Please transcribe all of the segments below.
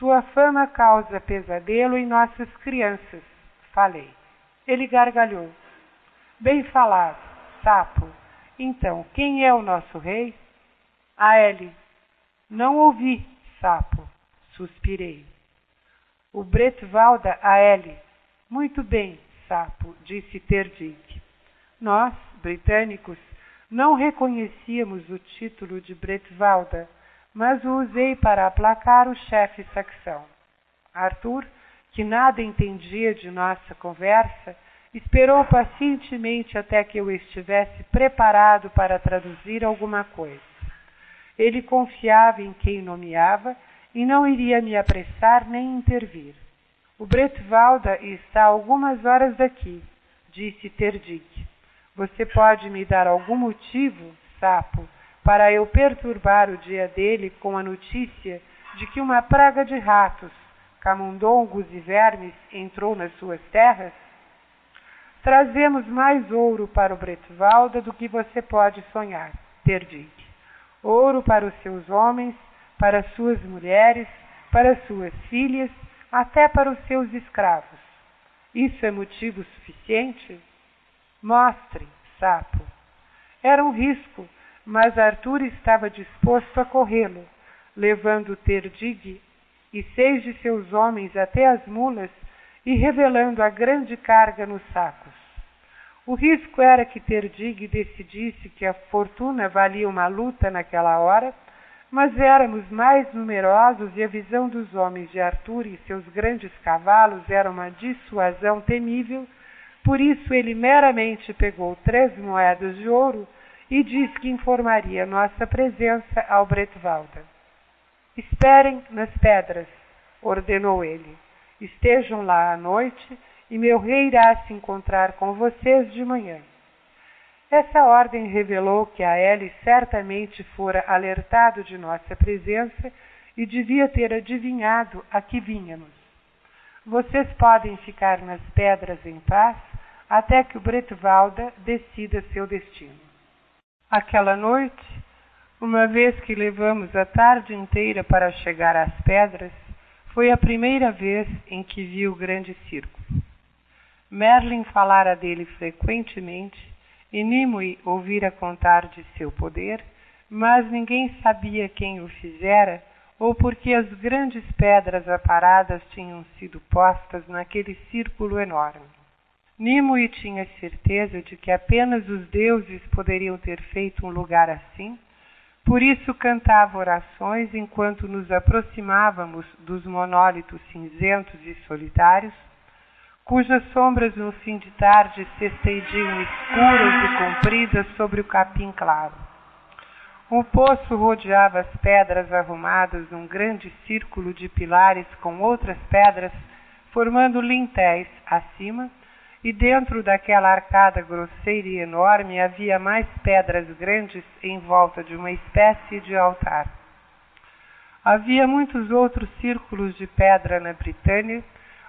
Sua fama causa pesadelo em nossas crianças, falei. Ele gargalhou. Bem falado, sapo. Então, quem é o nosso rei? A L. Não ouvi, sapo. Suspirei. O Bretvalda a L. Muito bem, sapo, disse Terdig. Nós, britânicos, não reconhecíamos o título de Bretvalda, mas o usei para aplacar o chefe saxão. Arthur, que nada entendia de nossa conversa, esperou pacientemente até que eu estivesse preparado para traduzir alguma coisa. Ele confiava em quem nomeava e não iria me apressar nem intervir. O Bretvalda está algumas horas daqui, disse Terdig. Você pode me dar algum motivo, sapo, para eu perturbar o dia dele com a notícia de que uma praga de ratos, camundongos e vermes entrou nas suas terras? Trazemos mais ouro para o Bretvalda do que você pode sonhar, Terdig. Ouro para os seus homens, para suas mulheres, para suas filhas até para os seus escravos. Isso é motivo suficiente? Mostre, sapo. Era um risco, mas Arthur estava disposto a corrê-lo, levando Terdig e seis de seus homens até as mulas e revelando a grande carga nos sacos. O risco era que Terdig decidisse que a fortuna valia uma luta naquela hora mas éramos mais numerosos e a visão dos homens de Arthur e seus grandes cavalos era uma dissuasão temível, por isso ele meramente pegou três moedas de ouro e disse que informaria nossa presença ao Bretvalda. Esperem nas pedras, ordenou ele. Estejam lá à noite e meu rei irá se encontrar com vocês de manhã. Essa ordem revelou que a Ellie certamente fora alertado de nossa presença e devia ter adivinhado a que vínhamos. Vocês podem ficar nas pedras em paz até que o Bretvalda decida seu destino. Aquela noite, uma vez que levamos a tarde inteira para chegar às pedras, foi a primeira vez em que vi o grande círculo. Merlin falara dele frequentemente e Nimue ouvira contar de seu poder, mas ninguém sabia quem o fizera ou porque as grandes pedras aparadas tinham sido postas naquele círculo enorme. Nimue tinha certeza de que apenas os deuses poderiam ter feito um lugar assim, por isso cantava orações enquanto nos aproximávamos dos monólitos cinzentos e solitários cujas sombras no fim de tarde se estendiam escuras e compridas sobre o capim claro. Um poço rodeava as pedras arrumadas num grande círculo de pilares com outras pedras, formando lintéis acima, e dentro daquela arcada grosseira e enorme havia mais pedras grandes em volta de uma espécie de altar. Havia muitos outros círculos de pedra na Britânia,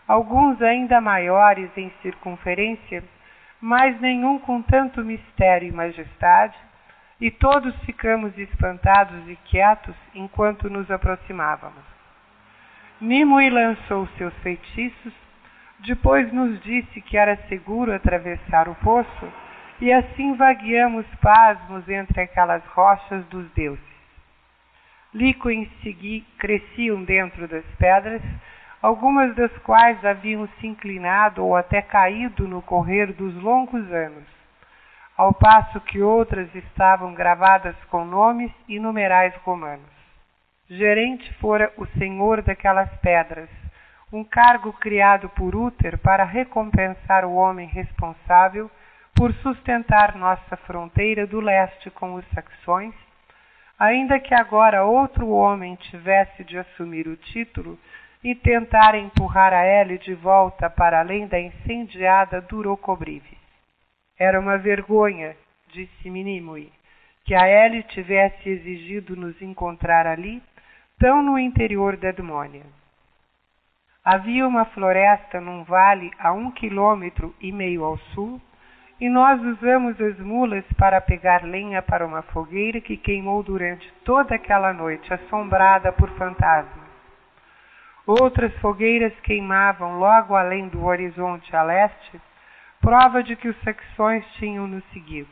alguns ainda maiores em circunferência, mas nenhum com tanto mistério e majestade, e todos ficamos espantados e quietos enquanto nos aproximávamos. Nimue lançou seus feitiços, depois nos disse que era seguro atravessar o poço, e assim vagueamos pasmos entre aquelas rochas dos deuses. Líquens cresciam dentro das pedras, algumas das quais haviam se inclinado ou até caído no correr dos longos anos, ao passo que outras estavam gravadas com nomes e numerais romanos. Gerente fora o senhor daquelas pedras, um cargo criado por Úter para recompensar o homem responsável por sustentar nossa fronteira do leste com os saxões, ainda que agora outro homem tivesse de assumir o título e tentar empurrar a Ellie de volta para além da incendiada Durocobrive. Era uma vergonha, disse Minimui, que a Ellie tivesse exigido nos encontrar ali, tão no interior da Edmônia. Havia uma floresta num vale a um quilômetro e meio ao sul, e nós usamos as mulas para pegar lenha para uma fogueira que queimou durante toda aquela noite, assombrada por fantasmas. Outras fogueiras queimavam logo além do horizonte a leste, prova de que os saxões tinham nos seguido.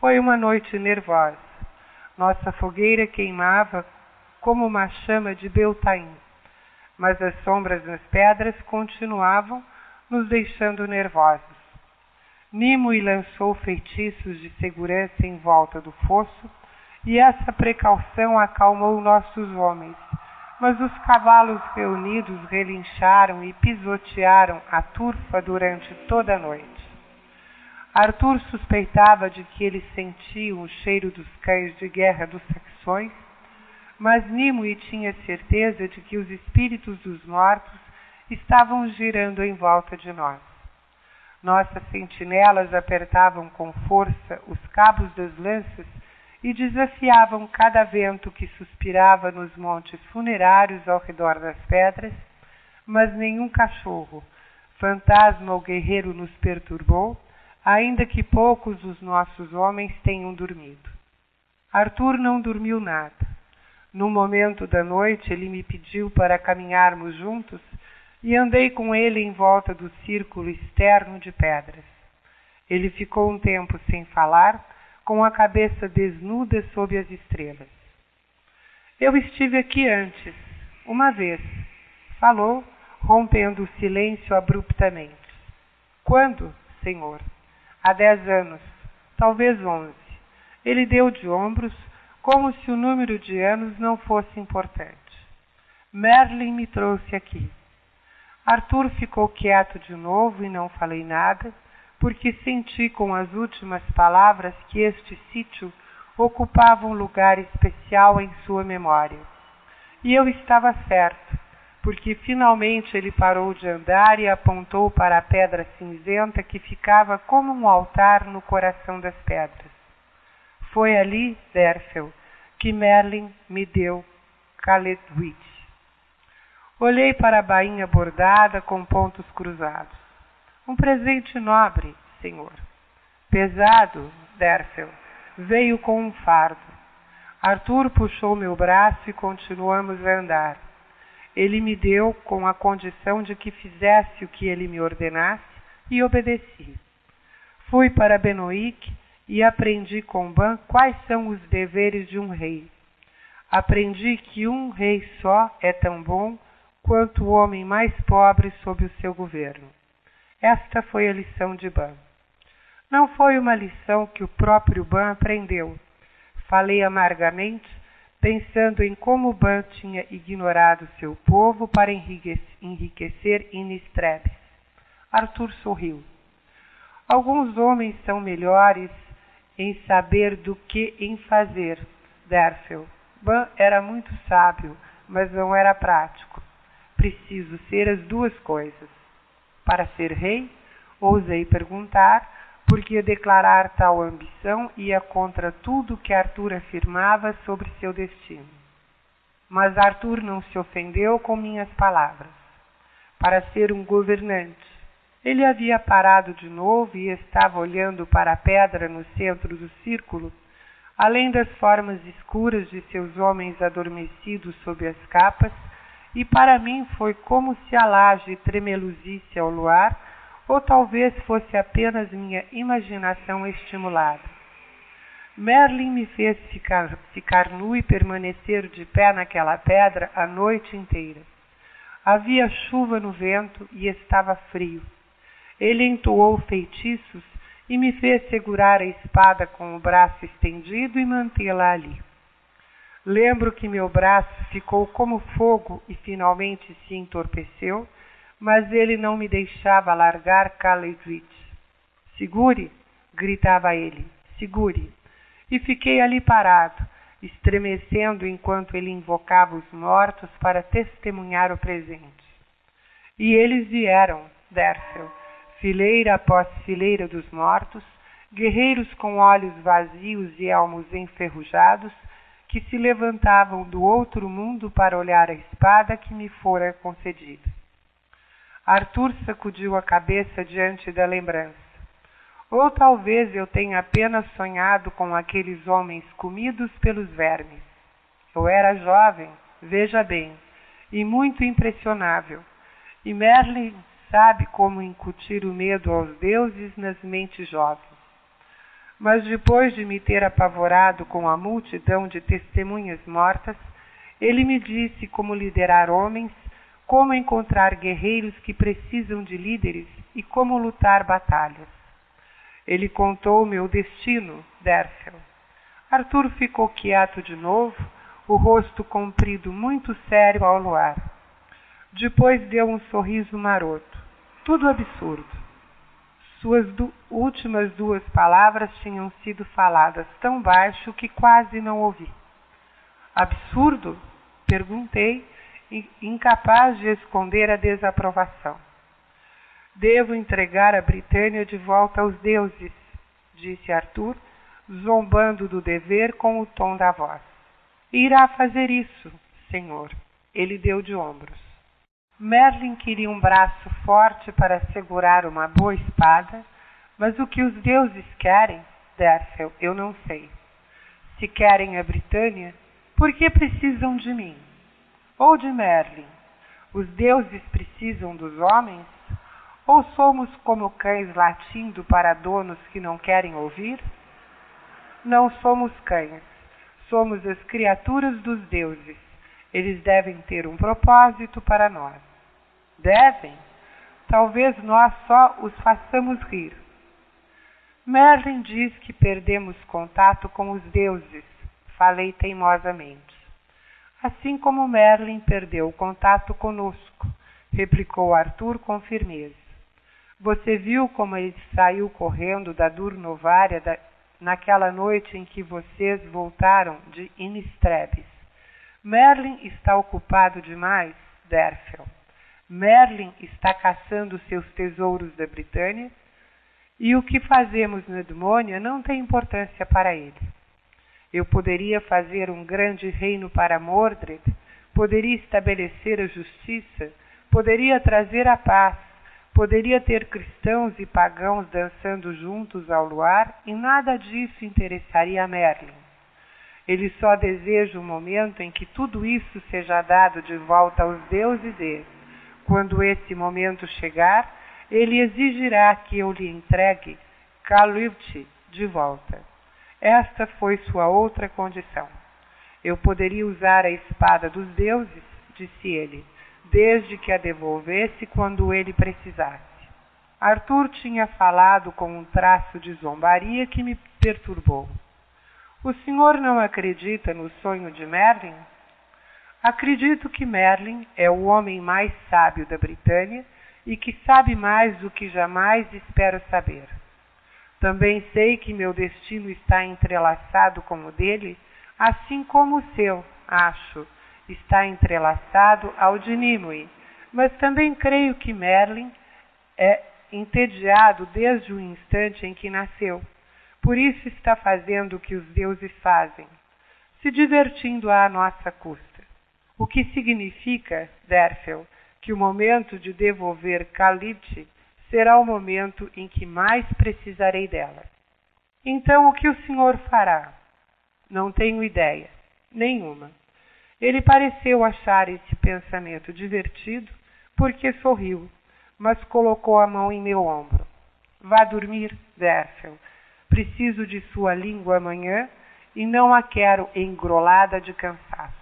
Foi uma noite nervosa. Nossa fogueira queimava como uma chama de Beltaim, mas as sombras nas pedras continuavam nos deixando nervosos. Nimue lançou feitiços de segurança em volta do fosso, e essa precaução acalmou nossos homens, mas os cavalos reunidos relincharam e pisotearam a turfa durante toda a noite. Arthur suspeitava de que eles sentiam o cheiro dos cães de guerra dos saxões, mas Nimue tinha certeza de que os espíritos dos mortos estavam girando em volta de nós. Nossas sentinelas apertavam com força os cabos das lanças e desafiavam cada vento que suspirava nos montes funerários ao redor das pedras, mas nenhum cachorro, fantasma ou guerreiro nos perturbou, ainda que poucos dos nossos homens tenham dormido. Arthur não dormiu nada. No momento da noite, ele me pediu para caminharmos juntos e andei com ele em volta do círculo externo de pedras. Ele ficou um tempo sem falar, com a cabeça desnuda sob as estrelas. Eu estive aqui antes, uma vez, falou, rompendo o silêncio abruptamente. Quando, Senhor? Há dez anos, talvez onze. Ele deu de ombros, como se o número de anos não fosse importante. Merlin me trouxe aqui. Arthur ficou quieto de novo e não falei nada, porque senti com as últimas palavras que este sítio ocupava um lugar especial em sua memória. E eu estava certo, porque finalmente ele parou de andar e apontou para a pedra cinzenta que ficava como um altar no coração das pedras. Foi ali, Derfel, que Merlin me deu Caledwitch. Olhei para a bainha bordada com pontos cruzados. Um presente nobre, senhor. Pesado, Derfel, veio com um fardo. Arthur puxou meu braço e continuamos a andar. Ele me deu com a condição de que fizesse o que ele me ordenasse e obedeci. Fui para Benoic e aprendi com Ban quais são os deveres de um rei. Aprendi que um rei só é tão bom quanto o homem mais pobre sob o seu governo. Esta foi a lição de Ban. Não foi uma lição que o próprio Ban aprendeu. Falei amargamente, pensando em como Ban tinha ignorado seu povo para enriquecer Inistrebes. Arthur sorriu. Alguns homens são melhores em saber do que em fazer, Derfel. Ban era muito sábio, mas não era prático. Preciso ser as duas coisas. Para ser rei, ousei perguntar, porque declarar tal ambição ia contra tudo que Arthur afirmava sobre seu destino. Mas Arthur não se ofendeu com minhas palavras. Para ser um governante, ele havia parado de novo e estava olhando para a pedra no centro do círculo, além das formas escuras de seus homens adormecidos sob as capas e para mim foi como se a laje tremeluzisse ao luar, ou talvez fosse apenas minha imaginação estimulada. Merlin me fez ficar, ficar nu e permanecer de pé naquela pedra a noite inteira. Havia chuva no vento e estava frio. Ele entoou feitiços e me fez segurar a espada com o braço estendido e mantê-la ali. Lembro que meu braço ficou como fogo e finalmente se entorpeceu, mas ele não me deixava largar Caledwitch. Segure! gritava ele. Segure! E fiquei ali parado, estremecendo enquanto ele invocava os mortos para testemunhar o presente. E eles vieram, Dercel, fileira após fileira dos mortos, guerreiros com olhos vazios e elmos enferrujados, que se levantavam do outro mundo para olhar a espada que me fora concedida. Arthur sacudiu a cabeça diante da lembrança. Ou talvez eu tenha apenas sonhado com aqueles homens comidos pelos vermes. Eu era jovem, veja bem, e muito impressionável. E Merlin sabe como incutir o medo aos deuses nas mentes jovens. Mas depois de me ter apavorado com a multidão de testemunhas mortas, ele me disse como liderar homens, como encontrar guerreiros que precisam de líderes e como lutar batalhas. Ele contou meu destino, Derfel. Arthur ficou quieto de novo, o rosto comprido muito sério ao luar. Depois deu um sorriso maroto. Tudo absurdo. Suas du últimas duas palavras tinham sido faladas tão baixo que quase não ouvi. Absurdo? Perguntei, incapaz de esconder a desaprovação. Devo entregar a Britânia de volta aos deuses, disse Arthur, zombando do dever com o tom da voz. Irá fazer isso, senhor. Ele deu de ombros. Merlin queria um braço forte para segurar uma boa espada, mas o que os deuses querem, Derfel, eu não sei. Se querem a Britânia, por que precisam de mim? Ou de Merlin? Os deuses precisam dos homens? Ou somos como cães latindo para donos que não querem ouvir? Não somos cães, somos as criaturas dos deuses. Eles devem ter um propósito para nós. Devem? Talvez nós só os façamos rir. Merlin diz que perdemos contato com os deuses, falei teimosamente. Assim como Merlin perdeu o contato conosco, replicou Arthur com firmeza. Você viu como ele saiu correndo da Durnovária da, naquela noite em que vocês voltaram de Inistrebes. Merlin está ocupado demais, Derfel. Merlin está caçando seus tesouros da Britânia e o que fazemos na Edmônia não tem importância para ele. Eu poderia fazer um grande reino para Mordred, poderia estabelecer a justiça, poderia trazer a paz, poderia ter cristãos e pagãos dançando juntos ao luar e nada disso interessaria a Merlin. Ele só deseja o um momento em que tudo isso seja dado de volta aos deuses e, quando esse momento chegar, ele exigirá que eu lhe entregue Kalivti de volta. Esta foi sua outra condição. Eu poderia usar a espada dos deuses, disse ele, desde que a devolvesse quando ele precisasse. Arthur tinha falado com um traço de zombaria que me perturbou. O senhor não acredita no sonho de Merlin? Acredito que Merlin é o homem mais sábio da Britânia e que sabe mais do que jamais espero saber. Também sei que meu destino está entrelaçado com o dele, assim como o seu, acho, está entrelaçado ao de Nimue. Mas também creio que Merlin é entediado desde o instante em que nasceu. Por isso está fazendo o que os deuses fazem, se divertindo à nossa custa. O que significa, Derfel, que o momento de devolver Calipte será o momento em que mais precisarei dela. Então, o que o senhor fará? Não tenho ideia, nenhuma. Ele pareceu achar esse pensamento divertido porque sorriu, mas colocou a mão em meu ombro. Vá dormir, Derfel. Preciso de sua língua amanhã e não a quero engrolada de cansaço.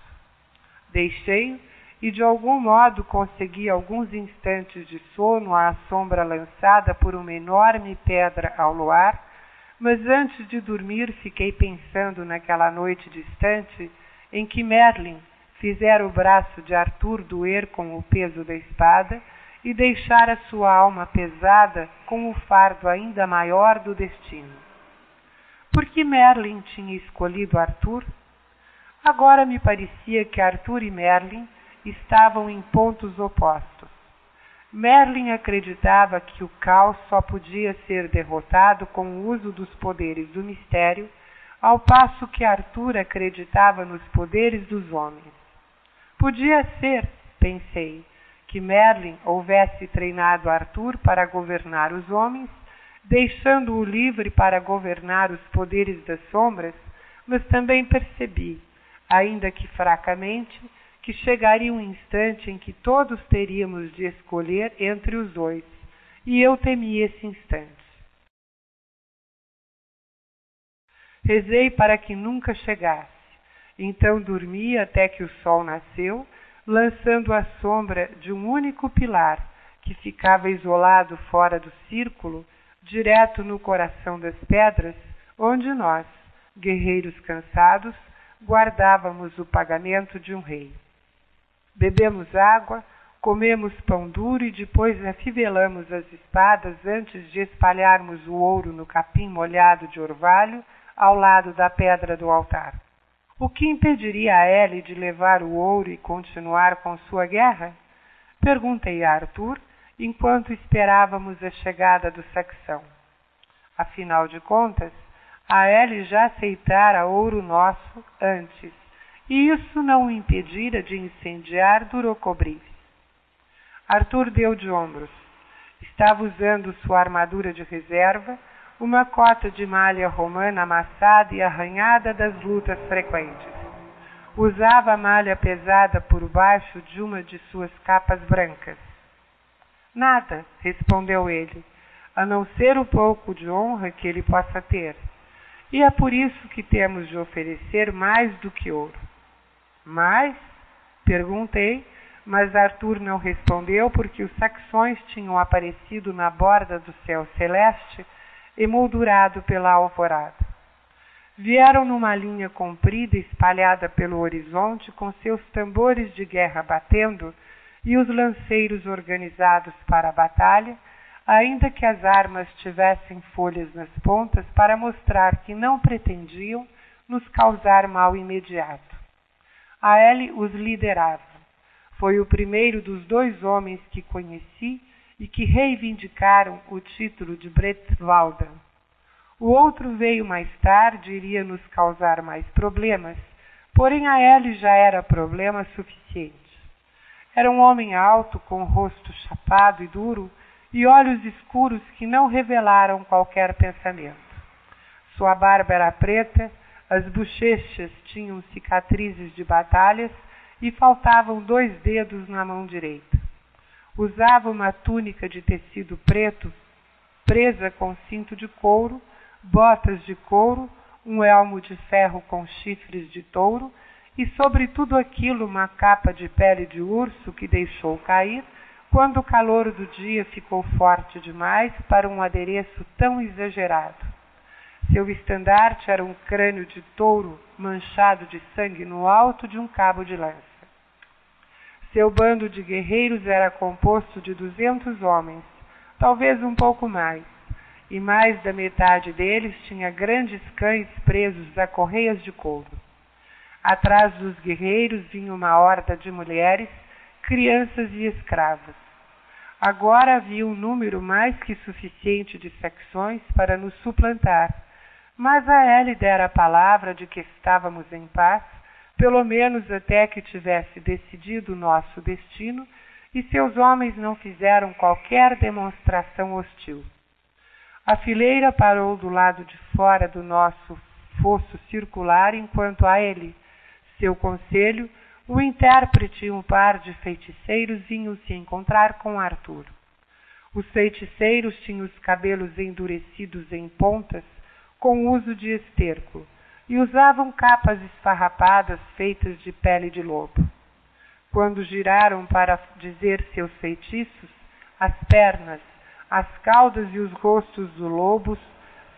Deixei-o e de algum modo consegui alguns instantes de sono à sombra lançada por uma enorme pedra ao luar, mas antes de dormir fiquei pensando naquela noite distante em que Merlin fizera o braço de Arthur doer com o peso da espada e deixara sua alma pesada com o fardo ainda maior do destino. Por que Merlin tinha escolhido Arthur? Agora me parecia que Arthur e Merlin estavam em pontos opostos. Merlin acreditava que o caos só podia ser derrotado com o uso dos poderes do mistério, ao passo que Arthur acreditava nos poderes dos homens. Podia ser, pensei, que Merlin houvesse treinado Arthur para governar os homens, deixando-o livre para governar os poderes das sombras, mas também percebi ainda que fracamente, que chegaria um instante em que todos teríamos de escolher entre os dois, e eu temi esse instante. Rezei para que nunca chegasse. Então dormi até que o sol nasceu, lançando a sombra de um único pilar que ficava isolado fora do círculo, direto no coração das pedras, onde nós, guerreiros cansados, guardávamos o pagamento de um rei. Bebemos água, comemos pão duro e depois afivelamos as espadas antes de espalharmos o ouro no capim molhado de orvalho ao lado da pedra do altar. O que impediria a Ellie de levar o ouro e continuar com sua guerra? Perguntei a Arthur enquanto esperávamos a chegada do saxão. Afinal de contas, a Ellie já aceitara ouro nosso antes, e isso não o impedira de incendiar Durocobrives. Arthur deu de ombros. Estava usando sua armadura de reserva, uma cota de malha romana amassada e arranhada das lutas frequentes. Usava a malha pesada por baixo de uma de suas capas brancas. Nada, respondeu ele, a não ser o pouco de honra que ele possa ter. E é por isso que temos de oferecer mais do que ouro. Mais? Perguntei, mas Arthur não respondeu porque os saxões tinham aparecido na borda do céu celeste, emoldurado pela alvorada. Vieram numa linha comprida espalhada pelo horizonte, com seus tambores de guerra batendo e os lanceiros organizados para a batalha, ainda que as armas tivessem folhas nas pontas para mostrar que não pretendiam nos causar mal imediato. A Ellie os liderava. Foi o primeiro dos dois homens que conheci e que reivindicaram o título de Bretwalda. O outro veio mais tarde e iria nos causar mais problemas, porém a Ellie já era problema suficiente. Era um homem alto, com rosto chapado e duro, e olhos escuros que não revelaram qualquer pensamento. Sua barba era preta, as bochechas tinham cicatrizes de batalhas e faltavam dois dedos na mão direita. Usava uma túnica de tecido preto, presa com cinto de couro, botas de couro, um elmo de ferro com chifres de touro e sobre tudo aquilo uma capa de pele de urso que deixou cair quando o calor do dia ficou forte demais para um adereço tão exagerado. Seu estandarte era um crânio de touro manchado de sangue no alto de um cabo de lança. Seu bando de guerreiros era composto de duzentos homens, talvez um pouco mais, e mais da metade deles tinha grandes cães presos a correias de couro. Atrás dos guerreiros vinha uma horda de mulheres, crianças e escravos. Agora havia um número mais que suficiente de secções para nos suplantar, mas a ele dera a palavra de que estávamos em paz, pelo menos até que tivesse decidido o nosso destino, e seus homens não fizeram qualquer demonstração hostil. A fileira parou do lado de fora do nosso fosso circular enquanto a ele, seu conselho, o intérprete e um par de feiticeiros vinham se encontrar com Arthur. Os feiticeiros tinham os cabelos endurecidos em pontas com uso de esterco e usavam capas esfarrapadas feitas de pele de lobo. Quando giraram para dizer seus feitiços, as pernas, as caudas e os rostos dos lobos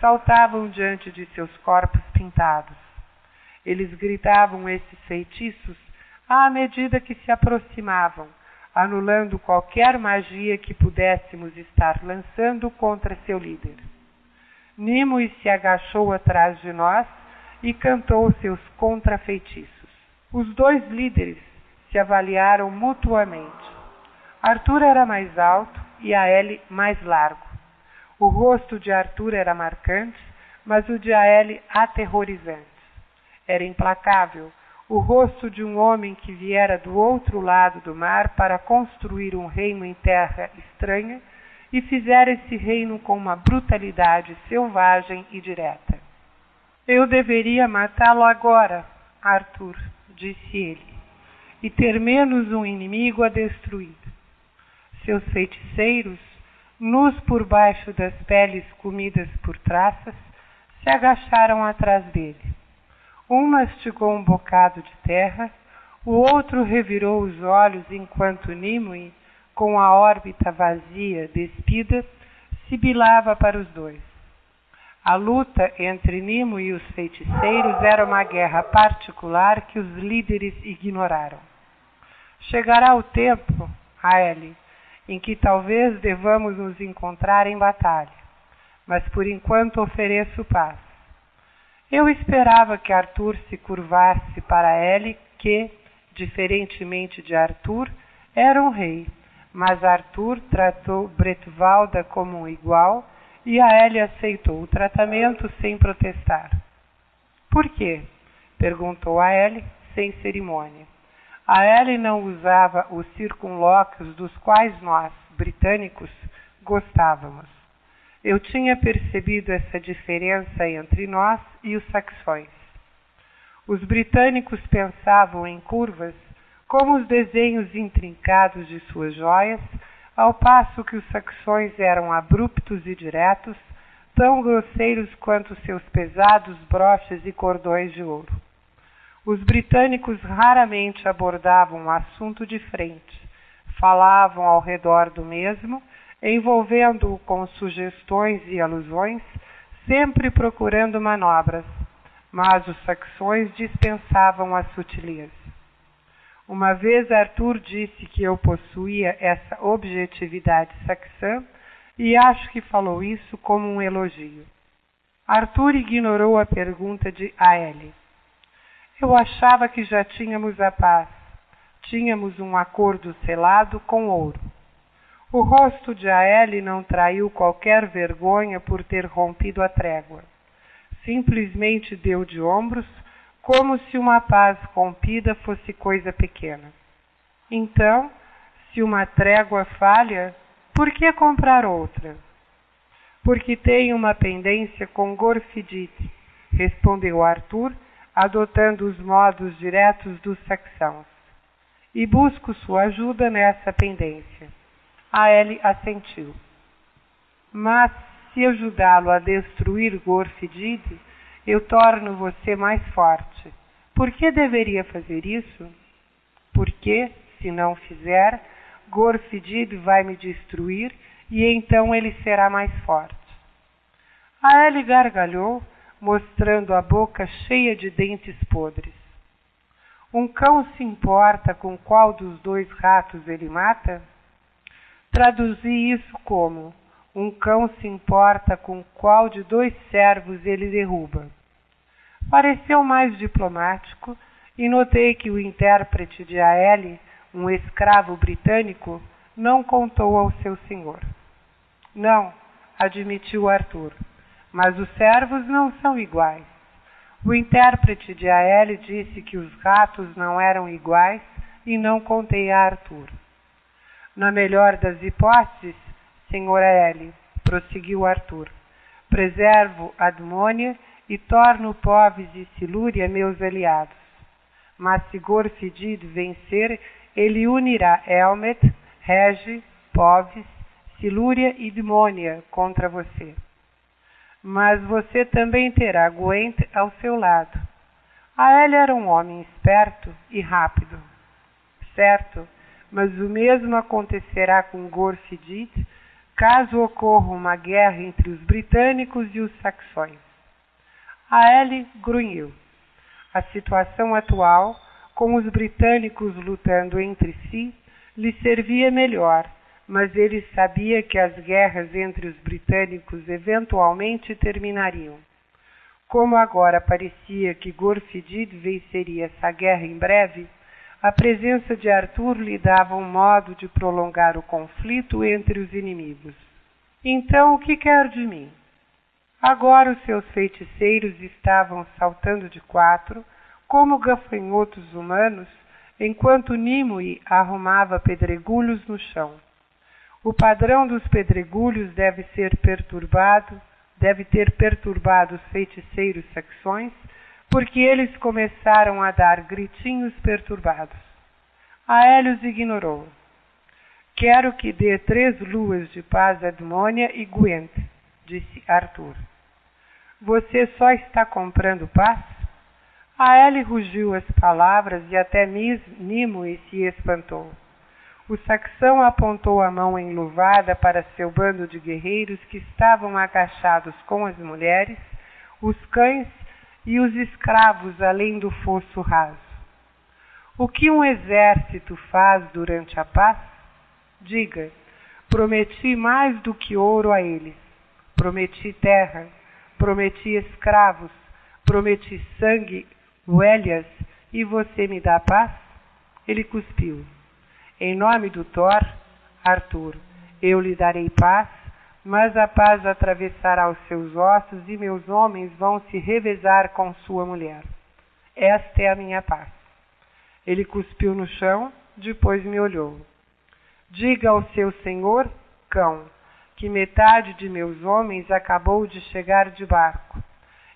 saltavam diante de seus corpos pintados. Eles gritavam esses feitiços à medida que se aproximavam, anulando qualquer magia que pudéssemos estar lançando contra seu líder. Nimue se agachou atrás de nós e cantou seus contrafeitiços. Os dois líderes se avaliaram mutuamente. Arthur era mais alto e Aele mais largo. O rosto de Arthur era marcante, mas o de Aele aterrorizante. Era implacável, o rosto de um homem que viera do outro lado do mar para construir um reino em terra estranha e fizera esse reino com uma brutalidade selvagem e direta. Eu deveria matá-lo agora, Arthur, disse ele. e ter menos um inimigo a destruir. Seus feiticeiros, nus por baixo das peles comidas por traças, se agacharam atrás dele. Um mastigou um bocado de terra, o outro revirou os olhos enquanto Nimue, com a órbita vazia, despida, sibilava para os dois. A luta entre Nimo e os feiticeiros era uma guerra particular que os líderes ignoraram. Chegará o tempo, Aele, em que talvez devamos nos encontrar em batalha, mas por enquanto ofereço paz. Eu esperava que Arthur se curvasse para Ele, que, diferentemente de Arthur, era um rei, mas Arthur tratou Bretvalda como um igual e a Ellie aceitou o tratamento sem protestar. Por quê? perguntou a Ellie, sem cerimônia. A Ellie não usava os circunlóquios dos quais nós, britânicos, gostávamos. Eu tinha percebido essa diferença entre nós e os saxões. Os britânicos pensavam em curvas como os desenhos intrincados de suas joias ao passo que os saxões eram abruptos e diretos, tão grosseiros quanto seus pesados broches e cordões de ouro. Os britânicos raramente abordavam o assunto de frente, falavam ao redor do mesmo, envolvendo-o com sugestões e alusões, sempre procurando manobras, mas os saxões dispensavam a sutileza. Uma vez Arthur disse que eu possuía essa objetividade saxã e acho que falou isso como um elogio. Arthur ignorou a pergunta de Aele. Eu achava que já tínhamos a paz. Tínhamos um acordo selado com ouro. O rosto de Aele não traiu qualquer vergonha por ter rompido a trégua. Simplesmente deu de ombros como se uma paz rompida fosse coisa pequena. Então, se uma trégua falha, por que comprar outra? Porque tem uma pendência com Gorfidite, respondeu Arthur, adotando os modos diretos dos saxãos. E busco sua ajuda nessa pendência. A Ele assentiu. Mas se ajudá-lo a destruir Gorfidide, eu torno você mais forte. Por que deveria fazer isso? Porque, se não fizer, Gorfidid vai me destruir e então ele será mais forte. A Ellie gargalhou, mostrando a boca cheia de dentes podres. Um cão se importa com qual dos dois ratos ele mata? Traduzi isso como: um cão se importa com qual de dois servos ele derruba. Pareceu mais diplomático e notei que o intérprete de A.L., um escravo britânico, não contou ao seu senhor. Não, admitiu Arthur, mas os servos não são iguais. O intérprete de A.L. disse que os ratos não eram iguais e não contei a Arthur. Na melhor das hipóteses, Senhora L, prosseguiu Arthur. Preservo Admônia e torno Poves e Silúria meus aliados. Mas se Gorfidid vencer, ele unirá Elmet, Rege, Poves, Silúria e Dmônia contra você. Mas você também terá Gwent ao seu lado. Ael era um homem esperto e rápido. Certo, mas o mesmo acontecerá com Gorfidid caso ocorra uma guerra entre os britânicos e os saxões. A Ellie grunhiu. A situação atual, com os britânicos lutando entre si, lhe servia melhor, mas ele sabia que as guerras entre os britânicos eventualmente terminariam. Como agora parecia que Gorfidid venceria essa guerra em breve, a presença de Arthur lhe dava um modo de prolongar o conflito entre os inimigos. Então, o que quer de mim? Agora os seus feiticeiros estavam saltando de quatro, como gafanhotos humanos, enquanto Nimue arrumava pedregulhos no chão. O padrão dos pedregulhos deve ser perturbado, deve ter perturbado os feiticeiros saxões porque eles começaram a dar gritinhos perturbados. Aélios ignorou. Quero que dê três luas de paz a Edmônia e Gwent, disse Arthur. Você só está comprando paz? Aélie rugiu as palavras e até Nimue se espantou. O saxão apontou a mão enluvada para seu bando de guerreiros que estavam agachados com as mulheres, os cães e os escravos além do fosso raso. O que um exército faz durante a paz? Diga, prometi mais do que ouro a eles. Prometi terra, prometi escravos, prometi sangue, oelhas, e você me dá paz? Ele cuspiu. Em nome do Thor, Arthur, eu lhe darei paz, mas a paz atravessará os seus ossos e meus homens vão se revezar com sua mulher. Esta é a minha paz. Ele cuspiu no chão, depois me olhou. Diga ao seu senhor, cão, que metade de meus homens acabou de chegar de barco.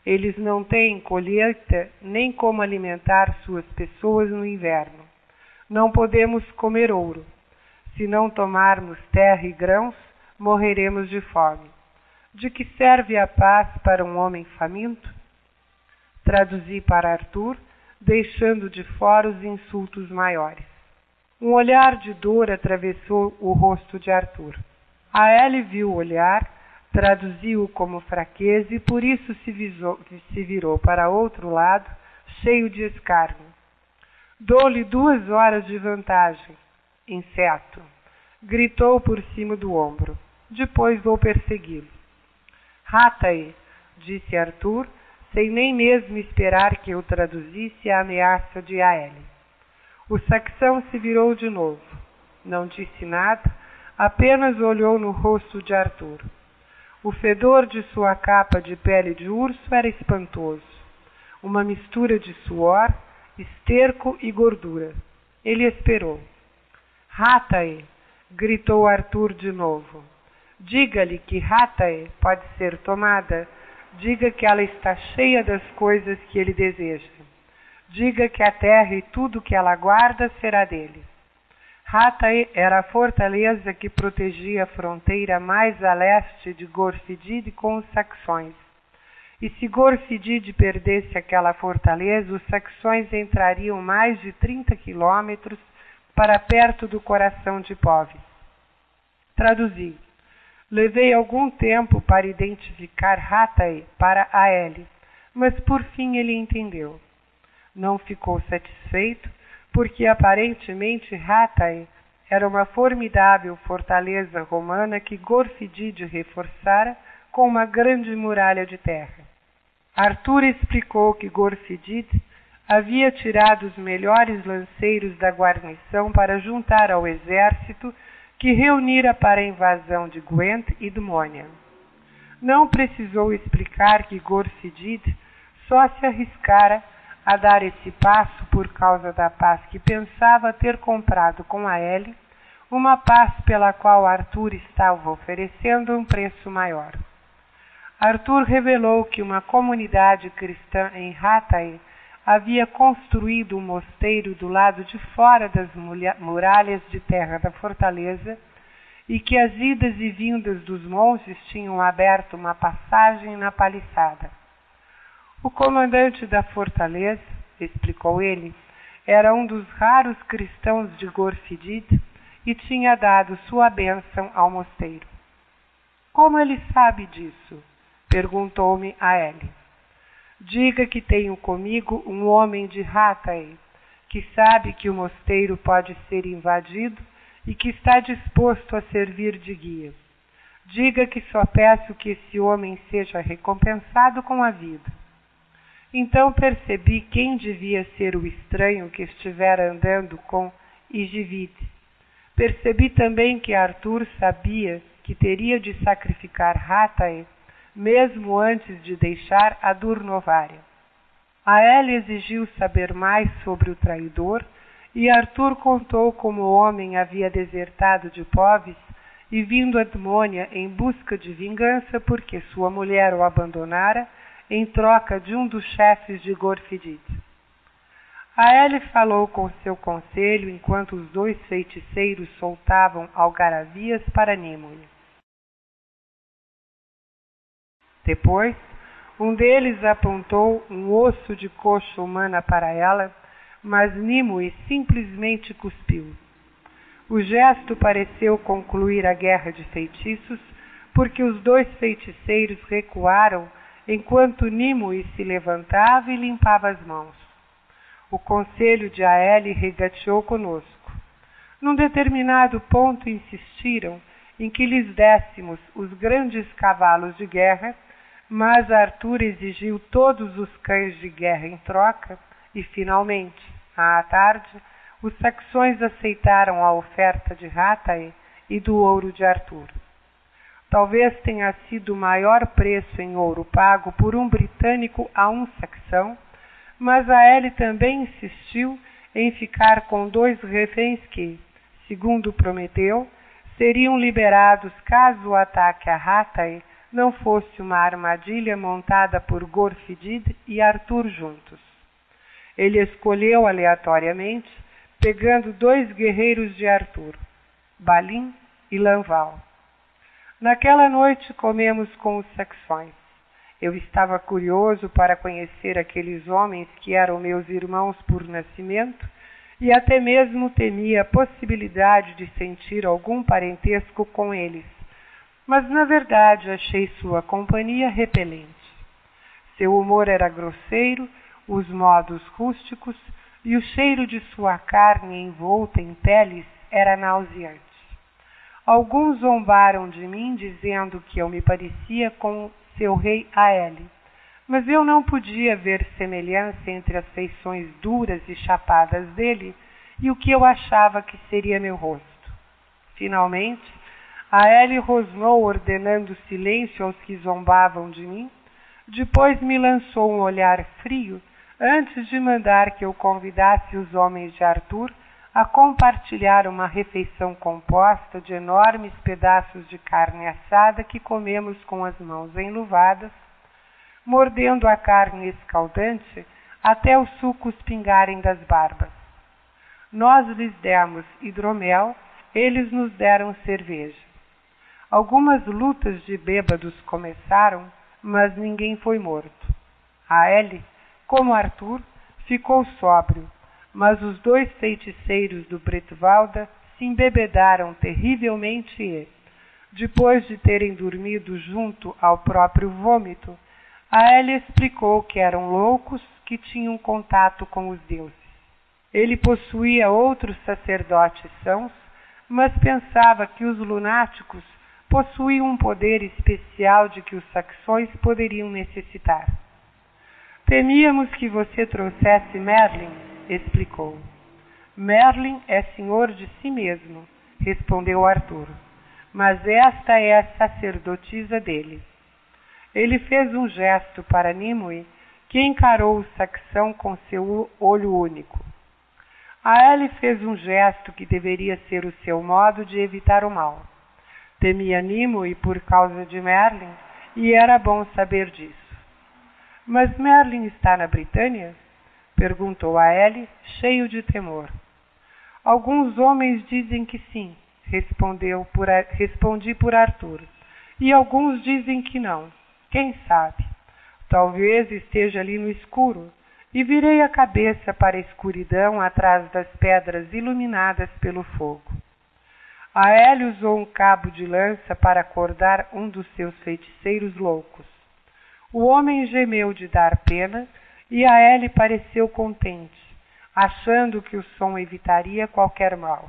Eles não têm colheita nem como alimentar suas pessoas no inverno. Não podemos comer ouro. Se não tomarmos terra e grãos, morreremos de fome. De que serve a paz para um homem faminto? Traduzi para Arthur, deixando de fora os insultos maiores. Um olhar de dor atravessou o rosto de Arthur. A Ellie viu o olhar, traduziu-o como fraqueza e por isso se, visou, se virou para outro lado, cheio de escárnio. Dou-lhe duas horas de vantagem, inseto. Gritou por cima do ombro. Depois vou persegui-lo. Rata-e, disse Arthur, sem nem mesmo esperar que eu traduzisse a ameaça de Aele. O saxão se virou de novo. Não disse nada, apenas olhou no rosto de Arthur. O fedor de sua capa de pele de urso era espantoso. Uma mistura de suor, esterco e gordura. Ele esperou. Ratae! gritou Arthur de novo. Diga-lhe que Ratae pode ser tomada. Diga que ela está cheia das coisas que ele deseja. Diga que a terra e tudo que ela guarda será dele. Ratae era a fortaleza que protegia a fronteira mais a leste de Gorfidid com os saxões. E se Gorfidid perdesse aquela fortaleza, os saxões entrariam mais de 30 quilômetros para perto do coração de Povis. Traduzi. Levei algum tempo para identificar Ratae para Aele, mas por fim ele entendeu. Não ficou satisfeito, porque aparentemente Ratae era uma formidável fortaleza romana que Gorfidid reforçara com uma grande muralha de terra. Arthur explicou que Gorfidid havia tirado os melhores lanceiros da guarnição para juntar ao exército que reunira para a invasão de Gwent e Dumônia. Não precisou explicar que Gorfidid só se arriscara a dar esse passo por causa da paz que pensava ter comprado com a Ellie, uma paz pela qual Arthur estava oferecendo um preço maior. Arthur revelou que uma comunidade cristã em Hatay havia construído um mosteiro do lado de fora das muralhas de terra da fortaleza e que as idas e vindas dos monges tinham aberto uma passagem na paliçada. O comandante da fortaleza, explicou ele, era um dos raros cristãos de Gorfidid e tinha dado sua bênção ao mosteiro. Como ele sabe disso? Perguntou-me a ele. Diga que tenho comigo um homem de Ratae, que sabe que o mosteiro pode ser invadido e que está disposto a servir de guia. Diga que só peço que esse homem seja recompensado com a vida. Então percebi quem devia ser o estranho que estivera andando com Igivide. Percebi também que Arthur sabia que teria de sacrificar Ratae mesmo antes de deixar a Durnovária. Aélia exigiu saber mais sobre o traidor e Arthur contou como o homem havia desertado de Povis e vindo a Edmônia em busca de vingança porque sua mulher o abandonara em troca de um dos chefes de Gorfidid. Aele falou com seu conselho enquanto os dois feiticeiros soltavam algaravias para Nimue. Depois, um deles apontou um osso de coxa humana para ela, mas Nimue simplesmente cuspiu. O gesto pareceu concluir a guerra de feitiços, porque os dois feiticeiros recuaram enquanto Nimue se levantava e limpava as mãos o conselho de Aele regateou conosco. Num determinado ponto insistiram em que lhes dessemos os grandes cavalos de guerra, mas Arthur exigiu todos os cães de guerra em troca e, finalmente, à tarde, os saxões aceitaram a oferta de Ratae e do ouro de Arthur. Talvez tenha sido o maior preço em ouro pago por um britânico a um saxão, mas a Ellie também insistiu em ficar com dois reféns que, segundo prometeu, seriam liberados caso o ataque a Hatay não fosse uma armadilha montada por Gorfidid e Arthur juntos. Ele escolheu aleatoriamente, pegando dois guerreiros de Arthur, Balim e Lanval. Naquela noite comemos com os saxões. Eu estava curioso para conhecer aqueles homens que eram meus irmãos por nascimento e até mesmo temia a possibilidade de sentir algum parentesco com eles. Mas na verdade achei sua companhia repelente. Seu humor era grosseiro, os modos rústicos e o cheiro de sua carne envolta em peles era nauseante. Alguns zombaram de mim dizendo que eu me parecia com seu rei Aele. Mas eu não podia ver semelhança entre as feições duras e chapadas dele e o que eu achava que seria meu rosto. Finalmente, Aele rosnou ordenando silêncio aos que zombavam de mim. Depois me lançou um olhar frio antes de mandar que eu convidasse os homens de Arthur a compartilhar uma refeição composta de enormes pedaços de carne assada que comemos com as mãos enluvadas, mordendo a carne escaldante até os sucos pingarem das barbas. Nós lhes demos hidromel, eles nos deram cerveja. Algumas lutas de bêbados começaram, mas ninguém foi morto. A Ellie, como Arthur, ficou sóbrio mas os dois feiticeiros do Bretvalda se embebedaram terrivelmente e, depois de terem dormido junto ao próprio vômito, a Elia explicou que eram loucos que tinham contato com os deuses. Ele possuía outros sacerdotes sãos, mas pensava que os lunáticos possuíam um poder especial de que os saxões poderiam necessitar. Temíamos que você trouxesse Merlin explicou. Merlin é senhor de si mesmo, respondeu Arthur, mas esta é a sacerdotisa dele. Ele fez um gesto para Nimue, que encarou o saxão com seu olho único. A Ellie fez um gesto que deveria ser o seu modo de evitar o mal. Temia Nimue por causa de Merlin, e era bom saber disso. Mas Merlin está na Britânia? Perguntou a Ellie, cheio de temor. Alguns homens dizem que sim, respondeu por, respondi por Arthur. E alguns dizem que não. Quem sabe? Talvez esteja ali no escuro. E virei a cabeça para a escuridão atrás das pedras iluminadas pelo fogo. A Ellie usou um cabo de lança para acordar um dos seus feiticeiros loucos. O homem gemeu de dar pena e a Ellie pareceu contente, achando que o som evitaria qualquer mal.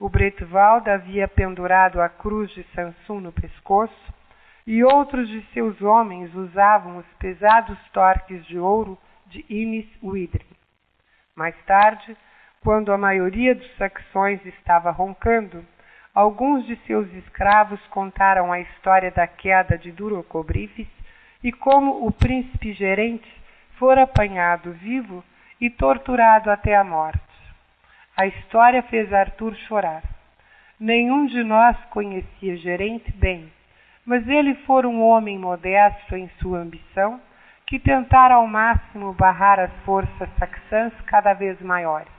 O Bretwald havia pendurado a cruz de Sansum no pescoço, e outros de seus homens usavam os pesados torques de ouro de Inis Widrin. Mais tarde, quando a maioria dos saxões estava roncando, alguns de seus escravos contaram a história da queda de Durocobrifes e como o príncipe gerente fora apanhado vivo e torturado até a morte. A história fez Arthur chorar. Nenhum de nós conhecia Gerente bem, mas ele fora um homem modesto em sua ambição, que tentara ao máximo barrar as forças saxãs cada vez maiores.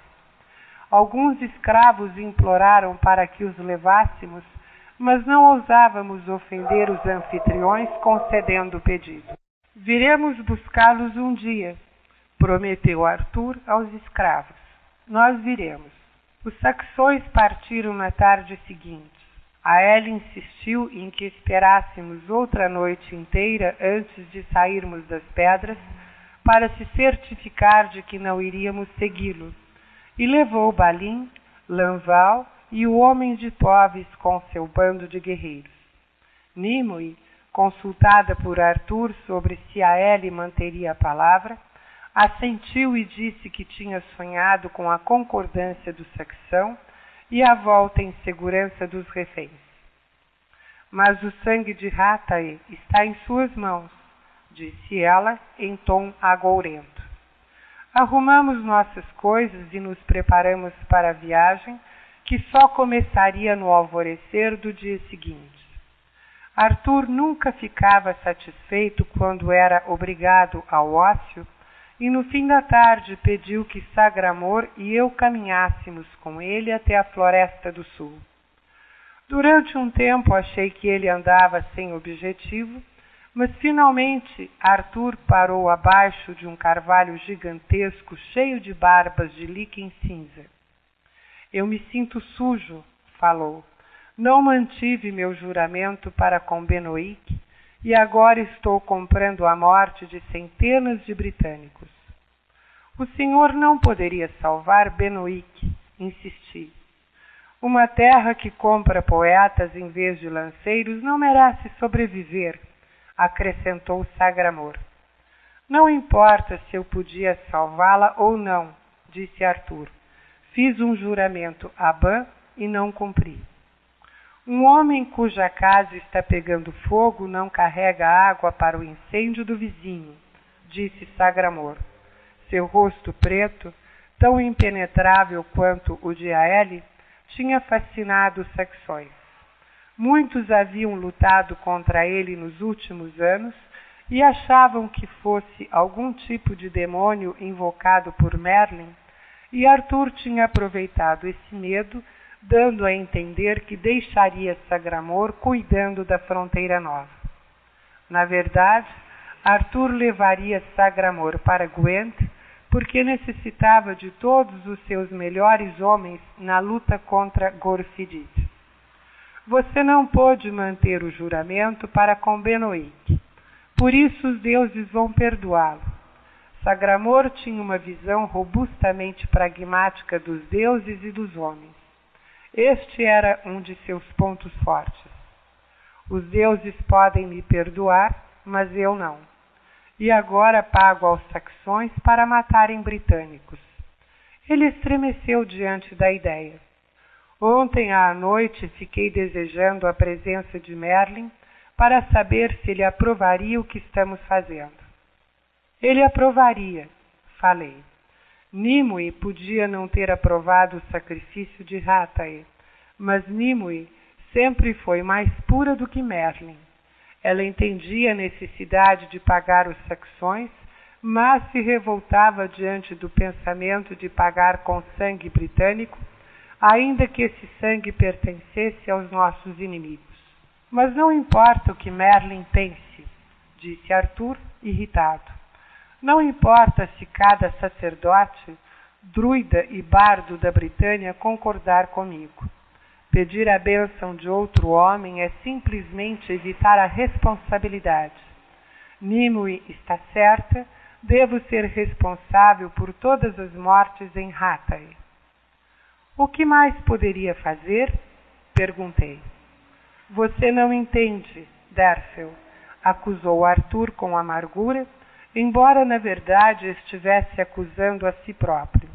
Alguns escravos imploraram para que os levássemos, mas não ousávamos ofender os anfitriões concedendo o pedido. Viremos buscá-los um dia, prometeu Arthur aos escravos. Nós viremos. Os saxões partiram na tarde seguinte. A Ela insistiu em que esperássemos outra noite inteira antes de sairmos das pedras para se certificar de que não iríamos segui-lo, e levou Balim, Lanval e o homem de Toves com seu bando de guerreiros. Nimue consultada por Arthur sobre se a Ellie manteria a palavra, assentiu e disse que tinha sonhado com a concordância do saxão e a volta em segurança dos reféns. Mas o sangue de Ratae está em suas mãos, disse ela em tom agourento. Arrumamos nossas coisas e nos preparamos para a viagem, que só começaria no alvorecer do dia seguinte. Arthur nunca ficava satisfeito quando era obrigado ao ócio e no fim da tarde pediu que Sagramor e eu caminhássemos com ele até a floresta do sul. Durante um tempo achei que ele andava sem objetivo, mas finalmente Arthur parou abaixo de um carvalho gigantesco cheio de barbas de líquen cinza. Eu me sinto sujo, falou. Não mantive meu juramento para com Benoic e agora estou comprando a morte de centenas de britânicos. O senhor não poderia salvar Benoic, insisti. Uma terra que compra poetas em vez de lanceiros não merece sobreviver, acrescentou Sagramor. Não importa se eu podia salvá-la ou não, disse Arthur. Fiz um juramento a Ban e não cumpri. Um homem cuja casa está pegando fogo não carrega água para o incêndio do vizinho, disse Sagramor. Seu rosto preto, tão impenetrável quanto o de Aele, tinha fascinado os saxões. Muitos haviam lutado contra ele nos últimos anos e achavam que fosse algum tipo de demônio invocado por Merlin, e Arthur tinha aproveitado esse medo dando a entender que deixaria Sagramor cuidando da fronteira nova. Na verdade, Arthur levaria Sagramor para Gwent porque necessitava de todos os seus melhores homens na luta contra Gorfidid. Você não pôde manter o juramento para com Benoit, por isso os deuses vão perdoá-lo. Sagramor tinha uma visão robustamente pragmática dos deuses e dos homens. Este era um de seus pontos fortes. Os deuses podem me perdoar, mas eu não. E agora pago aos saxões para matarem britânicos. Ele estremeceu diante da ideia. Ontem à noite fiquei desejando a presença de Merlin para saber se ele aprovaria o que estamos fazendo. Ele aprovaria, falei. Nimue podia não ter aprovado o sacrifício de Ratae, mas Nimue sempre foi mais pura do que Merlin. Ela entendia a necessidade de pagar os saxões, mas se revoltava diante do pensamento de pagar com sangue britânico, ainda que esse sangue pertencesse aos nossos inimigos. Mas não importa o que Merlin pense, disse Arthur, irritado. Não importa se cada sacerdote, druida e bardo da Britânia concordar comigo. Pedir a bênção de outro homem é simplesmente evitar a responsabilidade. Nimue está certa, devo ser responsável por todas as mortes em Hatay. O que mais poderia fazer? Perguntei. Você não entende, Derfel, acusou Arthur com amargura embora na verdade estivesse acusando a si próprio.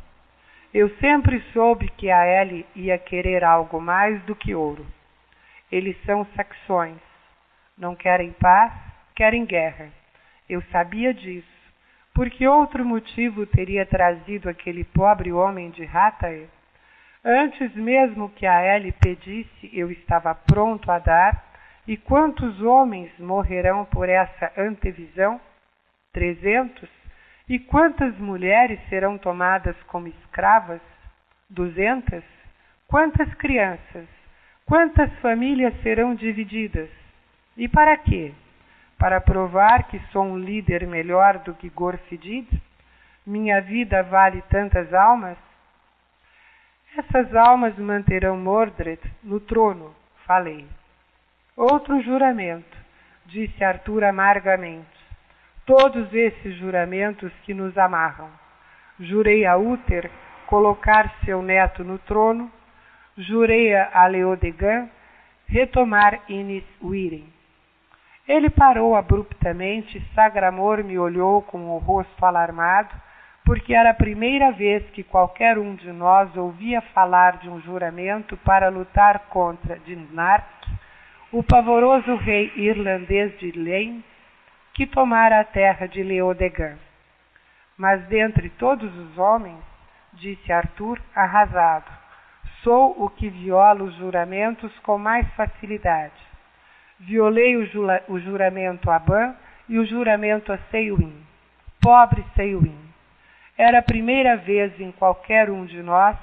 Eu sempre soube que a Ellie ia querer algo mais do que ouro. Eles são saxões. Não querem paz, querem guerra. Eu sabia disso. Porque outro motivo teria trazido aquele pobre homem de Ratae? Antes mesmo que a Ellie pedisse, eu estava pronto a dar, e quantos homens morrerão por essa antevisão? Trezentos? E quantas mulheres serão tomadas como escravas? Duzentas? Quantas crianças? Quantas famílias serão divididas? E para quê? Para provar que sou um líder melhor do que Gorfidid? Minha vida vale tantas almas? Essas almas manterão Mordred no trono, falei. Outro juramento, disse Arthur amargamente. Todos esses juramentos que nos amarram. Jurei a Uther colocar seu neto no trono, jurei a Leodegan retomar Inis Wiren. Ele parou abruptamente Sagramor me olhou com o rosto alarmado, porque era a primeira vez que qualquer um de nós ouvia falar de um juramento para lutar contra Dinark, o pavoroso rei irlandês de Lane, que tomara a terra de Leodegan. Mas dentre todos os homens, disse Arthur, arrasado, sou o que viola os juramentos com mais facilidade Violei o, o juramento a Ban e o juramento a Seiwin. Pobre Seiwin. Era a primeira vez em qualquer um de nós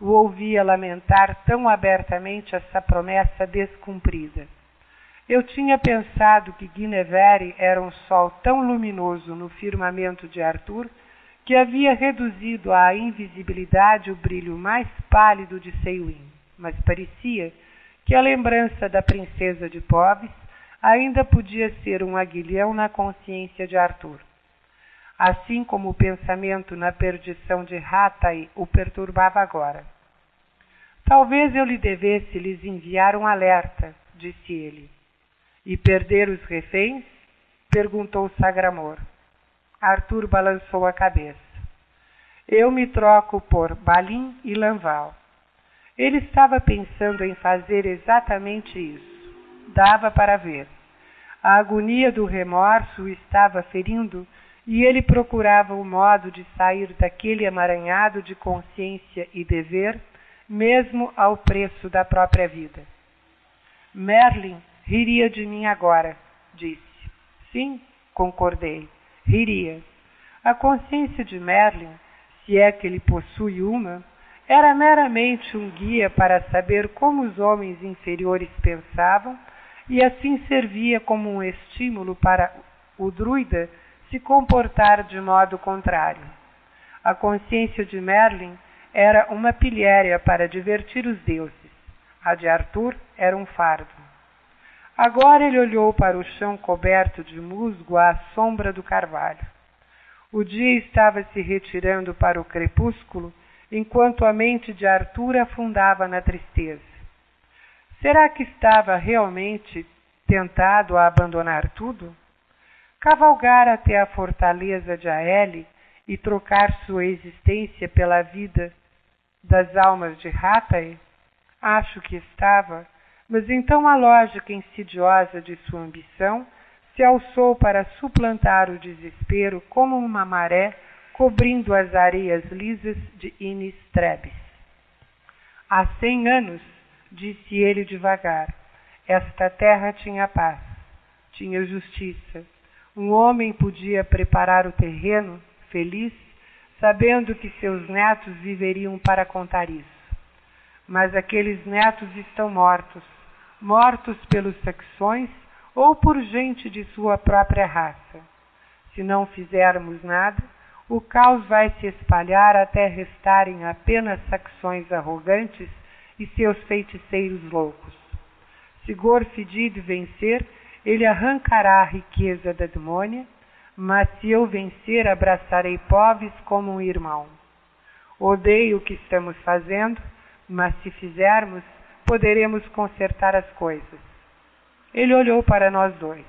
o ouvia lamentar tão abertamente essa promessa descumprida. Eu tinha pensado que Guinevere era um sol tão luminoso no firmamento de Arthur que havia reduzido à invisibilidade o brilho mais pálido de Seiwin, mas parecia que a lembrança da princesa de Pobres ainda podia ser um aguilhão na consciência de Arthur. Assim como o pensamento na perdição de Ratai o perturbava agora. Talvez eu lhe devesse lhes enviar um alerta, disse ele. E perder os reféns? perguntou Sagramor. Arthur balançou a cabeça. Eu me troco por Balim e Lanval. Ele estava pensando em fazer exatamente isso. Dava para ver. A agonia do remorso estava ferindo e ele procurava o modo de sair daquele emaranhado de consciência e dever, mesmo ao preço da própria vida. Merlin riria de mim agora, disse. Sim, concordei, riria. A consciência de Merlin, se é que ele possui uma, era meramente um guia para saber como os homens inferiores pensavam e assim servia como um estímulo para o druida se comportar de modo contrário. A consciência de Merlin era uma pilhéria para divertir os deuses. A de Arthur era um fardo. Agora ele olhou para o chão coberto de musgo à sombra do carvalho. O dia estava se retirando para o crepúsculo enquanto a mente de Arthur afundava na tristeza. Será que estava realmente tentado a abandonar tudo? Cavalgar até a fortaleza de Aele e trocar sua existência pela vida das almas de Ratae? Acho que estava, mas então a lógica insidiosa de sua ambição se alçou para suplantar o desespero como uma maré cobrindo as areias lisas de Inistrebes. Há cem anos, disse ele devagar, esta terra tinha paz, tinha justiça. Um homem podia preparar o terreno, feliz, sabendo que seus netos viveriam para contar isso. Mas aqueles netos estão mortos, mortos pelos saxões ou por gente de sua própria raça. Se não fizermos nada, o caos vai se espalhar até restarem apenas saxões arrogantes e seus feiticeiros loucos. Se Gorfidid vencer, ele arrancará a riqueza da demônia, mas se eu vencer, abraçarei pobres como um irmão. Odeio o que estamos fazendo, mas se fizermos, poderemos consertar as coisas. Ele olhou para nós dois.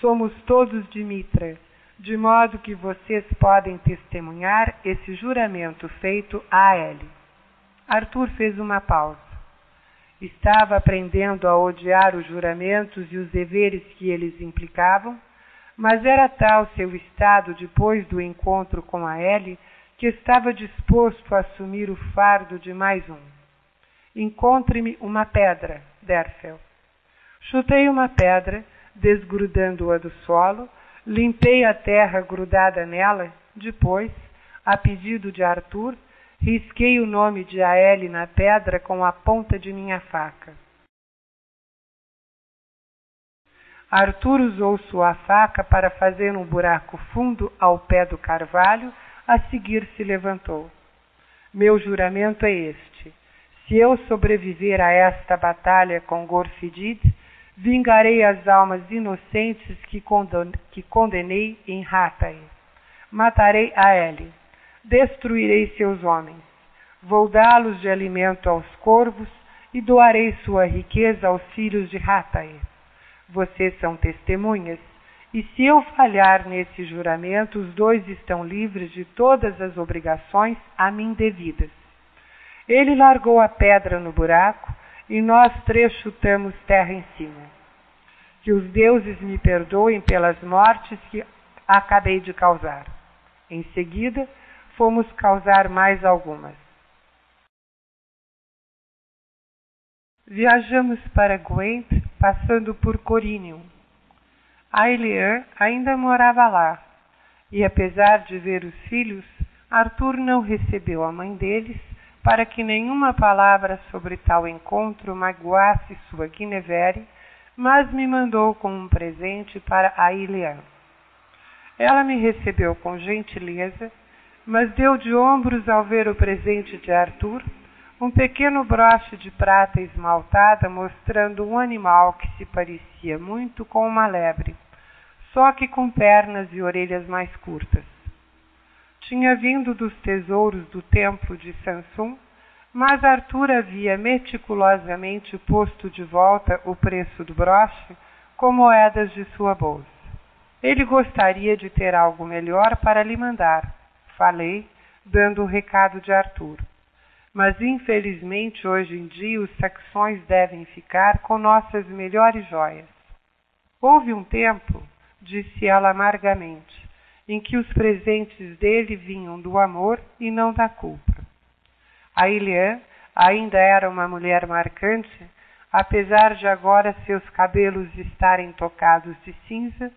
Somos todos de Mitra de modo que vocês podem testemunhar esse juramento feito a ele. Arthur fez uma pausa. Estava aprendendo a odiar os juramentos e os deveres que eles implicavam, mas era tal seu estado depois do encontro com a Ellie que estava disposto a assumir o fardo de mais um. Encontre-me uma pedra, Derfel. Chutei uma pedra, desgrudando-a do solo, Limpei a terra grudada nela, depois, a pedido de Arthur, risquei o nome de Aele na pedra com a ponta de minha faca. Arthur usou sua faca para fazer um buraco fundo ao pé do carvalho, a seguir se levantou. Meu juramento é este: se eu sobreviver a esta batalha com Gorfidid, vingarei as almas inocentes que, condenei em Ratai. Matarei a Eli, destruirei seus homens, vou dá-los de alimento aos corvos e doarei sua riqueza aos filhos de Ratai. Vocês são testemunhas, e se eu falhar nesse juramento, os dois estão livres de todas as obrigações a mim devidas. Ele largou a pedra no buraco e nós três chutamos terra em cima. Que os deuses me perdoem pelas mortes que acabei de causar. Em seguida, fomos causar mais algumas. Viajamos para Gwent, passando por Corinium. Ailian ainda morava lá, e apesar de ver os filhos, Arthur não recebeu a mãe deles para que nenhuma palavra sobre tal encontro magoasse sua Guinevere, mas me mandou com um presente para Ailian. Ela me recebeu com gentileza, mas deu de ombros ao ver o presente de Arthur, um pequeno broche de prata esmaltada mostrando um animal que se parecia muito com uma lebre, só que com pernas e orelhas mais curtas tinha vindo dos tesouros do templo de Sansum, mas Arthur havia meticulosamente posto de volta o preço do broche com moedas de sua bolsa. Ele gostaria de ter algo melhor para lhe mandar. Falei, dando o recado de Arthur. Mas infelizmente hoje em dia os saxões devem ficar com nossas melhores joias. Houve um tempo, disse ela amargamente, em que os presentes dele vinham do amor e não da culpa. A Ilian ainda era uma mulher marcante, apesar de agora seus cabelos estarem tocados de cinza,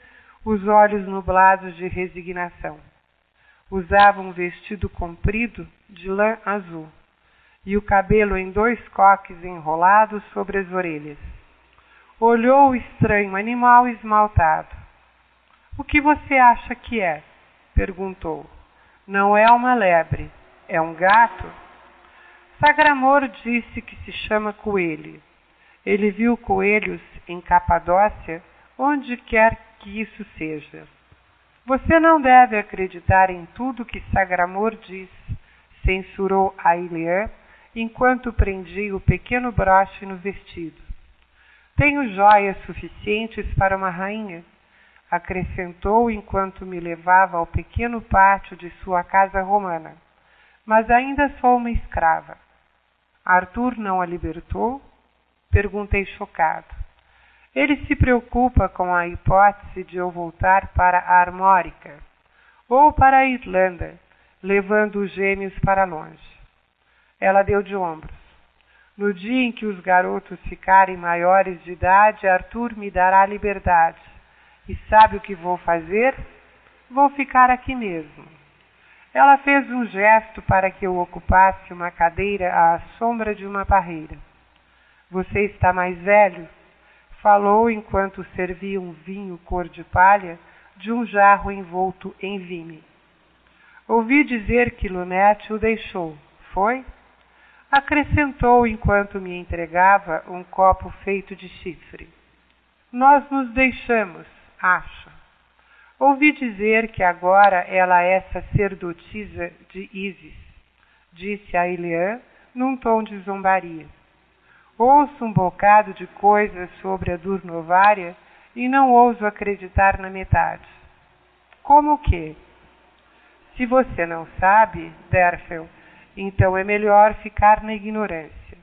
os olhos nublados de resignação. Usava um vestido comprido de lã azul e o cabelo em dois coques enrolados sobre as orelhas. Olhou o estranho animal esmaltado. O que você acha que é? perguntou. Não é uma lebre, é um gato? Sagramor disse que se chama coelho. Ele viu coelhos em Capadócia, onde quer que isso seja. Você não deve acreditar em tudo que Sagramor diz, censurou Ailian, enquanto prendia o pequeno broche no vestido. Tenho joias suficientes para uma rainha acrescentou enquanto me levava ao pequeno pátio de sua casa romana. Mas ainda sou uma escrava. Arthur não a libertou? Perguntei chocado. Ele se preocupa com a hipótese de eu voltar para a Armórica ou para a Irlanda, levando os gêmeos para longe. Ela deu de ombros. No dia em que os garotos ficarem maiores de idade, Arthur me dará liberdade e sabe o que vou fazer? Vou ficar aqui mesmo. Ela fez um gesto para que eu ocupasse uma cadeira à sombra de uma parreira. Você está mais velho? Falou enquanto servia um vinho cor de palha de um jarro envolto em vime. Ouvi dizer que Lunete o deixou, foi? Acrescentou enquanto me entregava um copo feito de chifre. Nós nos deixamos, acha. Ouvi dizer que agora ela é sacerdotisa de Isis, disse a Eliã num tom de zombaria. Ouço um bocado de coisas sobre a Durnovária e não ouso acreditar na metade. Como que? Se você não sabe, Derfel, então é melhor ficar na ignorância.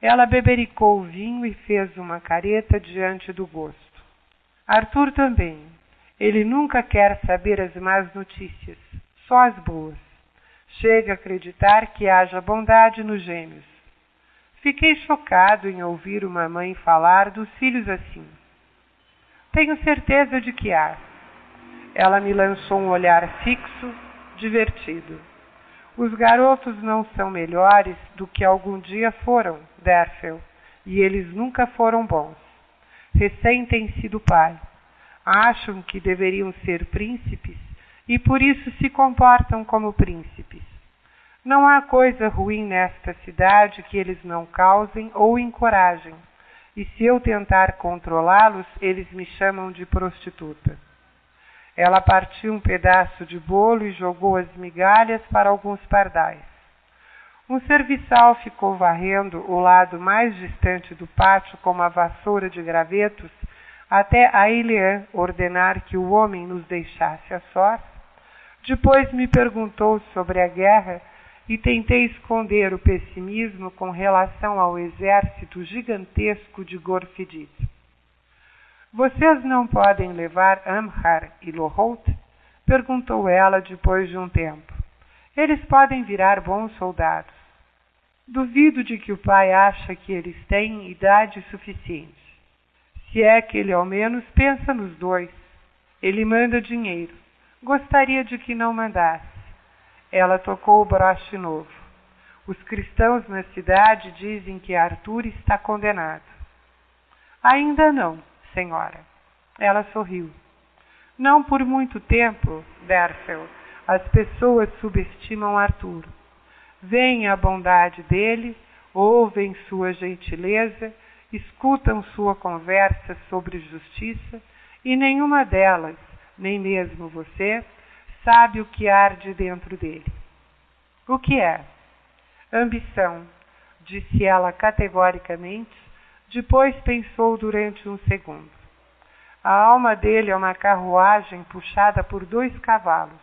Ela bebericou o vinho e fez uma careta diante do gosto. Arthur também. Ele nunca quer saber as más notícias, só as boas. Chega a acreditar que haja bondade nos gêmeos. Fiquei chocado em ouvir uma mãe falar dos filhos assim. Tenho certeza de que há. Ela me lançou um olhar fixo, divertido. Os garotos não são melhores do que algum dia foram, Derfel, e eles nunca foram bons. Ressentem-se do pai. Acham que deveriam ser príncipes e por isso se comportam como príncipes. Não há coisa ruim nesta cidade que eles não causem ou encorajem, e se eu tentar controlá-los, eles me chamam de prostituta. Ela partiu um pedaço de bolo e jogou as migalhas para alguns pardais. Um serviçal ficou varrendo o lado mais distante do pátio com uma vassoura de gravetos até Ailian ordenar que o homem nos deixasse a sós. Depois me perguntou sobre a guerra e tentei esconder o pessimismo com relação ao exército gigantesco de Gorfidid. Vocês não podem levar Amhar e Lohot? perguntou ela depois de um tempo. Eles podem virar bons soldados. Duvido de que o pai acha que eles têm idade suficiente. Se é que ele ao menos pensa nos dois. Ele manda dinheiro. Gostaria de que não mandasse. Ela tocou o broche novo. Os cristãos na cidade dizem que Arthur está condenado. Ainda não, senhora. Ela sorriu. Não por muito tempo, Derfel, as pessoas subestimam Arthur. Veem a bondade dele, ouvem sua gentileza, escutam sua conversa sobre justiça, e nenhuma delas, nem mesmo você, sabe o que arde dentro dele. O que é? Ambição, disse ela categoricamente, depois pensou durante um segundo. A alma dele é uma carruagem puxada por dois cavalos,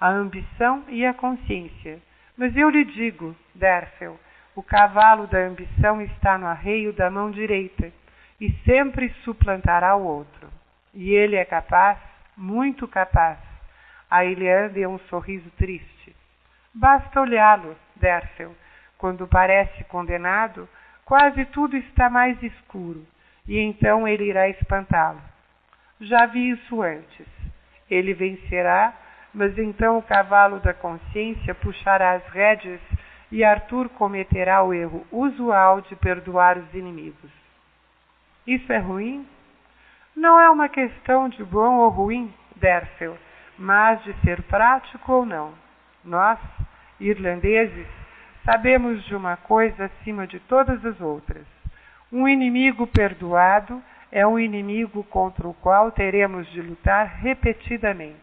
a ambição e a consciência. Mas eu lhe digo, Derfel, o cavalo da ambição está no arreio da mão direita e sempre suplantará o outro. E ele é capaz, muito capaz. A Eliane deu um sorriso triste. Basta olhá-lo, Derfel. Quando parece condenado, Quase tudo está mais escuro, e então ele irá espantá-lo. Já vi isso antes. Ele vencerá, mas então o cavalo da consciência puxará as rédeas e Arthur cometerá o erro usual de perdoar os inimigos. Isso é ruim? Não é uma questão de bom ou ruim, Derfel, mas de ser prático ou não. Nós, irlandeses, sabemos de uma coisa acima de todas as outras. Um inimigo perdoado é um inimigo contra o qual teremos de lutar repetidamente.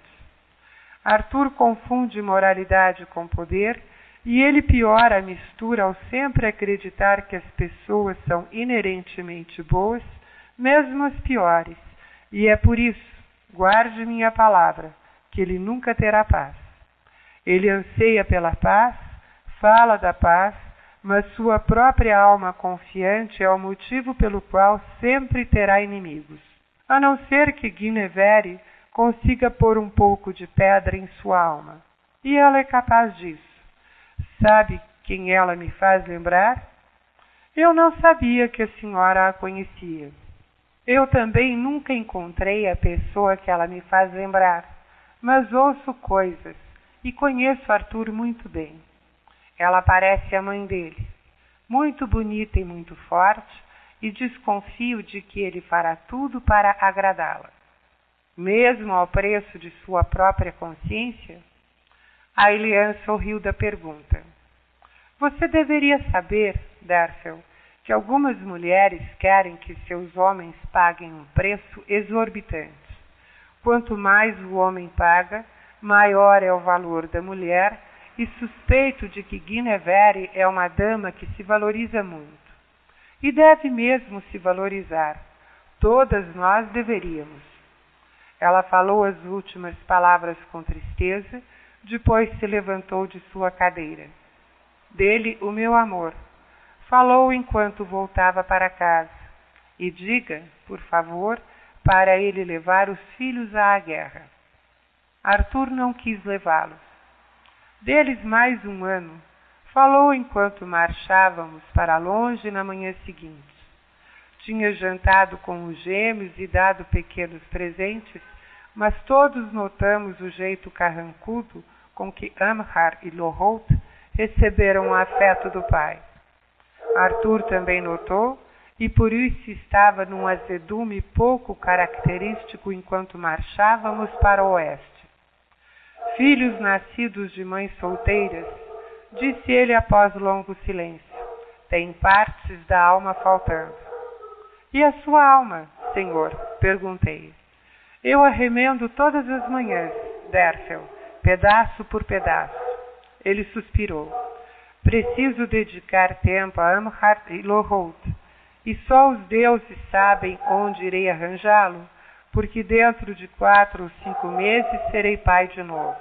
Arthur confunde moralidade com poder e ele piora a mistura ao sempre acreditar que as pessoas são inerentemente boas, mesmo as piores, e é por isso, guarde minha palavra, que ele nunca terá paz. Ele anseia pela paz fala da paz, mas sua própria alma confiante é o motivo pelo qual sempre terá inimigos. A não ser que Guinevere consiga pôr um pouco de pedra em sua alma. E ela é capaz disso. Sabe quem ela me faz lembrar? Eu não sabia que a senhora a conhecia. Eu também nunca encontrei a pessoa que ela me faz lembrar, mas ouço coisas e conheço Arthur muito bem. Ela parece a mãe dele, muito bonita e muito forte, e desconfio de que ele fará tudo para agradá-la. Mesmo ao preço de sua própria consciência? A Eliane sorriu da pergunta. Você deveria saber, Darcel, que algumas mulheres querem que seus homens paguem um preço exorbitante. Quanto mais o homem paga, maior é o valor da mulher e suspeito de que Guinevere é uma dama que se valoriza muito. E deve mesmo se valorizar. Todas nós deveríamos. Ela falou as últimas palavras com tristeza, depois se levantou de sua cadeira. Dele o meu amor. Falou enquanto voltava para casa. E diga, por favor, para ele levar os filhos à guerra. Arthur não quis levá-los. Deles mais um ano. Falou enquanto marchávamos para longe na manhã seguinte. Tinha jantado com os gêmeos e dado pequenos presentes, mas todos notamos o jeito carrancudo com que Amhar e Lohot receberam o afeto do pai. Arthur também notou e por isso estava num azedume pouco característico enquanto marchávamos para o oeste. Filhos nascidos de mães solteiras, disse ele após longo silêncio, têm partes da alma faltando. E a sua alma, senhor? perguntei. Eu arremendo todas as manhãs, Derfel, pedaço por pedaço. Ele suspirou. Preciso dedicar tempo a Amhar e Lohot, e só os deuses sabem onde irei arranjá-lo, porque dentro de quatro ou cinco meses serei pai de novo.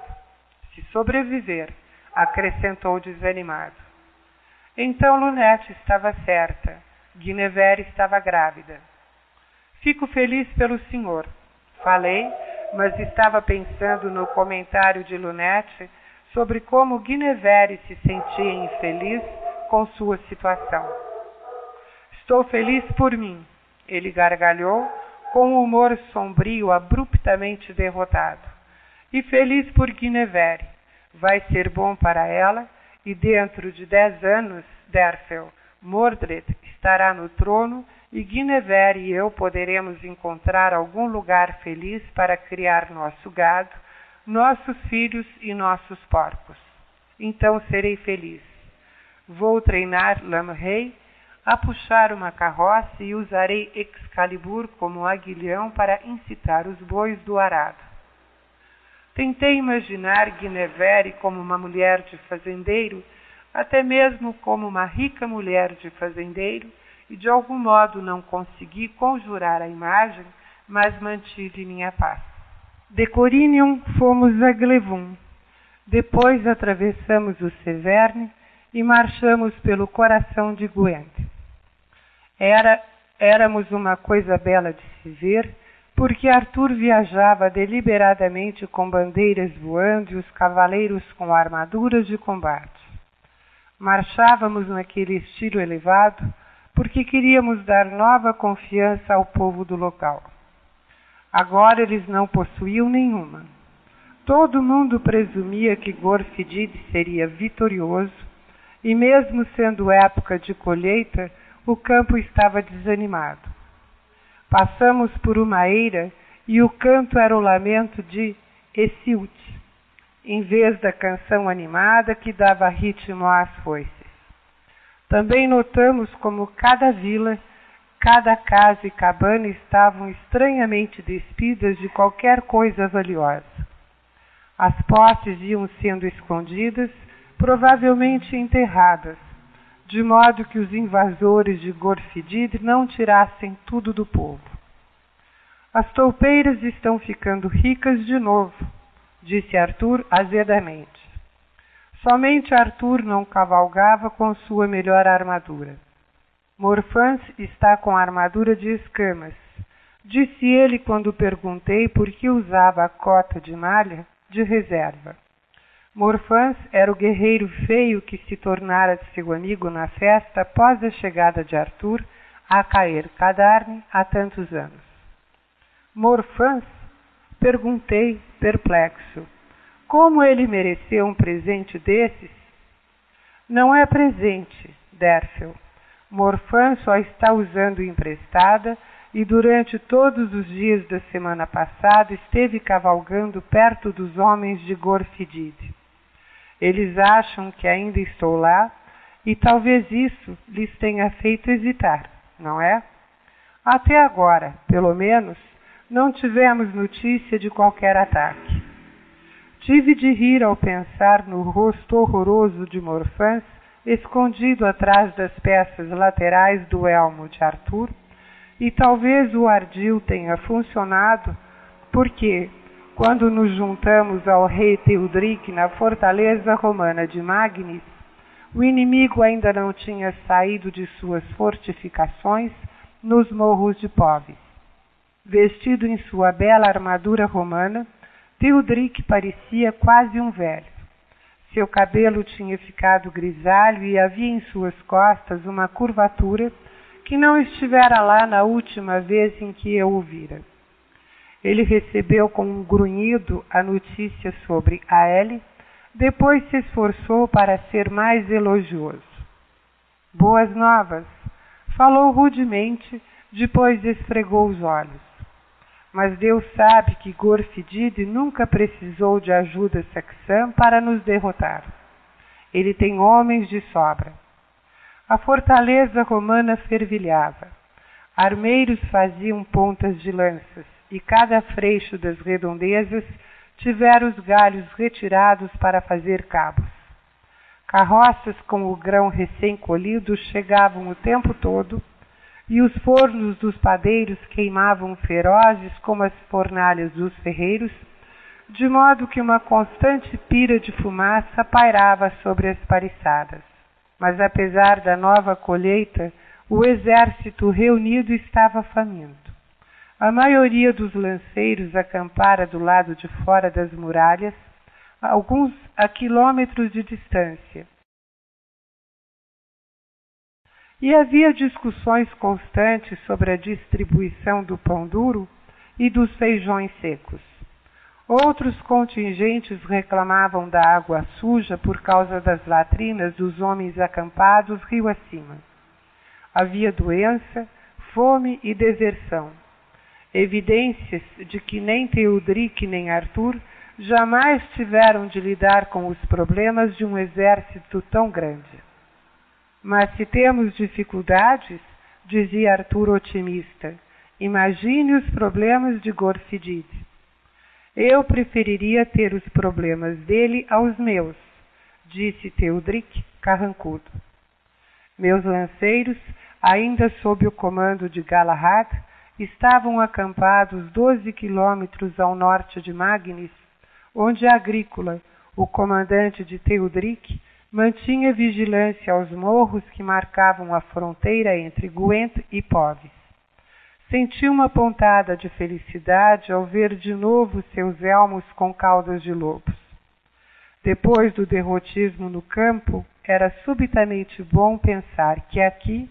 Se sobreviver, acrescentou desanimado. Então Lunete estava certa, Guinevere estava grávida. Fico feliz pelo senhor, Falei, mas estava pensando no comentário de Lunete sobre como Guinevere se sentia infeliz com sua situação. Estou feliz por mim, ele gargalhou, com o humor sombrio abruptamente derrotado. E feliz por Guinevere. Vai ser bom para ela, e dentro de dez anos, Derfel, Mordred estará no trono e Guinevere e eu poderemos encontrar algum lugar feliz para criar nosso gado, nossos filhos e nossos porcos. Então serei feliz. Vou treinar Lamrei a puxar uma carroça e usarei Excalibur como aguilhão para incitar os bois do arado. Tentei imaginar Guinevere como uma mulher de fazendeiro, até mesmo como uma rica mulher de fazendeiro, e de algum modo não consegui conjurar a imagem, mas mantive minha paz. De Corinium fomos a Glevum. Depois atravessamos o Severne e marchamos pelo coração de Gwent. Era, éramos uma coisa bela de se ver, porque Arthur viajava deliberadamente com bandeiras voando e os cavaleiros com armaduras de combate. Marchávamos naquele estilo elevado, porque queríamos dar nova confiança ao povo do local. Agora eles não possuíam nenhuma. Todo mundo presumia que Gorfidid seria vitorioso, e mesmo sendo época de colheita, o campo estava desanimado. Passamos por uma eira e o canto era o lamento de Esilt, em vez da canção animada que dava ritmo às foices. Também notamos como cada vila, cada casa e cabana estavam estranhamente despidas de qualquer coisa valiosa. As postes iam sendo escondidas, provavelmente enterradas, de modo que os invasores de Gorfidid não tirassem tudo do povo. As toupeiras estão ficando ricas de novo, disse Arthur azedamente. Somente Arthur não cavalgava com sua melhor armadura. Morfãs está com armadura de escamas, disse ele quando perguntei por que usava a cota de malha de reserva. Morfãs era o guerreiro feio que se tornara seu amigo na festa após a chegada de Arthur a cair Cadarne há tantos anos. Morfãs? Perguntei, perplexo. Como ele mereceu um presente desses? Não é presente, Derfel. Morfan só está usando emprestada e durante todos os dias da semana passada esteve cavalgando perto dos homens de Gorfidid. Eles acham que ainda estou lá e talvez isso lhes tenha feito hesitar, não é? Até agora, pelo menos, não tivemos notícia de qualquer ataque. Tive de rir ao pensar no rosto horroroso de Morfãs escondido atrás das peças laterais do elmo de Arthur, e talvez o ardil tenha funcionado porque, quando nos juntamos ao rei Teodric na fortaleza romana de Magnis, o inimigo ainda não tinha saído de suas fortificações nos morros de Povis. Vestido em sua bela armadura romana, Teodric parecia quase um velho. Seu cabelo tinha ficado grisalho e havia em suas costas uma curvatura que não estivera lá na última vez em que eu o vira. Ele recebeu com um grunhido a notícia sobre Aele, depois se esforçou para ser mais elogioso. Boas novas! Falou rudemente, depois esfregou os olhos. Mas Deus sabe que Gorfidide nunca precisou de ajuda saxã para nos derrotar. Ele tem homens de sobra. A fortaleza romana fervilhava. Armeiros faziam pontas de lanças e cada freixo das redondezas tivera os galhos retirados para fazer cabos. Carroças com o grão recém-colhido chegavam o tempo todo, e os fornos dos padeiros queimavam ferozes como as fornalhas dos ferreiros, de modo que uma constante pira de fumaça pairava sobre as pariçadas. Mas apesar da nova colheita, o exército reunido estava faminto. A maioria dos lanceiros acampara do lado de fora das muralhas, alguns a quilômetros de distância. E havia discussões constantes sobre a distribuição do pão duro e dos feijões secos. Outros contingentes reclamavam da água suja por causa das latrinas dos homens acampados rio acima. Havia doença, fome e deserção evidências de que nem Teodric nem Arthur jamais tiveram de lidar com os problemas de um exército tão grande. Mas se temos dificuldades, dizia Arthur otimista, imagine os problemas de Gorfidide. Eu preferiria ter os problemas dele aos meus, disse Teodric carrancudo. Meus lanceiros, ainda sob o comando de Galahad, estavam acampados doze quilômetros ao norte de Magnis, onde Agrícola, o comandante de Teudric, mantinha vigilância aos morros que marcavam a fronteira entre Gwent e Povis. Senti uma pontada de felicidade ao ver de novo seus elmos com caudas de lobos. Depois do derrotismo no campo, era subitamente bom pensar que aqui,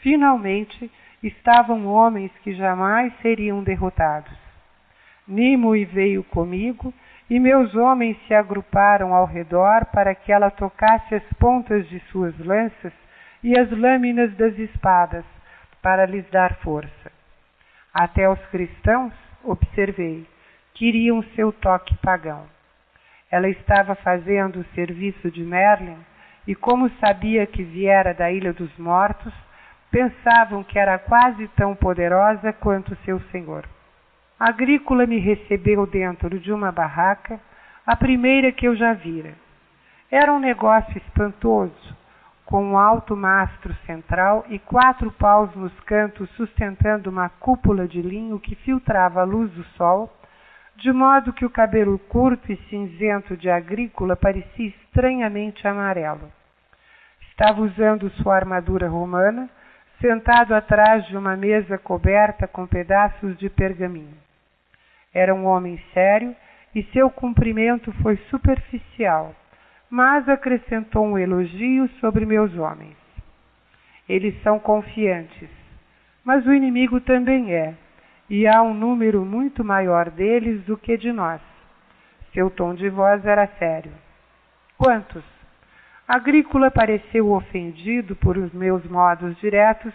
finalmente, estavam homens que jamais seriam derrotados. Nimue veio comigo, e meus homens se agruparam ao redor para que ela tocasse as pontas de suas lanças e as lâminas das espadas, para lhes dar força. Até os cristãos, observei, queriam seu toque pagão. Ela estava fazendo o serviço de Merlin, e como sabia que viera da Ilha dos Mortos, pensavam que era quase tão poderosa quanto seu senhor. Agrícola me recebeu dentro de uma barraca, a primeira que eu já vira. Era um negócio espantoso, com um alto mastro central e quatro paus nos cantos sustentando uma cúpula de linho que filtrava a luz do sol, de modo que o cabelo curto e cinzento de agrícola parecia estranhamente amarelo. Estava usando sua armadura romana, sentado atrás de uma mesa coberta com pedaços de pergaminho. Era um homem sério e seu cumprimento foi superficial, mas acrescentou um elogio sobre meus homens. Eles são confiantes, mas o inimigo também é, e há um número muito maior deles do que de nós. Seu tom de voz era sério. Quantos? Agrícola pareceu ofendido por os meus modos diretos,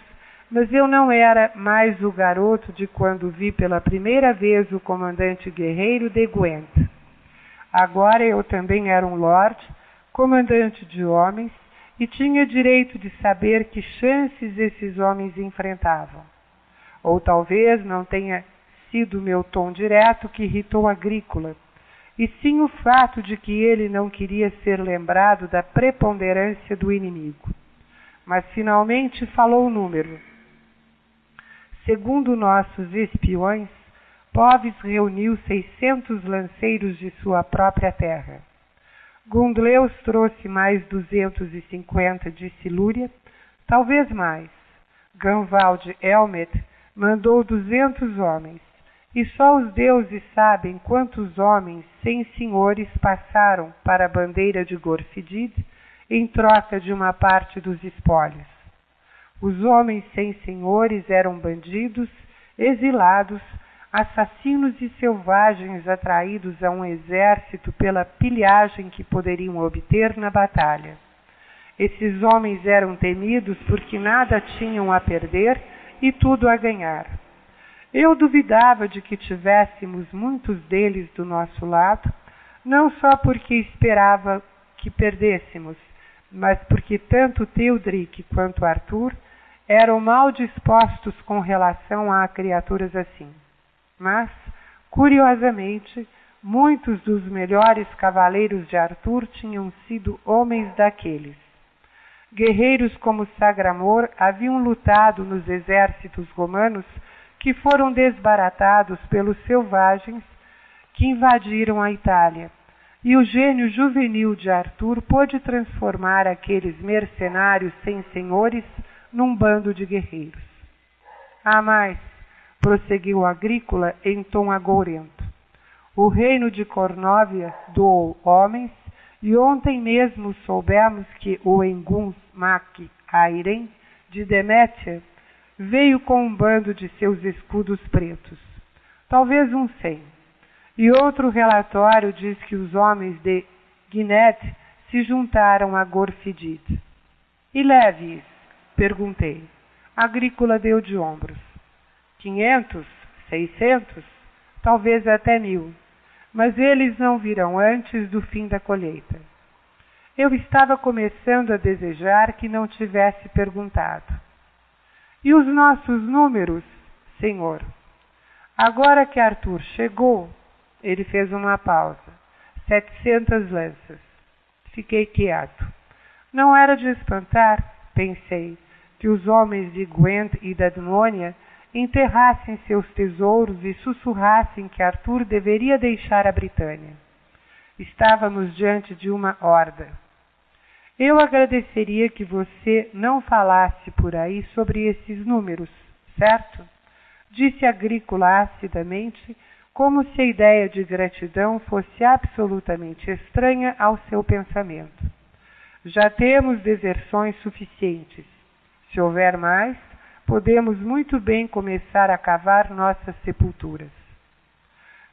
mas eu não era mais o garoto de quando vi pela primeira vez o comandante guerreiro de Gwent. Agora eu também era um lord, comandante de homens, e tinha direito de saber que chances esses homens enfrentavam. Ou talvez não tenha sido meu tom direto que irritou Agrícola, e sim o fato de que ele não queria ser lembrado da preponderância do inimigo. Mas finalmente falou o número. Segundo nossos espiões, Poves reuniu seiscentos lanceiros de sua própria terra. Gundleus trouxe mais duzentos e cinquenta de Silúria, talvez mais. Ganvald Elmet mandou duzentos homens e só os deuses sabem quantos homens sem senhores passaram para a bandeira de Gorfidid em troca de uma parte dos espólios. Os homens sem senhores eram bandidos, exilados, assassinos e selvagens atraídos a um exército pela pilhagem que poderiam obter na batalha. Esses homens eram temidos porque nada tinham a perder e tudo a ganhar. Eu duvidava de que tivéssemos muitos deles do nosso lado, não só porque esperava que perdêssemos, mas porque tanto Teodric quanto Arthur eram mal dispostos com relação a criaturas assim. Mas, curiosamente, muitos dos melhores cavaleiros de Arthur tinham sido homens daqueles. Guerreiros como Sagramor haviam lutado nos exércitos romanos que foram desbaratados pelos selvagens que invadiram a Itália, e o gênio juvenil de Arthur pôde transformar aqueles mercenários sem senhores num bando de guerreiros. Ah, mais, prosseguiu Agrícola em tom agourento. O reino de Cornóvia doou homens, e ontem mesmo soubemos que o Enguns Mac Airen de Demétia veio com um bando de seus escudos pretos, talvez uns cem. E outro relatório diz que os homens de Guinet se juntaram a Gorfidid. E Leves? Perguntei. Agrícola deu de ombros. Quinhentos? Seiscentos? Talvez até mil. Mas eles não virão antes do fim da colheita. Eu estava começando a desejar que não tivesse perguntado. E os nossos números, Senhor? Agora que Arthur chegou, ele fez uma pausa. Setecentas lanças. Fiquei quieto. Não era de espantar, pensei, que os homens de Gwent e da Demônia enterrassem seus tesouros e sussurrassem que Arthur deveria deixar a Britânia. Estávamos diante de uma horda. Eu agradeceria que você não falasse por aí sobre esses números, certo? Disse Agrícola acidamente, como se a ideia de gratidão fosse absolutamente estranha ao seu pensamento. Já temos deserções suficientes. Se houver mais, podemos muito bem começar a cavar nossas sepulturas.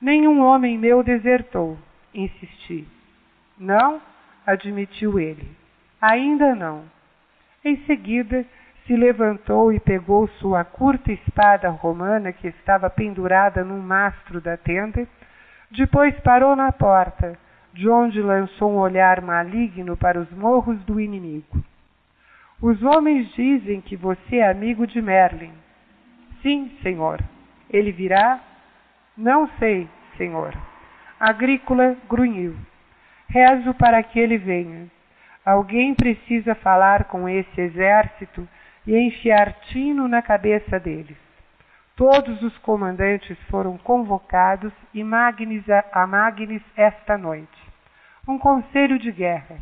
Nenhum homem meu desertou, insisti. Não, admitiu ele. Ainda não. Em seguida, se levantou e pegou sua curta espada romana que estava pendurada num mastro da tenda. Depois parou na porta, de onde lançou um olhar maligno para os morros do inimigo. Os homens dizem que você é amigo de Merlin. Sim, senhor. Ele virá? Não sei, senhor. Agrícola grunhiu. Rezo para que ele venha. Alguém precisa falar com esse exército e enfiar tino na cabeça deles. Todos os comandantes foram convocados e Magnis a Magnis esta noite. Um conselho de guerra.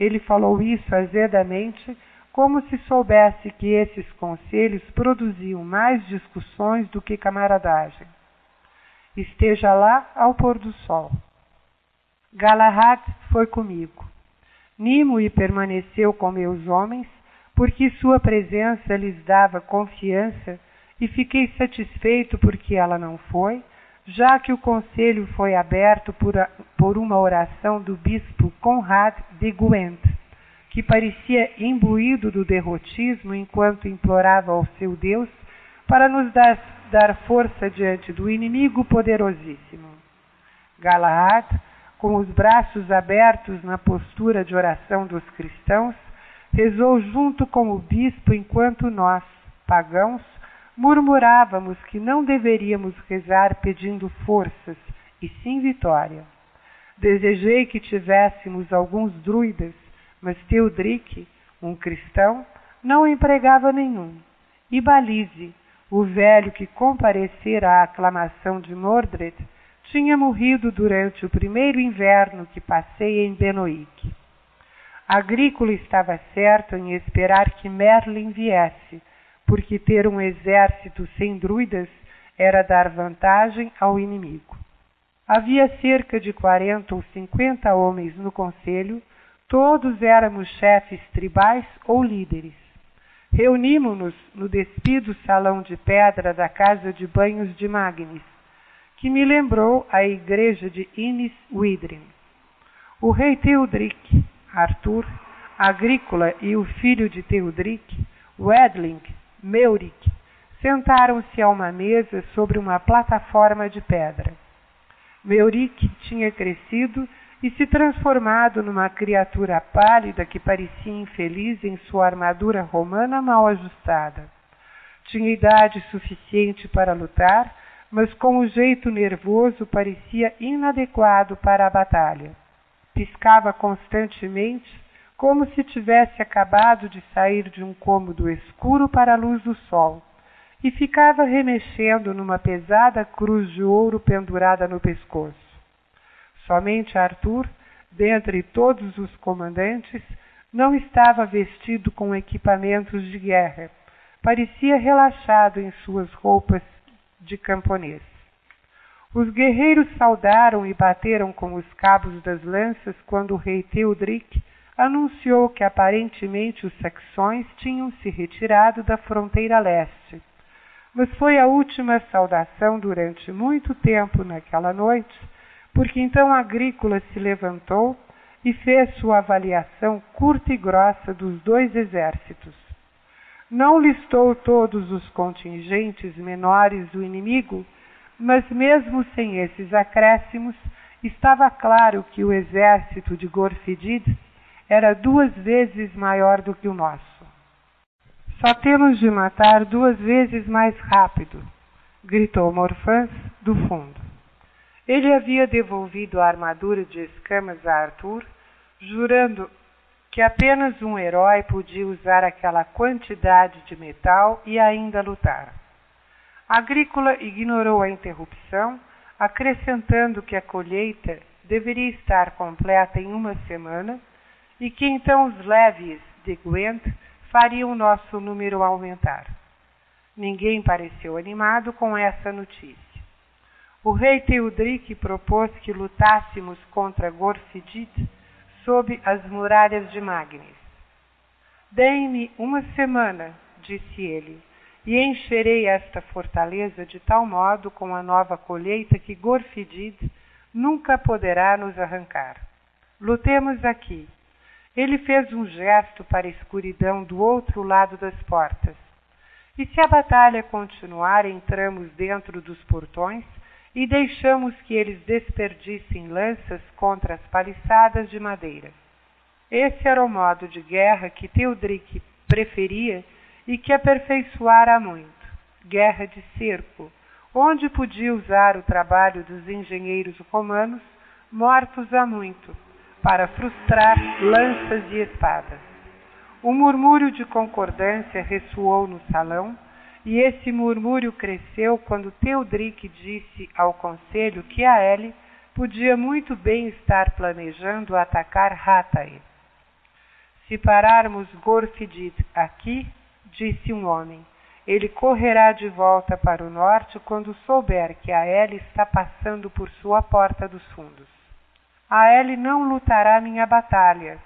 Ele falou isso azedamente, como se soubesse que esses conselhos produziam mais discussões do que camaradagem. Esteja lá ao pôr do sol. Galahad foi comigo. Nimue permaneceu com meus homens, porque sua presença lhes dava confiança, e fiquei satisfeito porque ela não foi, já que o conselho foi aberto por, a, por uma oração do bispo Conrad de Gwent, que parecia imbuído do derrotismo enquanto implorava ao seu Deus para nos dar, dar força diante do inimigo poderosíssimo. Galahad com os braços abertos na postura de oração dos cristãos, rezou junto com o bispo enquanto nós, pagãos, murmurávamos que não deveríamos rezar pedindo forças, e sim vitória. Desejei que tivéssemos alguns druidas, mas Teodric, um cristão, não empregava nenhum. E Balize, o velho que comparecera à aclamação de Mordred, tinha morrido durante o primeiro inverno que passei em Benoic. Agrícola estava certo em esperar que Merlin viesse, porque ter um exército sem druidas era dar vantagem ao inimigo. Havia cerca de quarenta ou cinquenta homens no conselho, todos éramos chefes tribais ou líderes. reunimos-nos no despido salão de pedra da casa de banhos de Magnis, que me lembrou a igreja de Innis Widrin. O rei Teodric, Arthur, Agrícola e o filho de Teodric, Wedling, Meuric, sentaram-se a uma mesa sobre uma plataforma de pedra. Meuric tinha crescido e se transformado numa criatura pálida que parecia infeliz em sua armadura romana mal ajustada. Tinha idade suficiente para lutar, mas com o jeito nervoso parecia inadequado para a batalha. Piscava constantemente, como se tivesse acabado de sair de um cômodo escuro para a luz do sol, e ficava remexendo numa pesada cruz de ouro pendurada no pescoço. Somente Arthur, dentre todos os comandantes, não estava vestido com equipamentos de guerra. Parecia relaxado em suas roupas de camponês. Os guerreiros saudaram e bateram com os cabos das lanças quando o rei Teodric anunciou que aparentemente os saxões tinham se retirado da fronteira leste. Mas foi a última saudação durante muito tempo naquela noite porque então Agrícola se levantou e fez sua avaliação curta e grossa dos dois exércitos. Não listou todos os contingentes menores do inimigo, mas mesmo sem esses acréscimos, estava claro que o exército de Gorfidid era duas vezes maior do que o nosso. Só temos de matar duas vezes mais rápido, gritou Morfãs do fundo. Ele havia devolvido a armadura de escamas a Arthur, jurando que apenas um herói podia usar aquela quantidade de metal e ainda lutar. Agrícola ignorou a interrupção, acrescentando que a colheita deveria estar completa em uma semana e que então os leves de Gwent fariam nosso número aumentar. Ninguém pareceu animado com essa notícia. O rei Teodric propôs que lutássemos contra Gorfidid sob as muralhas de Magnes. Deem-me uma semana, disse ele, e encherei esta fortaleza de tal modo com a nova colheita que Gorfidid nunca poderá nos arrancar. Lutemos aqui. Ele fez um gesto para a escuridão do outro lado das portas. E se a batalha continuar, entramos dentro dos portões e deixamos que eles desperdicem lanças contra as paliçadas de madeira. Esse era o modo de guerra que Teodric preferia e que aperfeiçoara muito. Guerra de cerco, onde podia usar o trabalho dos engenheiros romanos, mortos há muito, para frustrar lanças e espadas. Um murmúrio de concordância ressoou no salão, e esse murmúrio cresceu quando Teodric disse ao conselho que a Ele podia muito bem estar planejando atacar Hatae. Se pararmos Gorfidid aqui, disse um homem, ele correrá de volta para o norte quando souber que a Ele está passando por sua porta dos fundos. A Ele não lutará minha batalha,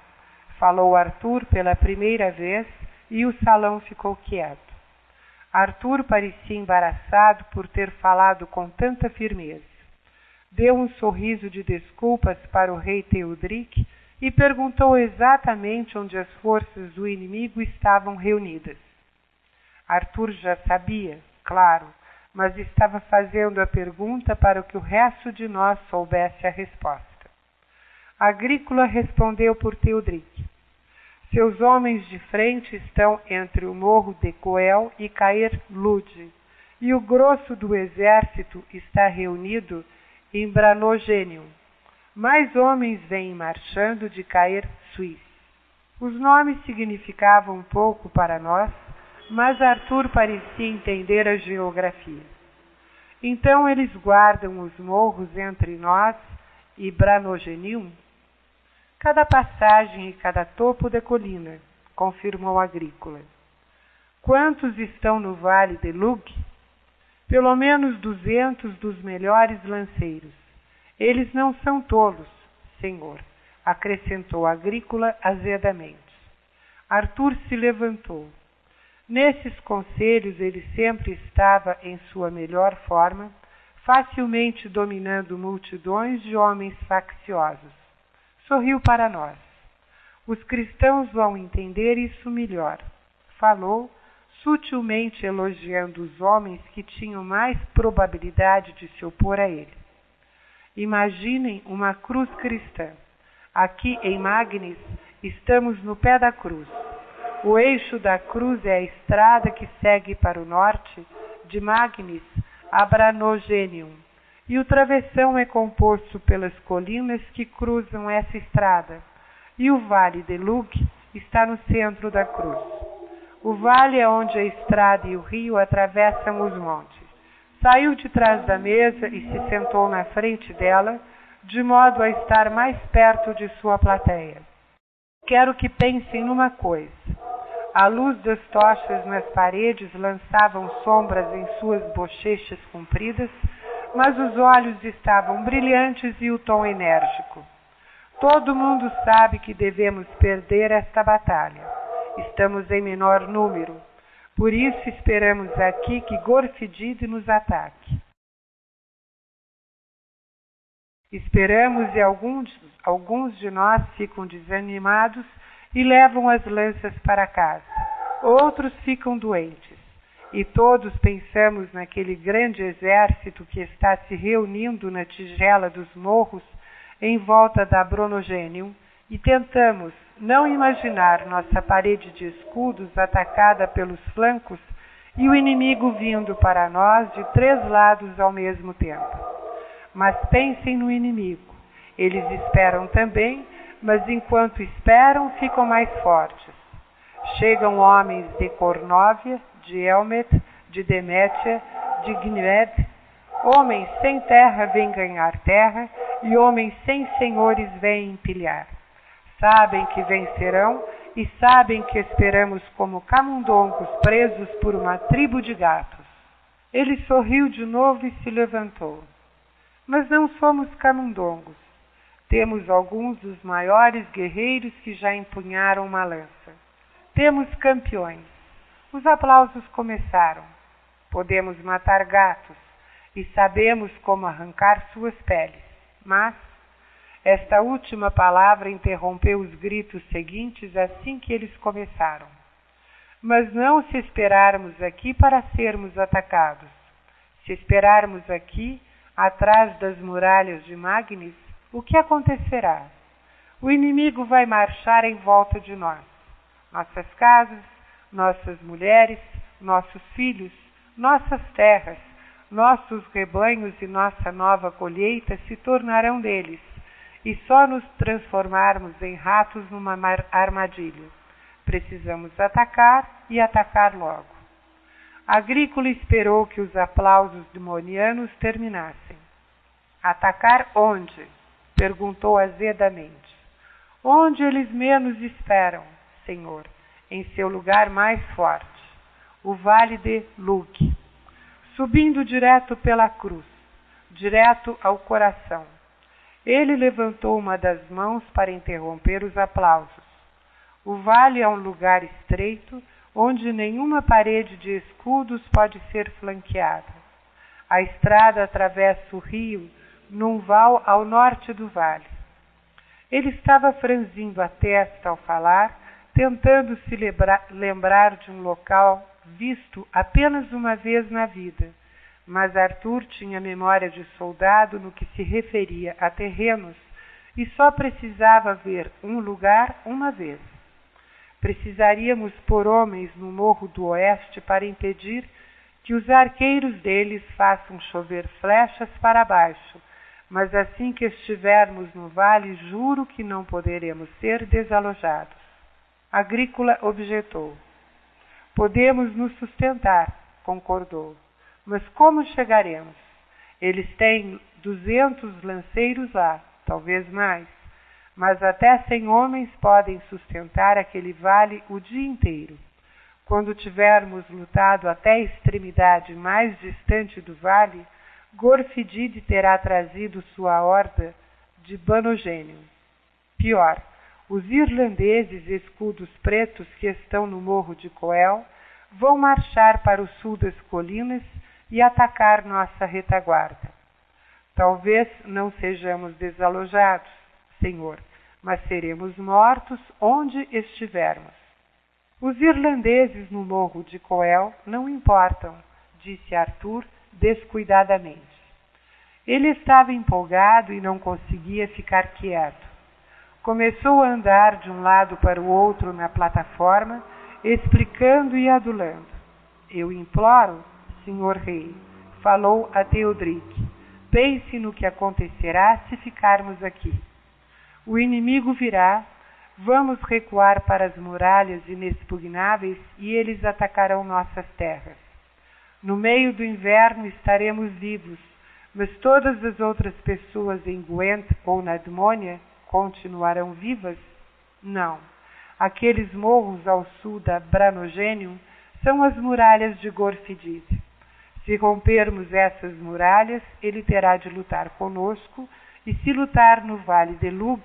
falou Arthur pela primeira vez e o salão ficou quieto. Arthur parecia embaraçado por ter falado com tanta firmeza. Deu um sorriso de desculpas para o rei Teodric e perguntou exatamente onde as forças do inimigo estavam reunidas. Arthur já sabia, claro, mas estava fazendo a pergunta para que o resto de nós soubesse a resposta. Agrícola respondeu por Teodric. Seus homens de frente estão entre o morro de Coel e Caer Lude, e o grosso do exército está reunido em Branogênio. Mais homens vêm marchando de Caer Suís. Os nomes significavam pouco para nós, mas Arthur parecia entender a geografia. Então eles guardam os morros entre nós e Branogenium Cada passagem e cada topo da colina, confirmou Agrícola. Quantos estão no vale de Lug? Pelo menos duzentos dos melhores lanceiros. Eles não são tolos, senhor, acrescentou Agrícola azedamente. Arthur se levantou. Nesses conselhos ele sempre estava em sua melhor forma, facilmente dominando multidões de homens facciosos. Sorriu para nós. Os cristãos vão entender isso melhor. Falou, sutilmente elogiando os homens que tinham mais probabilidade de se opor a ele. Imaginem uma cruz cristã. Aqui em Magnis estamos no pé da cruz. O eixo da cruz é a estrada que segue para o norte, de Magnis a Branogenium, e o travessão é composto pelas colinas que cruzam essa estrada, e o vale de Lug está no centro da cruz. O vale é onde a estrada e o rio atravessam os montes. Saiu de trás da mesa e se sentou na frente dela, de modo a estar mais perto de sua plateia. Quero que pensem numa coisa. A luz das tochas nas paredes lançavam sombras em suas bochechas compridas, mas os olhos estavam brilhantes e o tom enérgico. Todo mundo sabe que devemos perder esta batalha. Estamos em menor número. Por isso esperamos aqui que Gorfidide nos ataque. Esperamos e alguns, alguns de nós ficam desanimados e levam as lanças para casa. Outros ficam doentes. E todos pensamos naquele grande exército que está se reunindo na tigela dos morros em volta da Bronogênio e tentamos não imaginar nossa parede de escudos atacada pelos flancos e o inimigo vindo para nós de três lados ao mesmo tempo. Mas pensem no inimigo. Eles esperam também mas enquanto esperam, ficam mais fortes. Chegam homens de Cornóvia, de Elmet, de Demétia, de Gned. Homens sem terra vêm ganhar terra, e homens sem senhores vêm empilhar. Sabem que vencerão e sabem que esperamos como camundongos presos por uma tribo de gatos. Ele sorriu de novo e se levantou. Mas não somos camundongos. Temos alguns dos maiores guerreiros que já empunharam uma lança. Temos campeões. Os aplausos começaram. Podemos matar gatos e sabemos como arrancar suas peles. Mas esta última palavra interrompeu os gritos seguintes assim que eles começaram. Mas não se esperarmos aqui para sermos atacados. Se esperarmos aqui, atrás das muralhas de Magnis, o que acontecerá? O inimigo vai marchar em volta de nós. Nossas casas, nossas mulheres, nossos filhos, nossas terras, nossos rebanhos e nossa nova colheita se tornarão deles, e só nos transformarmos em ratos numa armadilha. Precisamos atacar e atacar logo. Agrícola esperou que os aplausos demonianos terminassem. Atacar onde? perguntou azedamente. Onde eles menos esperam, Senhor, em seu lugar mais forte, o vale de Luque, subindo direto pela cruz, direto ao coração. Ele levantou uma das mãos para interromper os aplausos. O vale é um lugar estreito onde nenhuma parede de escudos pode ser flanqueada. A estrada atravessa o rio num val ao norte do vale. Ele estava franzindo a testa ao falar, tentando se lembrar de um local visto apenas uma vez na vida, mas Arthur tinha memória de soldado no que se referia a terrenos e só precisava ver um lugar uma vez. Precisaríamos pôr homens no morro do oeste para impedir que os arqueiros deles façam chover flechas para baixo, mas assim que estivermos no vale, juro que não poderemos ser desalojados. Agrícola objetou. Podemos nos sustentar, concordou. Mas como chegaremos? Eles têm duzentos lanceiros lá, talvez mais, mas até cem homens podem sustentar aquele vale o dia inteiro. Quando tivermos lutado até a extremidade mais distante do vale, Gorfidide terá trazido sua horda de Banogênio. Pior, os irlandeses escudos pretos que estão no morro de Coel vão marchar para o sul das colinas e atacar nossa retaguarda. Talvez não sejamos desalojados, Senhor, mas seremos mortos onde estivermos. Os irlandeses no morro de Coel não importam, disse Arthur descuidadamente. Ele estava empolgado e não conseguia ficar quieto. Começou a andar de um lado para o outro na plataforma, explicando e adulando. Eu imploro, senhor rei, falou a Teodric, pense no que acontecerá se ficarmos aqui. O inimigo virá, vamos recuar para as muralhas inexpugnáveis e eles atacarão nossas terras. No meio do inverno estaremos vivos, mas todas as outras pessoas em Gwent ou na Edmônia continuarão vivas? Não. Aqueles morros ao sul da Branogênio são as muralhas de Gorfidid. Se rompermos essas muralhas, ele terá de lutar conosco, e se lutar no vale de Lug,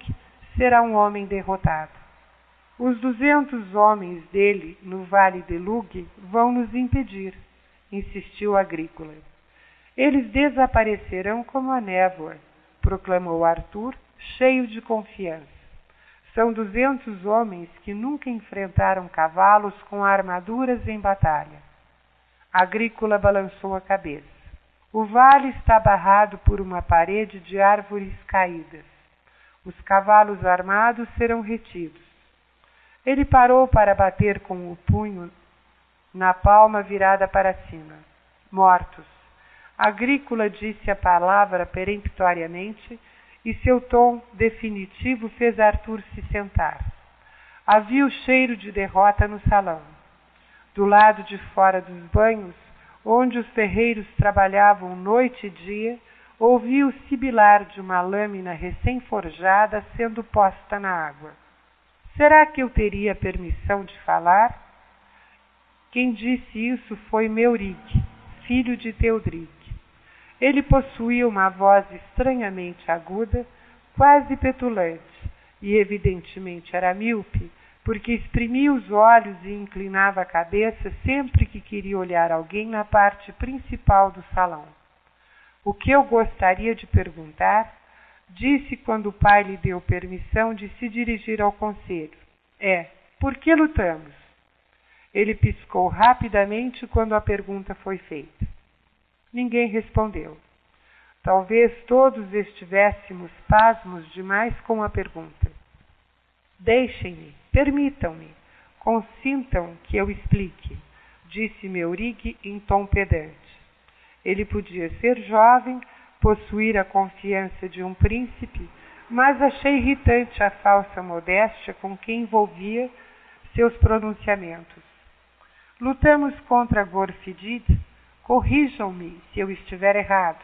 será um homem derrotado. Os duzentos homens dele no vale de Lug vão nos impedir, insistiu Agrícola. Eles desaparecerão como a névoa, proclamou Arthur, cheio de confiança. São duzentos homens que nunca enfrentaram cavalos com armaduras em batalha. Agrícola balançou a cabeça. O vale está barrado por uma parede de árvores caídas. Os cavalos armados serão retidos. Ele parou para bater com o punho na palma virada para cima. Mortos. Agrícola disse a palavra peremptoriamente e seu tom definitivo fez Arthur se sentar. Havia o cheiro de derrota no salão. Do lado de fora dos banhos, onde os ferreiros trabalhavam noite e dia, ouvia o sibilar de uma lâmina recém-forjada sendo posta na água. Será que eu teria permissão de falar? Quem disse isso foi Meurig, filho de Teodric. Ele possuía uma voz estranhamente aguda, quase petulante, e evidentemente era míope, porque exprimia os olhos e inclinava a cabeça sempre que queria olhar alguém na parte principal do salão. O que eu gostaria de perguntar, disse quando o pai lhe deu permissão de se dirigir ao conselho, é: por que lutamos? Ele piscou rapidamente quando a pergunta foi feita. Ninguém respondeu. Talvez todos estivéssemos pasmos demais com a pergunta. Deixem-me, permitam-me, consintam que eu explique, disse Meurig em tom pedante. Ele podia ser jovem, possuir a confiança de um príncipe, mas achei irritante a falsa modéstia com que envolvia seus pronunciamentos. Lutamos contra Gorfidid Corrijam-me se eu estiver errado,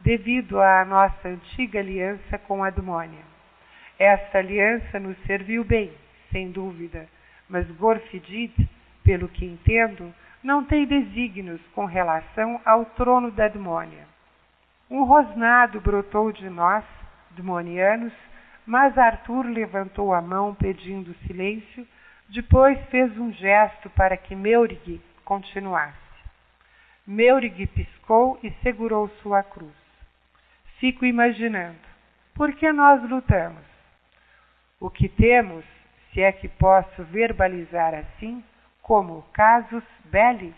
devido à nossa antiga aliança com a Admônia. Esta aliança nos serviu bem, sem dúvida, mas Gorfidid, pelo que entendo, não tem desígnios com relação ao trono da Admônia. Um rosnado brotou de nós, demonianos, mas Arthur levantou a mão pedindo silêncio, depois fez um gesto para que Meurig continuasse. Meurig piscou e segurou sua cruz. Fico imaginando, por que nós lutamos? O que temos, se é que posso verbalizar assim, como casos belli?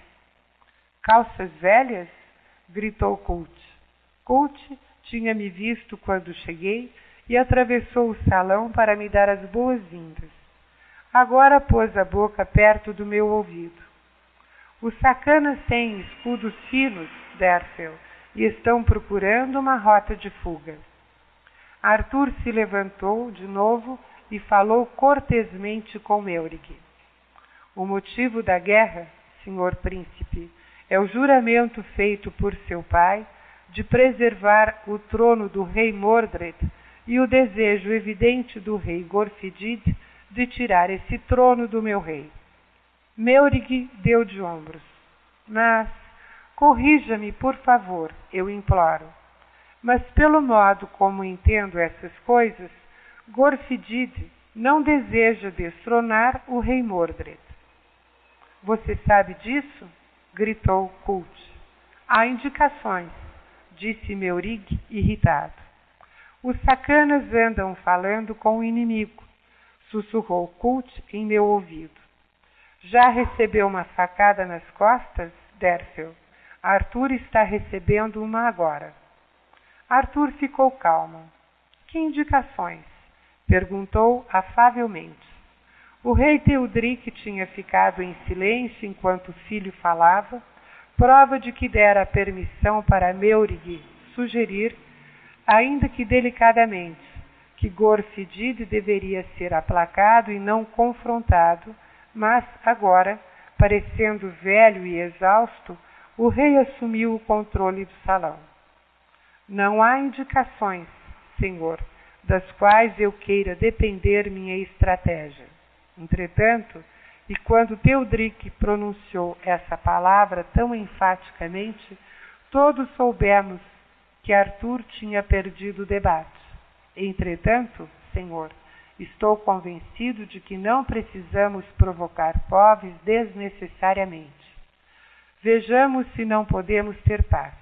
Calças velhas? gritou Colt. Colt tinha me visto quando cheguei e atravessou o salão para me dar as boas-vindas. Agora pôs a boca perto do meu ouvido. Os sacanas têm escudos finos, Derfel, e estão procurando uma rota de fuga. Arthur se levantou de novo e falou cortesmente com Meurig. O motivo da guerra, senhor príncipe, é o juramento feito por seu pai de preservar o trono do rei Mordred e o desejo evidente do rei Gorfidid de tirar esse trono do meu rei. Meurig deu de ombros. Mas, corrija-me, por favor, eu imploro. Mas, pelo modo como entendo essas coisas, Gorfidid não deseja destronar o rei Mordred. Você sabe disso? gritou Cult. Há indicações, disse Meurig, irritado. Os sacanas andam falando com o inimigo, sussurrou Cult em meu ouvido. Já recebeu uma facada nas costas, Derfel? Arthur está recebendo uma agora. Arthur ficou calmo. Que indicações? perguntou afavelmente. O rei Teodric tinha ficado em silêncio enquanto o filho falava, prova de que dera permissão para Meurig sugerir, ainda que delicadamente, que Gorfidid deveria ser aplacado e não confrontado, mas agora, parecendo velho e exausto, o rei assumiu o controle do salão. Não há indicações, senhor, das quais eu queira depender minha estratégia. Entretanto, e quando Teodric pronunciou essa palavra tão enfaticamente, todos soubemos que Arthur tinha perdido o debate. Entretanto, Senhor, estou convencido de que não precisamos provocar povos desnecessariamente. Vejamos se não podemos ter paz.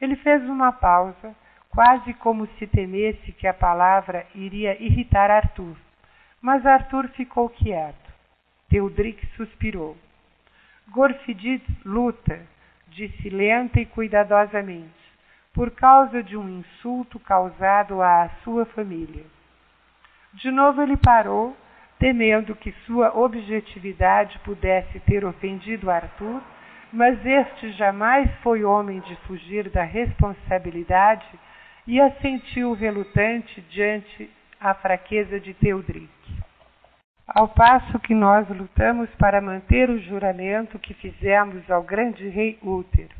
Ele fez uma pausa, quase como se temesse que a palavra iria irritar Arthur mas Arthur ficou quieto. Teodric suspirou. Gorfidid luta, disse lenta e cuidadosamente, por causa de um insulto causado à sua família. De novo ele parou, temendo que sua objetividade pudesse ter ofendido Arthur, mas este jamais foi homem de fugir da responsabilidade e assentiu relutante diante a fraqueza de Teodric ao passo que nós lutamos para manter o juramento que fizemos ao grande rei Útero.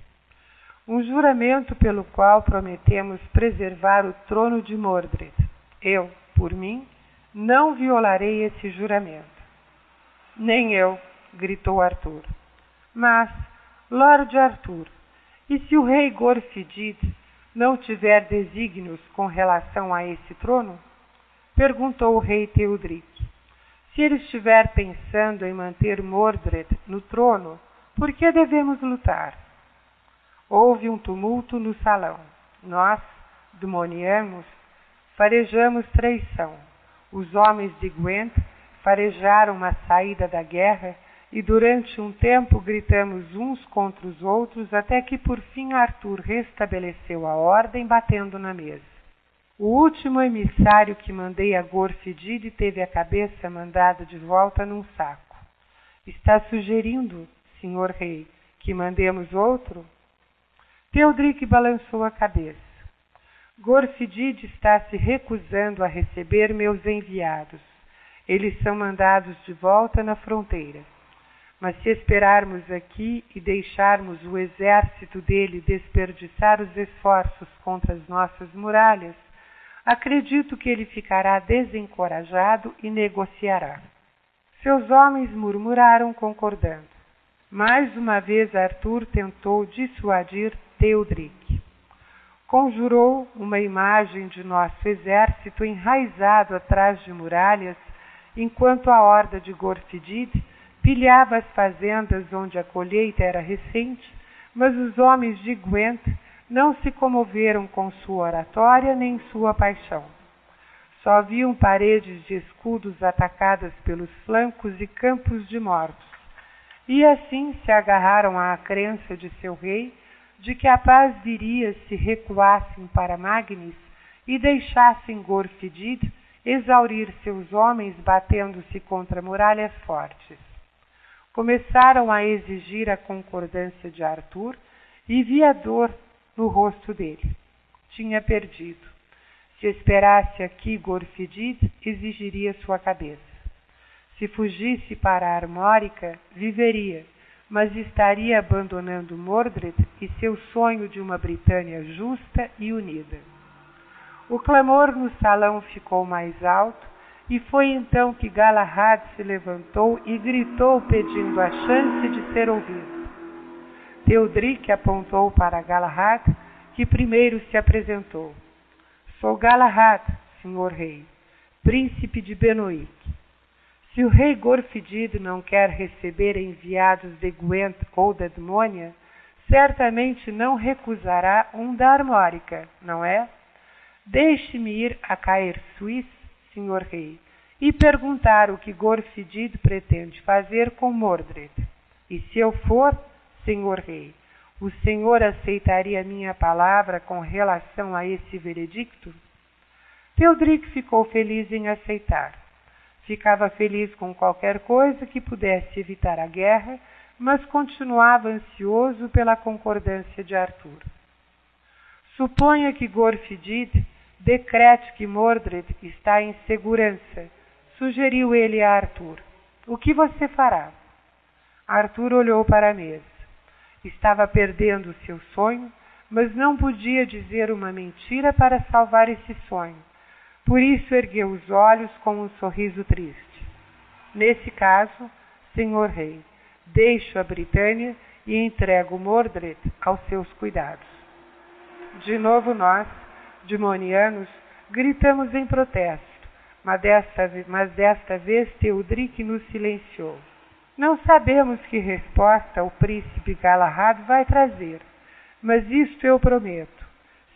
Um juramento pelo qual prometemos preservar o trono de Mordred. Eu, por mim, não violarei esse juramento. Nem eu, gritou Arthur. Mas, Lord Arthur, e se o rei Gorfidid não tiver desígnios com relação a esse trono? Perguntou o rei Teodric. Se ele estiver pensando em manter Mordred no trono, por que devemos lutar? Houve um tumulto no salão. Nós, demonianos, farejamos traição. Os homens de Gwent farejaram uma saída da guerra e durante um tempo gritamos uns contra os outros até que por fim Arthur restabeleceu a ordem batendo na mesa. O último emissário que mandei a Gorfidide teve a cabeça mandada de volta num saco. Está sugerindo, senhor rei, que mandemos outro? Teodric balançou a cabeça. Gorfidide está se recusando a receber meus enviados. Eles são mandados de volta na fronteira. Mas se esperarmos aqui e deixarmos o exército dele desperdiçar os esforços contra as nossas muralhas, Acredito que ele ficará desencorajado e negociará. Seus homens murmuraram concordando. Mais uma vez Arthur tentou dissuadir Teodric. Conjurou uma imagem de nosso exército enraizado atrás de muralhas, enquanto a horda de Gorfidid pilhava as fazendas onde a colheita era recente, mas os homens de Gwent não se comoveram com sua oratória nem sua paixão. Só viam paredes de escudos atacadas pelos flancos e campos de mortos. E assim se agarraram à crença de seu rei de que a paz viria se recuassem para Magnis e deixassem Gorfidid exaurir seus homens batendo-se contra muralhas fortes. Começaram a exigir a concordância de Arthur e via dor no rosto dele. Tinha perdido. Se esperasse aqui Gorfidid, exigiria sua cabeça. Se fugisse para a Armórica, viveria, mas estaria abandonando Mordred e seu sonho de uma Britânia justa e unida. O clamor no salão ficou mais alto e foi então que Galahad se levantou e gritou pedindo a chance de ser ouvido. Teodric apontou para Galahad, que primeiro se apresentou. Sou Galahad, senhor rei, príncipe de Benoit. Se o rei Gorfidid não quer receber enviados de Gwent ou de Edmônia, certamente não recusará um da Armórica, não é? Deixe-me ir a Caer Suís, senhor rei, e perguntar o que Gorfidid pretende fazer com Mordred. E se eu for, senhor rei, o senhor aceitaria minha palavra com relação a esse veredicto? Teodric ficou feliz em aceitar. Ficava feliz com qualquer coisa que pudesse evitar a guerra, mas continuava ansioso pela concordância de Arthur. Suponha que Gorfidid decrete que Mordred está em segurança, sugeriu ele a Arthur. O que você fará? Arthur olhou para a mesa. Estava perdendo o seu sonho, mas não podia dizer uma mentira para salvar esse sonho. Por isso ergueu os olhos com um sorriso triste. Nesse caso, senhor rei, deixo a Britânia e entrego Mordred aos seus cuidados. De novo nós, demonianos, gritamos em protesto, mas desta, mas desta vez Teodric nos silenciou. Não sabemos que resposta o príncipe Galahad vai trazer, mas isto eu prometo.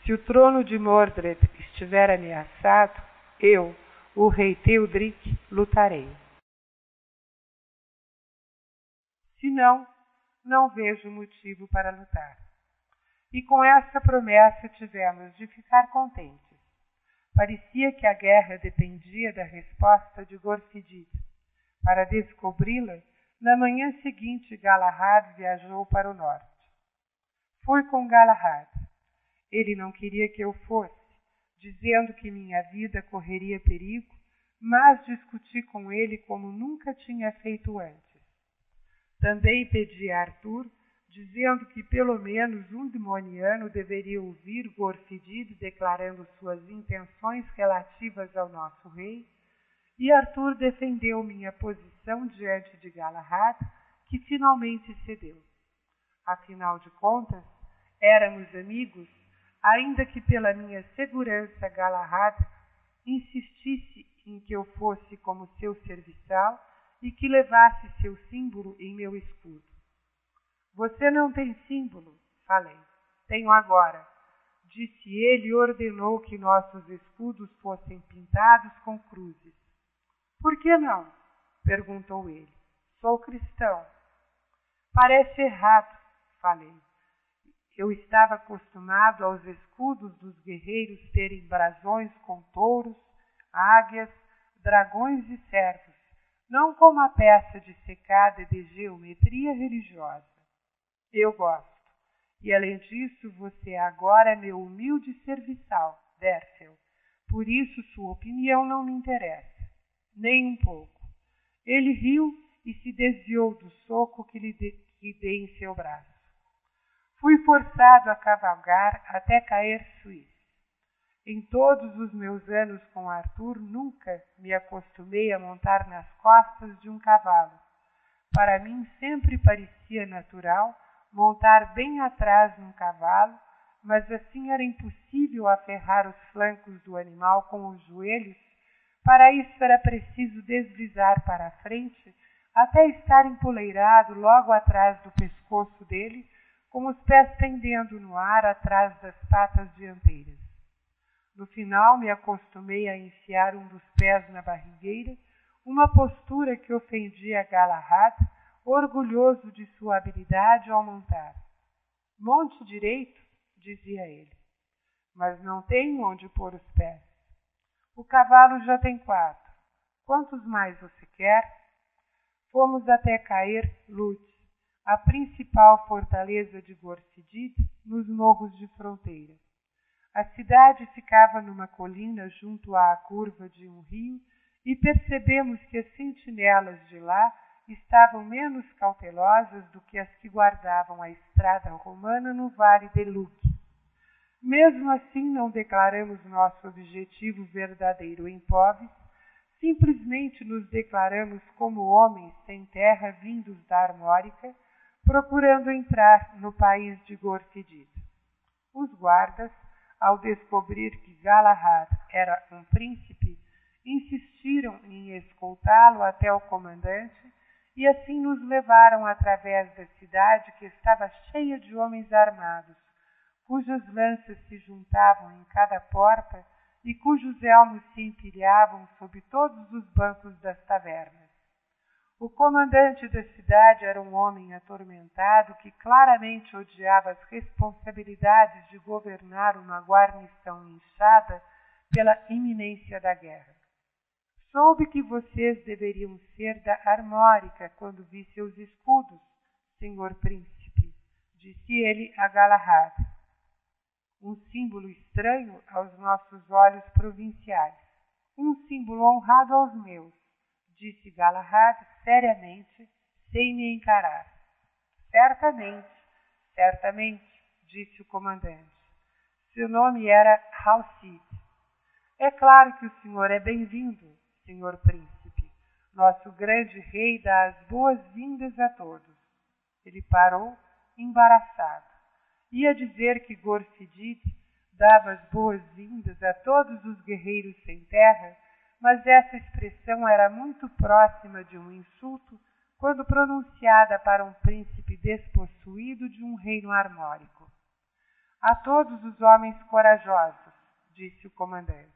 Se o trono de Mordred estiver ameaçado, eu, o rei Teodric, lutarei. Se não, não vejo motivo para lutar. E com essa promessa tivemos de ficar contentes. Parecia que a guerra dependia da resposta de Gorfidid. Para descobri-la, na manhã seguinte, Galahad viajou para o norte. Fui com Galahad. Ele não queria que eu fosse, dizendo que minha vida correria perigo, mas discuti com ele como nunca tinha feito antes. Também pedi a Arthur, dizendo que pelo menos um demoniano deveria ouvir Gorfidid declarando suas intenções relativas ao nosso rei, e Arthur defendeu minha posição diante de Galahad, que finalmente cedeu. Afinal de contas, éramos amigos, ainda que pela minha segurança Galahad insistisse em que eu fosse como seu serviçal e que levasse seu símbolo em meu escudo. Você não tem símbolo, falei. Tenho agora. Disse ele e ordenou que nossos escudos fossem pintados com cruzes. Por que não? perguntou ele. Sou cristão. Parece errado, falei. Eu estava acostumado aos escudos dos guerreiros terem brasões com touros, águias, dragões e servos, não como a peça dissecada de geometria religiosa. Eu gosto. E além disso, você agora é meu humilde serviçal, Dercel. Por isso sua opinião não me interessa nem um pouco. Ele riu e se desviou do soco que lhe, de, que dei em seu braço. Fui forçado a cavalgar até cair suíço. Em todos os meus anos com Arthur, nunca me acostumei a montar nas costas de um cavalo. Para mim sempre parecia natural montar bem atrás num cavalo, mas assim era impossível aferrar os flancos do animal com os joelhos para isso era preciso deslizar para a frente até estar empoleirado logo atrás do pescoço dele, com os pés pendendo no ar atrás das patas dianteiras. No final me acostumei a enfiar um dos pés na barrigueira, uma postura que ofendia Galahad, orgulhoso de sua habilidade ao montar. Monte direito, dizia ele, mas não tenho onde pôr os pés. O cavalo já tem quatro. Quantos mais você quer? Fomos até cair Lutz, a principal fortaleza de Gorcidid, nos morros de fronteira. A cidade ficava numa colina junto à curva de um rio e percebemos que as sentinelas de lá estavam menos cautelosas do que as que guardavam a estrada romana no vale de Luque. Mesmo assim, não declaramos nosso objetivo verdadeiro em Poves, simplesmente nos declaramos como homens sem terra vindos da Armórica, procurando entrar no país de Gorfidid. Os guardas, ao descobrir que Galahad era um príncipe, insistiram em escoltá-lo até o comandante e assim nos levaram através da cidade que estava cheia de homens armados, cujas lanças se juntavam em cada porta e cujos elmos se empilhavam sob todos os bancos das tavernas. O comandante da cidade era um homem atormentado que claramente odiava as responsabilidades de governar uma guarnição inchada pela iminência da guerra. Soube que vocês deveriam ser da Armórica quando vi seus escudos, senhor príncipe, disse ele a Galahad. Um símbolo estranho aos nossos olhos provinciais, um símbolo honrado aos meus, disse Galahad seriamente, sem me encarar. Certamente, certamente, disse o comandante. Seu nome era Halcid. É claro que o senhor é bem-vindo, senhor príncipe. Nosso grande rei dá as boas-vindas a todos. Ele parou, embaraçado. Ia dizer que Gorfidid dava as boas-vindas a todos os guerreiros sem terra, mas essa expressão era muito próxima de um insulto quando pronunciada para um príncipe despossuído de um reino armórico. A todos os homens corajosos, disse o comandante.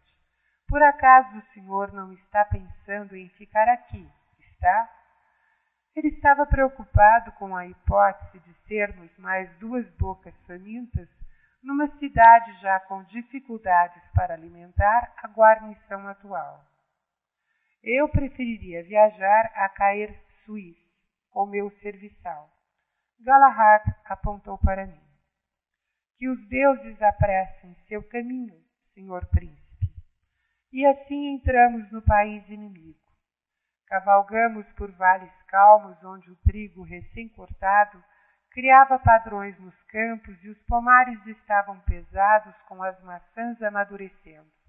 Por acaso o senhor não está pensando em ficar aqui, está? Ele estava preocupado com a hipótese de sermos mais duas bocas famintas numa cidade já com dificuldades para alimentar a guarnição atual. Eu preferiria viajar a Cair Suíça, com meu serviçal. Galahad apontou para mim. Que os deuses apressem seu caminho, senhor príncipe. E assim entramos no país inimigo. Cavalgamos por vales calmos onde o trigo recém-cortado criava padrões nos campos e os pomares estavam pesados com as maçãs amadurecendo.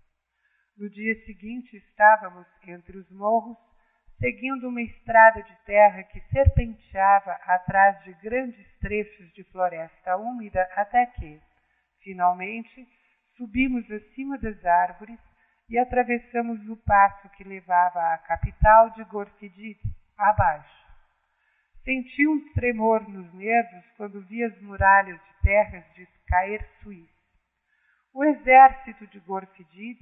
No dia seguinte estávamos entre os morros, seguindo uma estrada de terra que serpenteava atrás de grandes trechos de floresta úmida até que, finalmente, subimos acima das árvores e atravessamos o passo que levava à capital de Gorfidid, abaixo. Senti um tremor nos nervos quando vi as muralhas de terras de cair suíço. O exército de Gorfidid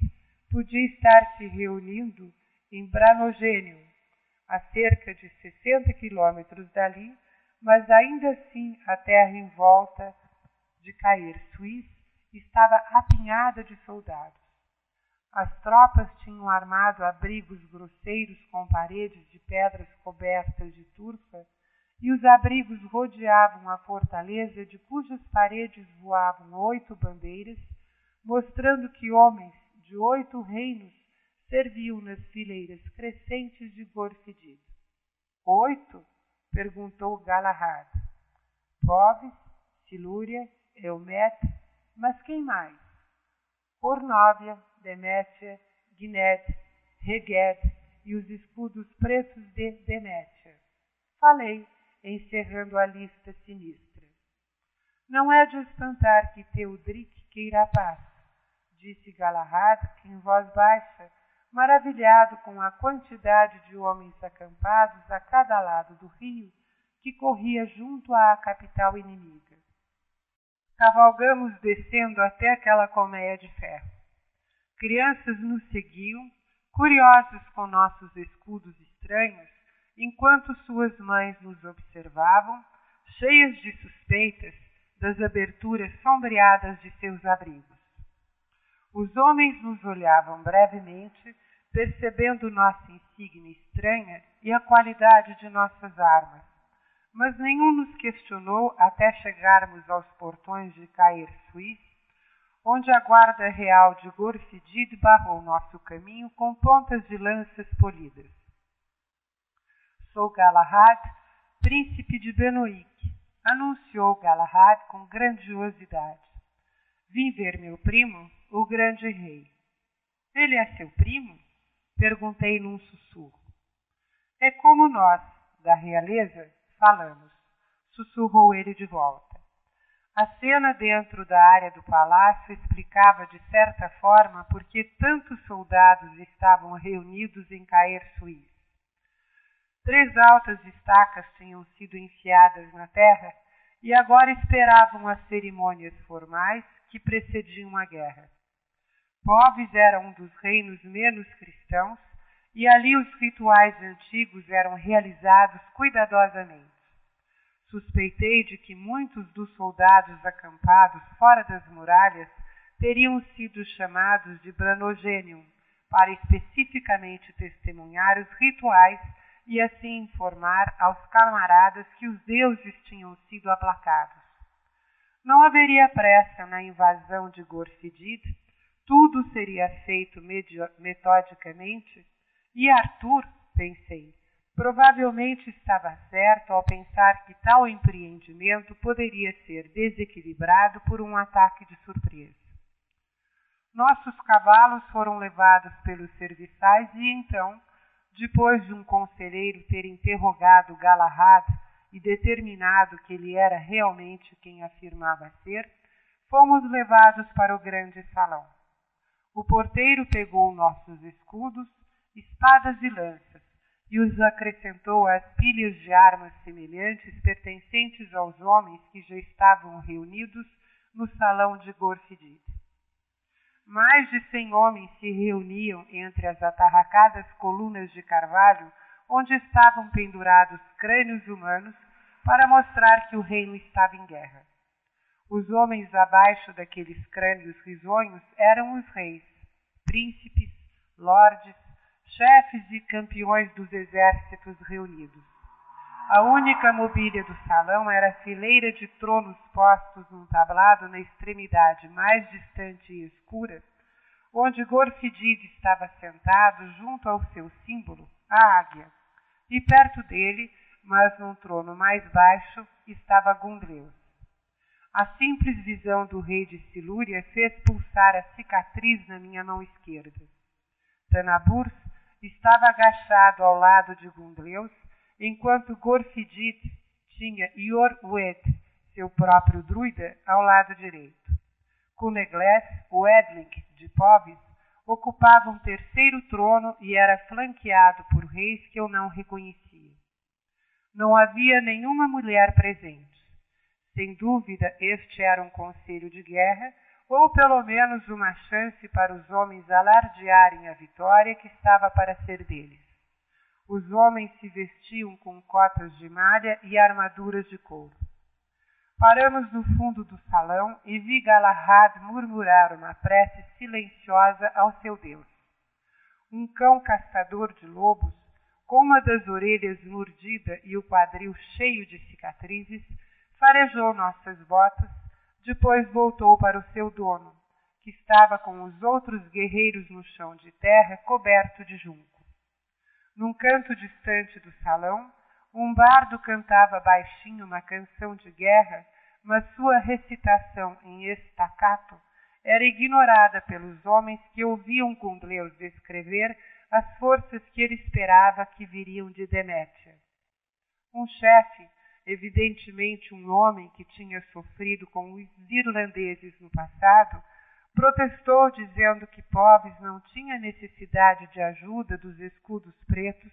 podia estar se reunindo em Branogênio, a cerca de 60 quilômetros dali, mas ainda assim a terra em volta de Cair Suíça estava apinhada de soldados. As tropas tinham armado abrigos grosseiros com paredes de pedras cobertas de turfa, e os abrigos rodeavam a fortaleza de cujas paredes voavam oito bandeiras, mostrando que homens de oito reinos serviu nas fileiras crescentes de Gorfidid. Oito? perguntou Galahad. Poves, Silúria, Eumet, mas quem mais? Cornóvia, Demétia, Guiné, Reged e os escudos pretos de Demétia. Falei, encerrando a lista sinistra. Não é de espantar que Teodric queira a paz disse Galahad em voz baixa, maravilhado com a quantidade de homens acampados a cada lado do rio que corria junto à capital inimiga. Cavalgamos descendo até aquela colmeia de ferro. Crianças nos seguiam, curiosos com nossos escudos estranhos, enquanto suas mães nos observavam, cheias de suspeitas das aberturas sombreadas de seus abrigos. Os homens nos olhavam brevemente, percebendo nossa insígnia estranha e a qualidade de nossas armas, mas nenhum nos questionou até chegarmos aos portões de Cair Suíça, onde a guarda real de Gorfidid barrou nosso caminho com pontas de lanças polidas. Sou Galahad, príncipe de Benoic, anunciou Galahad com grandiosidade. Vim ver meu primo, o grande rei. Ele é seu primo? Perguntei num sussurro. É como nós, da realeza, falamos, sussurrou ele de volta. A cena dentro da área do palácio explicava de certa forma por que tantos soldados estavam reunidos em Caer Suíço. Três altas estacas tinham sido enfiadas na terra e agora esperavam as cerimônias formais que precediam a guerra. Poves era um dos reinos menos cristãos e ali os rituais antigos eram realizados cuidadosamente. Suspeitei de que muitos dos soldados acampados fora das muralhas teriam sido chamados de Branogênium para especificamente testemunhar os rituais e assim informar aos camaradas que os deuses tinham sido aplacados. Não haveria pressa na invasão de Gorfidid, tudo seria feito metodicamente, e Arthur, pensei, Provavelmente estava certo ao pensar que tal empreendimento poderia ser desequilibrado por um ataque de surpresa. Nossos cavalos foram levados pelos serviçais e então, depois de um conselheiro ter interrogado Galahad e determinado que ele era realmente quem afirmava ser, fomos levados para o grande salão. O porteiro pegou nossos escudos, espadas e lanças e os acrescentou às pilhas de armas semelhantes pertencentes aos homens que já estavam reunidos no salão de Gorfidid. Mais de cem homens se reuniam entre as atarracadas colunas de carvalho onde estavam pendurados crânios humanos para mostrar que o reino estava em guerra. Os homens abaixo daqueles crânios risonhos eram os reis, príncipes, lordes, chefes e campeões dos exércitos reunidos. A única mobília do salão era a fileira de tronos postos num tablado na extremidade mais distante e escura, onde Gorfidid estava sentado junto ao seu símbolo, a águia, e perto dele, mas num trono mais baixo, estava Gundleus. A simples visão do rei de Silúria fez pulsar a cicatriz na minha mão esquerda. Tanaburs estava agachado ao lado de Gundleus, enquanto Gorfidid tinha Iorwed, seu próprio druida, ao lado direito. Cunegles, o Edling de Povis, ocupava um terceiro trono e era flanqueado por reis que eu não reconhecia. Não havia nenhuma mulher presente. Sem dúvida, este era um conselho de guerra ou pelo menos uma chance para os homens alardearem a vitória que estava para ser deles. Os homens se vestiam com cotas de malha e armaduras de couro. Paramos no fundo do salão e vi Galahad murmurar uma prece silenciosa ao seu Deus. Um cão caçador de lobos, com uma das orelhas mordida e o quadril cheio de cicatrizes, farejou nossas botas depois voltou para o seu dono, que estava com os outros guerreiros no chão de terra coberto de junco. Num canto distante do salão, um bardo cantava baixinho uma canção de guerra, mas sua recitação em estacato era ignorada pelos homens que ouviam Gundleus descrever as forças que ele esperava que viriam de Demétia. Um chefe evidentemente um homem que tinha sofrido com os irlandeses no passado, protestou dizendo que Poves não tinha necessidade de ajuda dos escudos pretos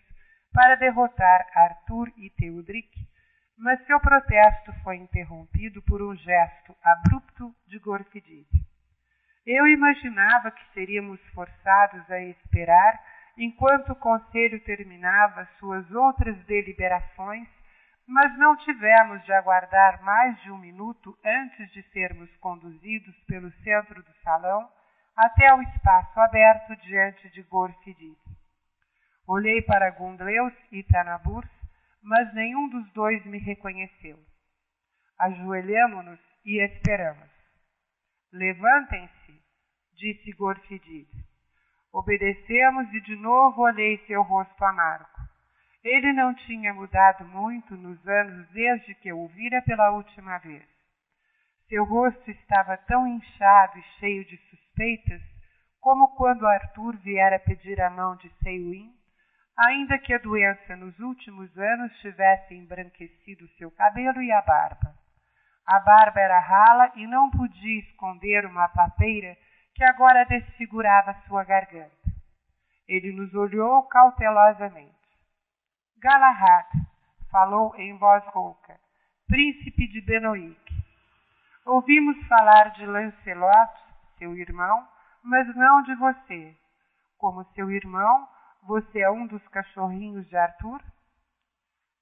para derrotar Arthur e Teodric, mas seu protesto foi interrompido por um gesto abrupto de Gorfidid. Eu imaginava que seríamos forçados a esperar enquanto o conselho terminava suas outras deliberações mas não tivemos de aguardar mais de um minuto antes de sermos conduzidos pelo centro do salão até o espaço aberto diante de Gorfidid. Olhei para Gundleus e Tanaburs, mas nenhum dos dois me reconheceu. Ajoelhamo-nos e esperamos. Levantem-se, disse Gorfidid. Obedecemos e de novo olhei seu rosto amargo. Ele não tinha mudado muito nos anos desde que o vira pela última vez. Seu rosto estava tão inchado e cheio de suspeitas como quando Arthur viera pedir a mão de Seiwin, ainda que a doença nos últimos anos tivesse embranquecido seu cabelo e a barba. A barba era rala e não podia esconder uma papeira que agora desfigurava sua garganta. Ele nos olhou cautelosamente. Galahad falou em voz rouca, príncipe de Benoic. Ouvimos falar de Lancelot, seu irmão, mas não de você. Como seu irmão, você é um dos cachorrinhos de Arthur?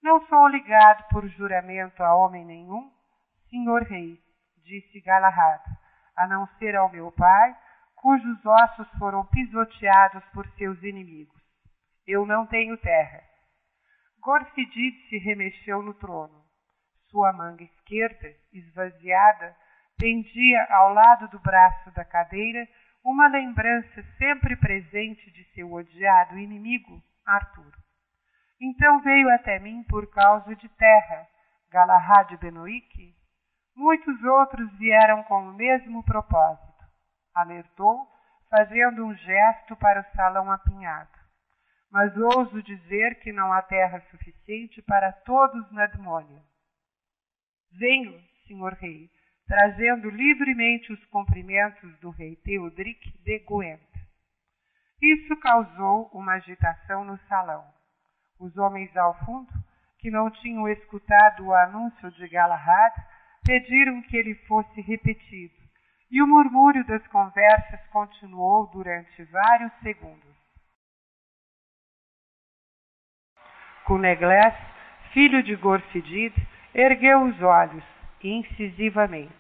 Não sou ligado por juramento a homem nenhum, senhor rei, disse Galahad, a não ser ao meu pai, cujos ossos foram pisoteados por seus inimigos. Eu não tenho terra. Gorfidid se remexeu no trono. Sua manga esquerda, esvaziada, pendia ao lado do braço da cadeira uma lembrança sempre presente de seu odiado inimigo, Arthur. Então veio até mim por causa de terra, Galahad Benoic. Muitos outros vieram com o mesmo propósito. Alertou, fazendo um gesto para o salão apinhado. Mas ouso dizer que não há terra suficiente para todos na demônia. Venho, senhor rei, trazendo livremente os cumprimentos do rei Teodric de Gwent. Isso causou uma agitação no salão. Os homens ao fundo, que não tinham escutado o anúncio de Galahad, pediram que ele fosse repetido, e o murmúrio das conversas continuou durante vários segundos. Cuneglés, filho de Gorfidid, ergueu os olhos, incisivamente.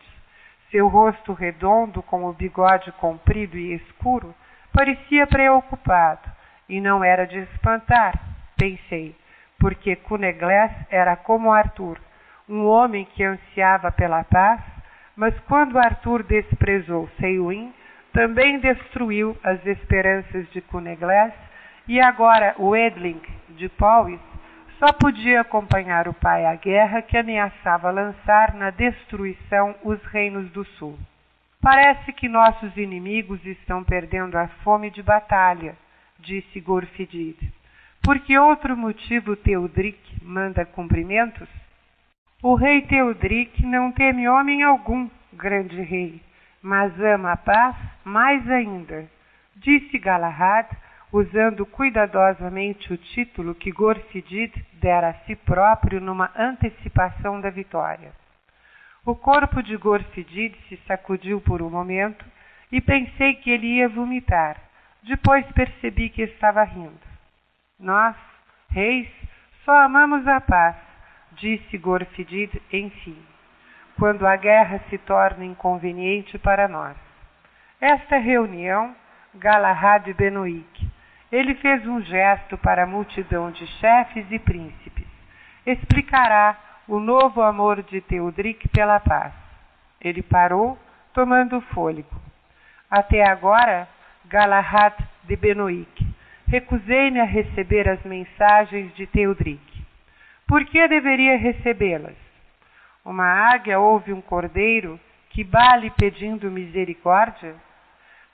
Seu rosto redondo, com o bigode comprido e escuro, parecia preocupado, e não era de espantar, pensei, porque Cuneglés era como Arthur, um homem que ansiava pela paz, mas quando Arthur desprezou Seiwin, também destruiu as esperanças de Cuneglés, e agora o Edling de Powys só podia acompanhar o pai à guerra que ameaçava lançar na destruição os reinos do sul. Parece que nossos inimigos estão perdendo a fome de batalha, disse Gorfidid. Por que outro motivo Teodric manda cumprimentos? O rei Teodric não teme homem algum, grande rei, mas ama a paz mais ainda, disse Galahad, usando cuidadosamente o título que Gorfidid dera a si próprio numa antecipação da vitória. O corpo de Gorfidid se sacudiu por um momento e pensei que ele ia vomitar. Depois percebi que estava rindo. Nós, reis, só amamos a paz, disse Gorfidid, enfim, quando a guerra se torna inconveniente para nós. Esta reunião, Galahad Benoic, ele fez um gesto para a multidão de chefes e príncipes. Explicará o novo amor de Teodric pela paz. Ele parou, tomando fôlego. Até agora, Galahad de Benoic, recusei-me a receber as mensagens de Teodric. Por que deveria recebê-las? Uma águia ouve um cordeiro que bale pedindo misericórdia?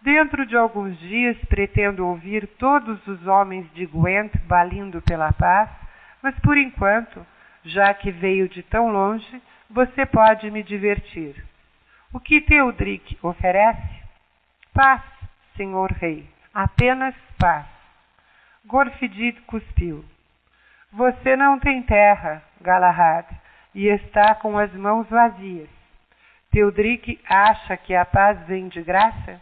Dentro de alguns dias pretendo ouvir todos os homens de Gwent balindo pela paz, mas por enquanto, já que veio de tão longe, você pode me divertir. O que Teodric oferece? Paz, senhor rei, apenas paz. Gorfidid cuspiu. Você não tem terra, Galahad, e está com as mãos vazias. Teodric acha que a paz vem de graça?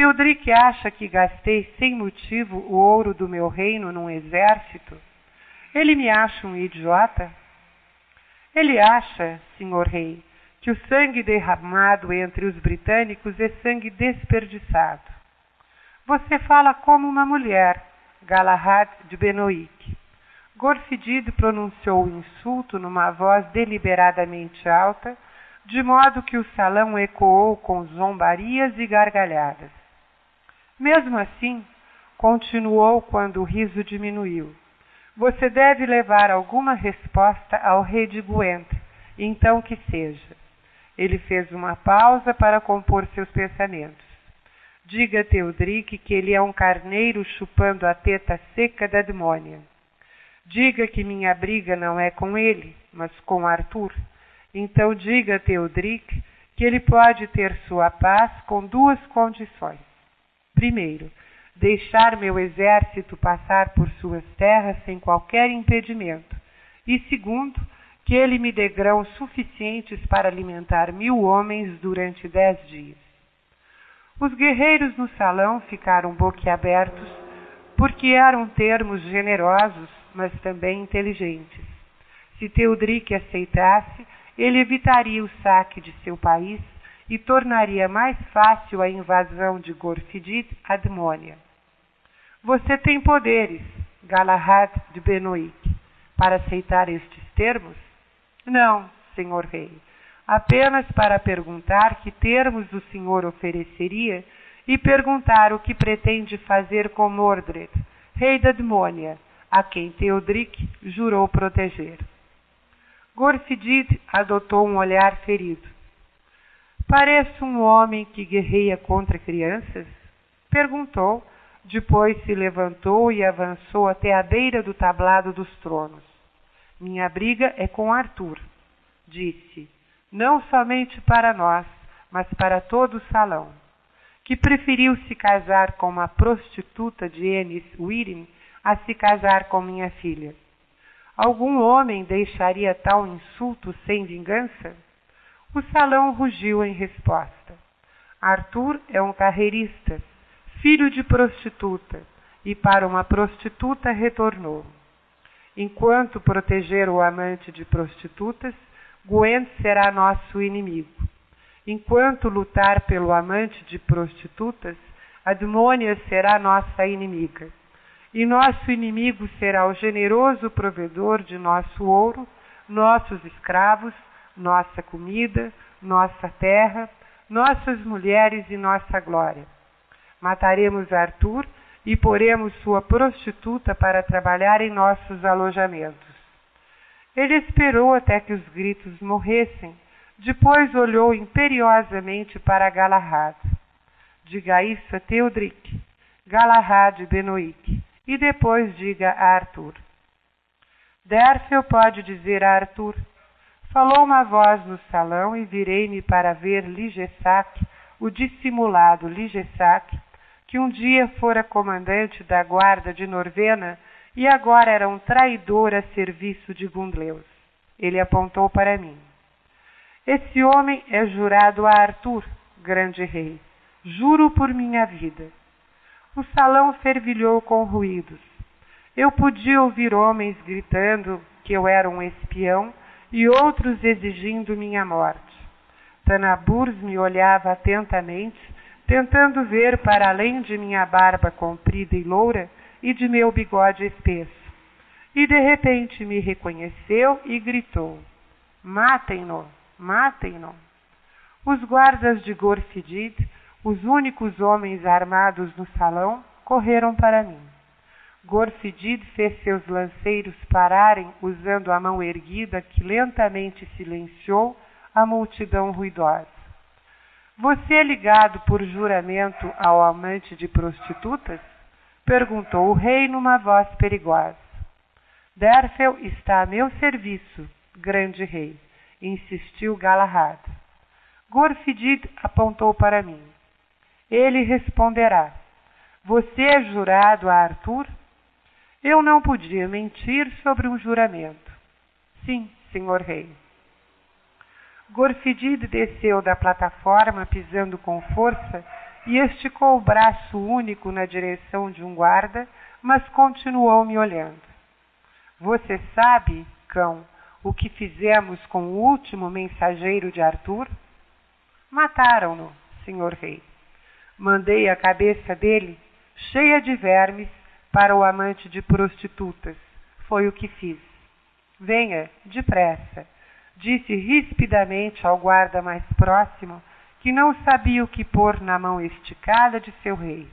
Teodric acha que gastei sem motivo o ouro do meu reino num exército? Ele me acha um idiota? Ele acha, senhor rei, que o sangue derramado entre os britânicos é sangue desperdiçado. Você fala como uma mulher, Galahad de Benoic. Gorfidid pronunciou o insulto numa voz deliberadamente alta, de modo que o salão ecoou com zombarias e gargalhadas. Mesmo assim, continuou quando o riso diminuiu. Você deve levar alguma resposta ao rei de Gwent, então que seja. Ele fez uma pausa para compor seus pensamentos. Diga a Teodric que ele é um carneiro chupando a teta seca da demônia. Diga que minha briga não é com ele, mas com Arthur, Então diga a Teodric que ele pode ter sua paz com duas condições. Primeiro, deixar meu exército passar por suas terras sem qualquer impedimento. E segundo, que ele me dê grãos suficientes para alimentar mil homens durante dez dias. Os guerreiros no salão ficaram boquiabertos, porque eram termos generosos, mas também inteligentes. Se Teodric aceitasse, ele evitaria o saque de seu país e tornaria mais fácil a invasão de Gorfidid à Demônia. Você tem poderes, Galahad de Benoit, para aceitar estes termos? Não, senhor rei. Apenas para perguntar que termos o senhor ofereceria e perguntar o que pretende fazer com Mordred, rei da Demônia, a quem Teodric jurou proteger. Gorfidid adotou um olhar ferido. Pareço um homem que guerreia contra crianças? Perguntou, depois se levantou e avançou até a beira do tablado dos tronos. Minha briga é com Arthur, disse, não somente para nós, mas para todo o salão, que preferiu se casar com uma prostituta de Ennis Wirin a se casar com minha filha. Algum homem deixaria tal insulto sem vingança? O salão rugiu em resposta. Arthur é um carreirista, filho de prostituta, e para uma prostituta retornou. Enquanto proteger o amante de prostitutas, Gwent será nosso inimigo. Enquanto lutar pelo amante de prostitutas, a demônia será nossa inimiga. E nosso inimigo será o generoso provedor de nosso ouro, nossos escravos, nossa comida, nossa terra, nossas mulheres e nossa glória. Mataremos Arthur e poremos sua prostituta para trabalhar em nossos alojamentos. Ele esperou até que os gritos morressem, depois olhou imperiosamente para Galahad. Diga isso a Teodric, Galahad Benoic, e depois diga a Arthur. Derfel pode dizer a Arthur, Falou uma voz no salão e virei-me para ver Ligessac, o dissimulado Ligessac, que um dia fora comandante da guarda de Norvena e agora era um traidor a serviço de Gundleus. Ele apontou para mim. Esse homem é jurado a Arthur, grande rei. Juro por minha vida. O salão fervilhou com ruídos. Eu podia ouvir homens gritando que eu era um espião e outros exigindo minha morte. Tanaburs me olhava atentamente, tentando ver para além de minha barba comprida e loura e de meu bigode espesso. E de repente me reconheceu e gritou: Matem-no, matem-no. Os guardas de Gorfidid, os únicos homens armados no salão, correram para mim. Gorfidid fez seus lanceiros pararem usando a mão erguida que lentamente silenciou a multidão ruidosa. Você é ligado por juramento ao amante de prostitutas? perguntou o rei numa voz perigosa. Derfel está a meu serviço, grande rei, insistiu Galahad. Gorfidid apontou para mim. Ele responderá: Você é jurado a Arthur? Eu não podia mentir sobre um juramento. Sim, senhor rei. Gorfidid desceu da plataforma pisando com força e esticou o braço único na direção de um guarda, mas continuou me olhando. Você sabe, cão, o que fizemos com o último mensageiro de Arthur? Mataram-no, senhor rei. Mandei a cabeça dele, cheia de vermes, para o amante de prostitutas. Foi o que fiz. Venha, depressa, disse rispidamente ao guarda mais próximo, que não sabia o que pôr na mão esticada de seu rei.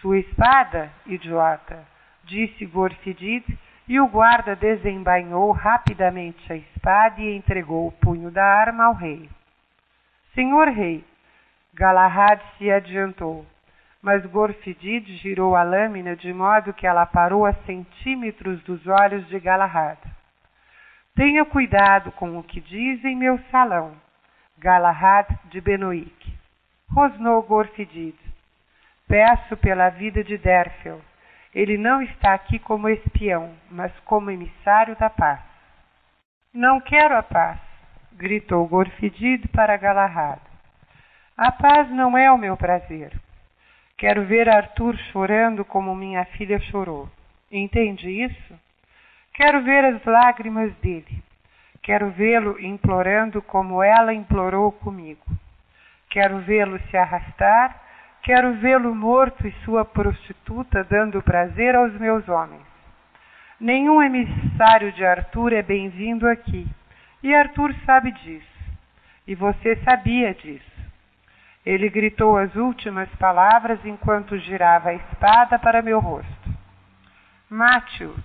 Sua espada, idiota, disse Gorfidid, e o guarda desembainhou rapidamente a espada e entregou o punho da arma ao rei. Senhor rei, Galahad se adiantou mas Gorfidid girou a lâmina de modo que ela parou a centímetros dos olhos de Galahad. Tenha cuidado com o que diz em meu salão. Galahad de Benoic. Rosnou Gorfidid. Peço pela vida de Derfel. Ele não está aqui como espião, mas como emissário da paz. Não quero a paz, gritou Gorfidid para Galahad. A paz não é o meu prazer. Quero ver Arthur chorando como minha filha chorou. Entende isso? Quero ver as lágrimas dele. Quero vê-lo implorando como ela implorou comigo. Quero vê-lo se arrastar. Quero vê-lo morto e sua prostituta dando prazer aos meus homens. Nenhum emissário de Arthur é bem-vindo aqui. E Arthur sabe disso. E você sabia disso. Ele gritou as últimas palavras enquanto girava a espada para meu rosto. Mate-o,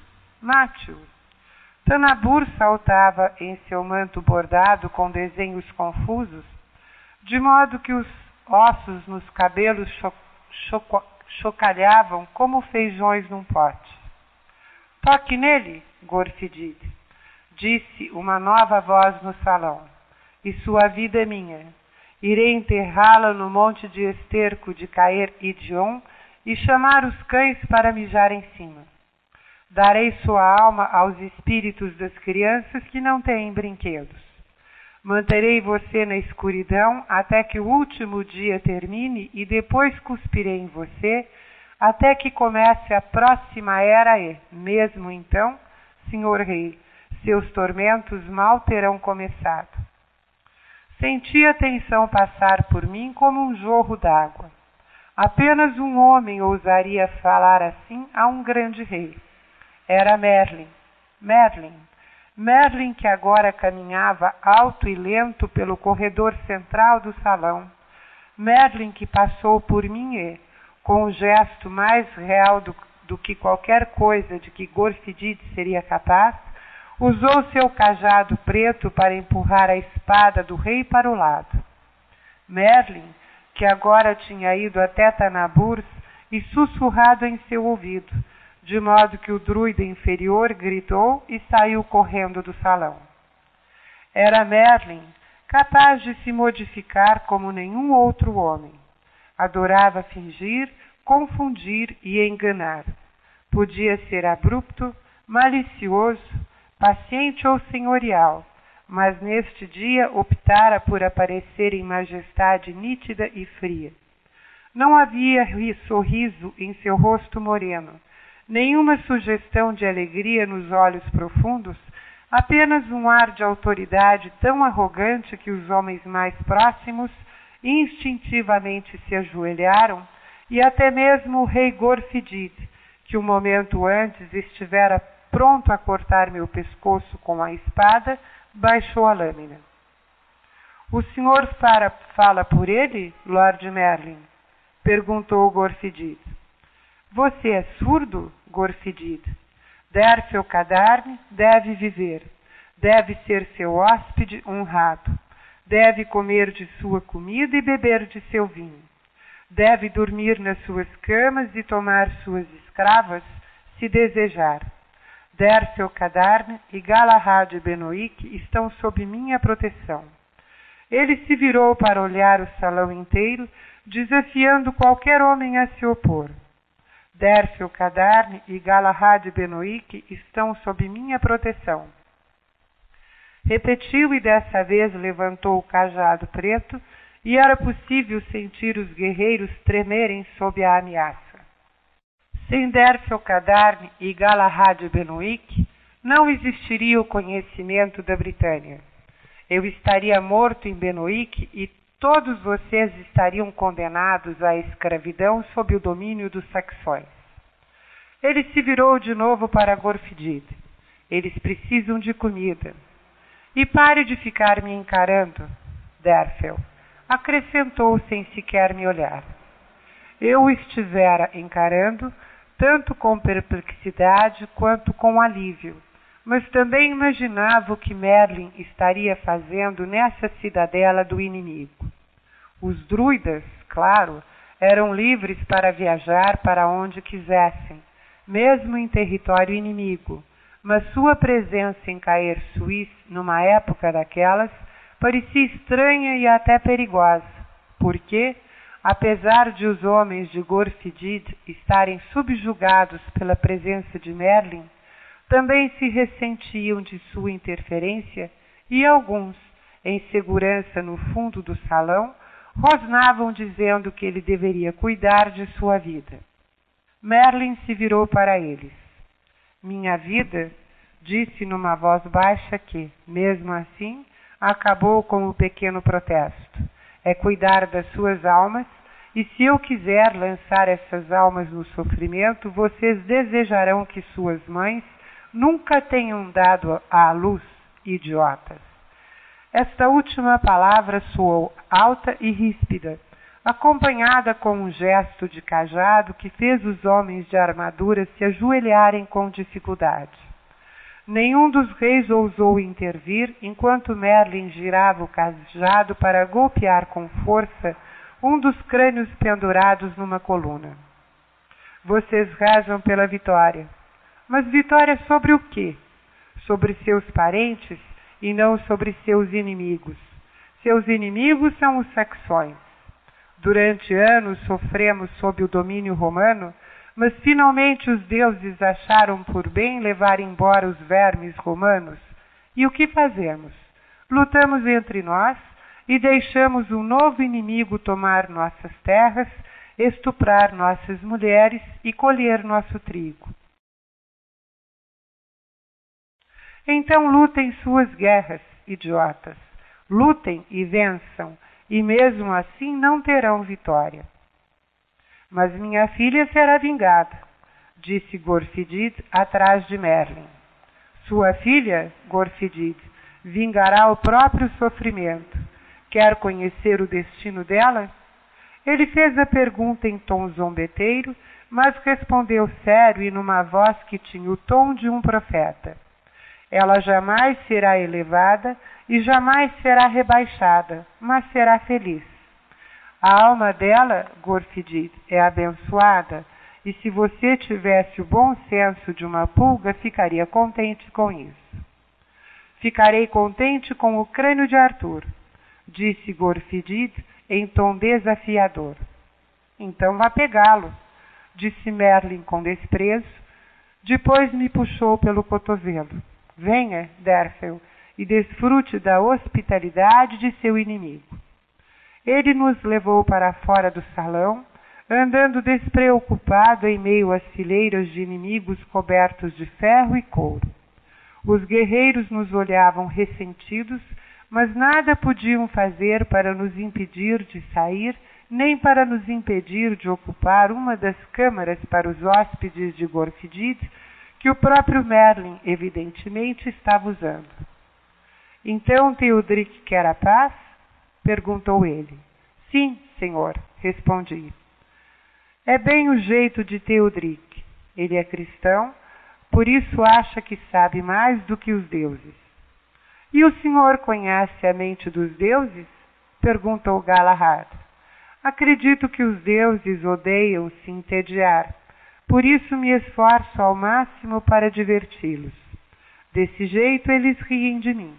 Mate-o. Tanabur saltava em seu manto bordado com desenhos confusos, de modo que os ossos nos cabelos cho cho chocalhavam como feijões num pote. Toque nele, Gorfidid, disse uma nova voz no salão, e sua vida é minha. Irei enterrá-la no monte de esterco de Caer Idion e chamar os cães para mijar em cima. Darei sua alma aos espíritos das crianças que não têm brinquedos. Manterei você na escuridão até que o último dia termine e depois cuspirei em você até que comece a próxima era e, mesmo então, senhor rei, seus tormentos mal terão começado. Senti a tensão passar por mim como um jorro d'água. Apenas um homem ousaria falar assim a um grande rei era Merlin. Merlin. Merlin que agora caminhava alto e lento pelo corredor central do salão. Merlin que passou por mim e, com o gesto mais real do, do que qualquer coisa de que Gorfidid seria capaz, usou seu cajado preto para empurrar a espada do rei para o lado. Merlin, que agora tinha ido até Tanaburs e sussurrado em seu ouvido, de modo que o druida inferior gritou e saiu correndo do salão. Era Merlin, capaz de se modificar como nenhum outro homem. Adorava fingir, confundir e enganar. Podia ser abrupto, malicioso, paciente ou senhorial, mas neste dia optara por aparecer em majestade nítida e fria. Não havia sorriso em seu rosto moreno, nenhuma sugestão de alegria nos olhos profundos, apenas um ar de autoridade tão arrogante que os homens mais próximos instintivamente se ajoelharam, e até mesmo o rei Gorfidid, que um momento antes estivera pronto a cortar meu pescoço com a espada, baixou a lâmina. O senhor para, fala por ele, Lord Merlin? perguntou Gorfidid. Você é surdo, Gorfidid? Derfel Cadarne deve viver, deve ser seu hóspede honrado, deve comer de sua comida e beber de seu vinho, deve dormir nas suas camas e tomar suas escravas, se desejar. Derfel Cadarne e Galahad Benoic estão sob minha proteção. Ele se virou para olhar o salão inteiro, desafiando qualquer homem a se opor. Dércio Cadarne e Galahad Benoic estão sob minha proteção. Repetiu e dessa vez levantou o cajado preto e era possível sentir os guerreiros tremerem sob a ameaça. Sem Dércio Cadarne e Galahad Benoic, não existiria o conhecimento da Britânia. Eu estaria morto em Benoic e todos vocês estariam condenados à escravidão sob o domínio dos saxões. Ele se virou de novo para Gorfidid. Eles precisam de comida. E pare de ficar me encarando, Derfel, acrescentou sem sequer me olhar. Eu estivera encarando tanto com perplexidade quanto com alívio. Mas também imaginava o que Merlin estaria fazendo nessa cidadela do inimigo. Os druidas, claro, eram livres para viajar para onde quisessem, mesmo em território inimigo, mas sua presença em Caer Suisse, numa época daquelas, parecia estranha e até perigosa, porque, apesar de os homens de Gorfidid estarem subjugados pela presença de Merlin, também se ressentiam de sua interferência e alguns, em segurança no fundo do salão, rosnavam dizendo que ele deveria cuidar de sua vida. Merlin se virou para eles. Minha vida, disse numa voz baixa que, mesmo assim, acabou com o pequeno protesto. É cuidar das suas almas, e se eu quiser lançar essas almas no sofrimento, vocês desejarão que suas mães nunca tenham dado à luz, idiotas. Esta última palavra soou alta e ríspida, acompanhada com um gesto de cajado que fez os homens de armadura se ajoelharem com dificuldade. Nenhum dos reis ousou intervir enquanto Merlin girava o cajado para golpear com força um dos crânios pendurados numa coluna. Vocês rezam pela vitória. Mas vitória sobre o quê? Sobre seus parentes e não sobre seus inimigos. Seus inimigos são os saxões. Durante anos sofremos sob o domínio romano, mas finalmente os deuses acharam por bem levar embora os vermes romanos. E o que fazemos? Lutamos entre nós e deixamos um novo inimigo tomar nossas terras, estuprar nossas mulheres e colher nosso trigo. Então lutem suas guerras, idiotas. Lutem e vençam, e mesmo assim não terão vitória. Mas minha filha será vingada, disse Gorfidid atrás de Merlin. Sua filha, Gorfidid, vingará o próprio sofrimento. Quer conhecer o destino dela? Ele fez a pergunta em tom zombeteiro, mas respondeu sério e numa voz que tinha o tom de um profeta. Ela jamais será elevada e jamais será rebaixada, mas será feliz. A alma dela, Gorfidid, é abençoada, e se você tivesse o bom senso de uma pulga, ficaria contente com isso. Ficarei contente com o crânio de Arthur, disse Gorfidid em tom desafiador. Então vá pegá-lo, disse Merlin com desprezo, depois me puxou pelo cotovelo. Venha, Derfel, e desfrute da hospitalidade de seu inimigo. Ele nos levou para fora do salão, andando despreocupado em meio às fileiras de inimigos cobertos de ferro e couro. Os guerreiros nos olhavam ressentidos, mas nada podiam fazer para nos impedir de sair, nem para nos impedir de ocupar uma das câmaras para os hóspedes de Gorfidid, que o próprio Merlin, evidentemente, estava usando. Então Teodric quer a paz? Perguntou ele. Sim, senhor, respondi. É bem o jeito de Teodric. Ele é cristão, por isso acha que sabe mais do que os deuses. E o senhor conhece a mente dos deuses? perguntou Galahad. Acredito que os deuses odeiam se entediar por isso me esforço ao máximo para diverti-los. Desse jeito eles riem de mim.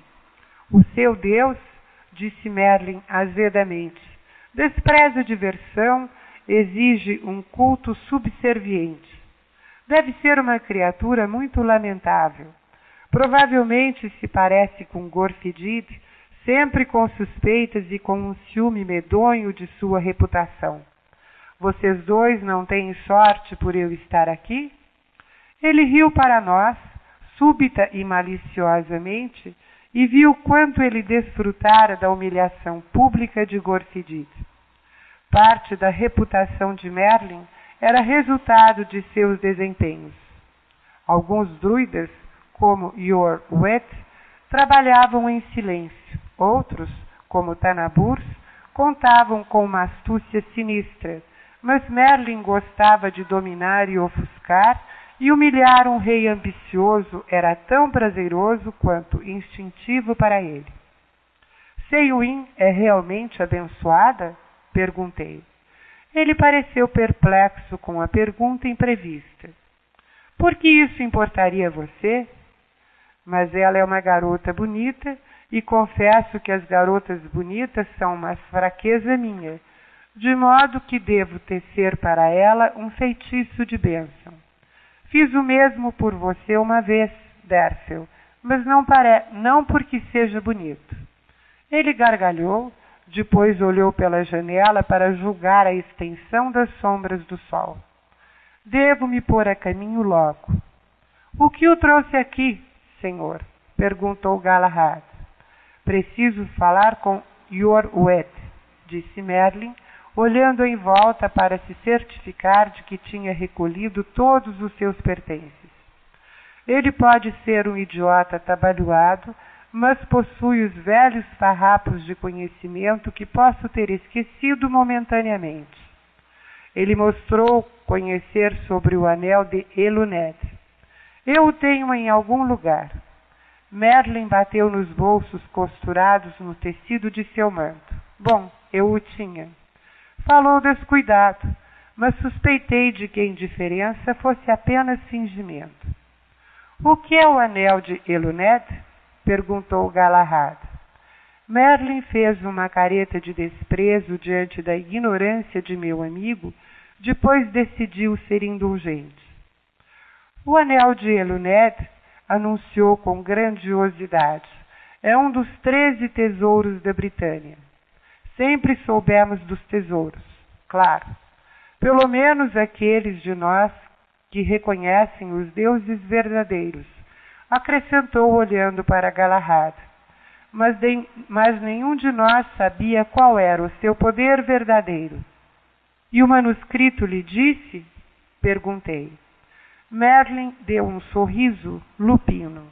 O seu Deus, disse Merlin azedamente, despreza a diversão, exige um culto subserviente. Deve ser uma criatura muito lamentável. Provavelmente se parece com Gorfidid, sempre com suspeitas e com um ciúme medonho de sua reputação. Vocês dois não têm sorte por eu estar aqui? Ele riu para nós, súbita e maliciosamente, e viu quanto ele desfrutara da humilhação pública de Gorfidid. Parte da reputação de Merlin era resultado de seus desempenhos. Alguns druidas, como Yor Wet, trabalhavam em silêncio. Outros, como Tanaburs, contavam com uma astúcia sinistra mas Merlin gostava de dominar e ofuscar, e humilhar um rei ambicioso era tão prazeroso quanto instintivo para ele. Seiuin é realmente abençoada? perguntei. Ele pareceu perplexo com a pergunta imprevista. Por que isso importaria a você? mas ela é uma garota bonita e confesso que as garotas bonitas são uma fraqueza minha, de modo que devo tecer para ela um feitiço de bênção. Fiz o mesmo por você uma vez, Derfel, mas não, pare... não porque seja bonito. Ele gargalhou, depois olhou pela janela para julgar a extensão das sombras do sol. Devo me pôr a caminho logo. O que o trouxe aqui, senhor? perguntou Galahad. Preciso falar com Yorwet, disse Merlin, olhando em volta para se certificar de que tinha recolhido todos os seus pertences. Ele pode ser um idiota atabalhoado, mas possui os velhos farrapos de conhecimento que posso ter esquecido momentaneamente. Ele mostrou conhecer sobre o anel de Eluned. Eu o tenho em algum lugar. Merlin bateu nos bolsos costurados no tecido de seu manto. Bom, eu o tinha. Falou descuidado, mas suspeitei de que a indiferença fosse apenas fingimento. O que é o anel de Eluned? perguntou Galahad. Merlin fez uma careta de desprezo diante da ignorância de meu amigo, depois decidiu ser indulgente. O anel de Eluned anunciou com grandiosidade. É um dos treze tesouros da Britânia. Sempre soubemos dos tesouros, claro. Pelo menos aqueles de nós que reconhecem os deuses verdadeiros, acrescentou olhando para Galahad. Mas, de, mas nenhum de nós sabia qual era o seu poder verdadeiro. E o manuscrito lhe disse? Perguntei. Merlin deu um sorriso lupino.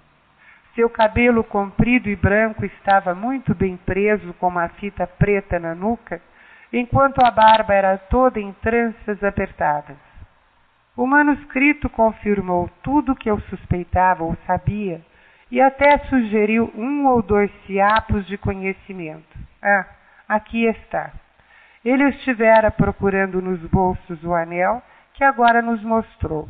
Seu cabelo comprido e branco estava muito bem preso com uma fita preta na nuca, enquanto a barba era toda em tranças apertadas. O manuscrito confirmou tudo o que eu suspeitava ou sabia e até sugeriu um ou dois fiapos de conhecimento. Ah, aqui está. Ele estivera procurando nos bolsos o anel que agora nos mostrou.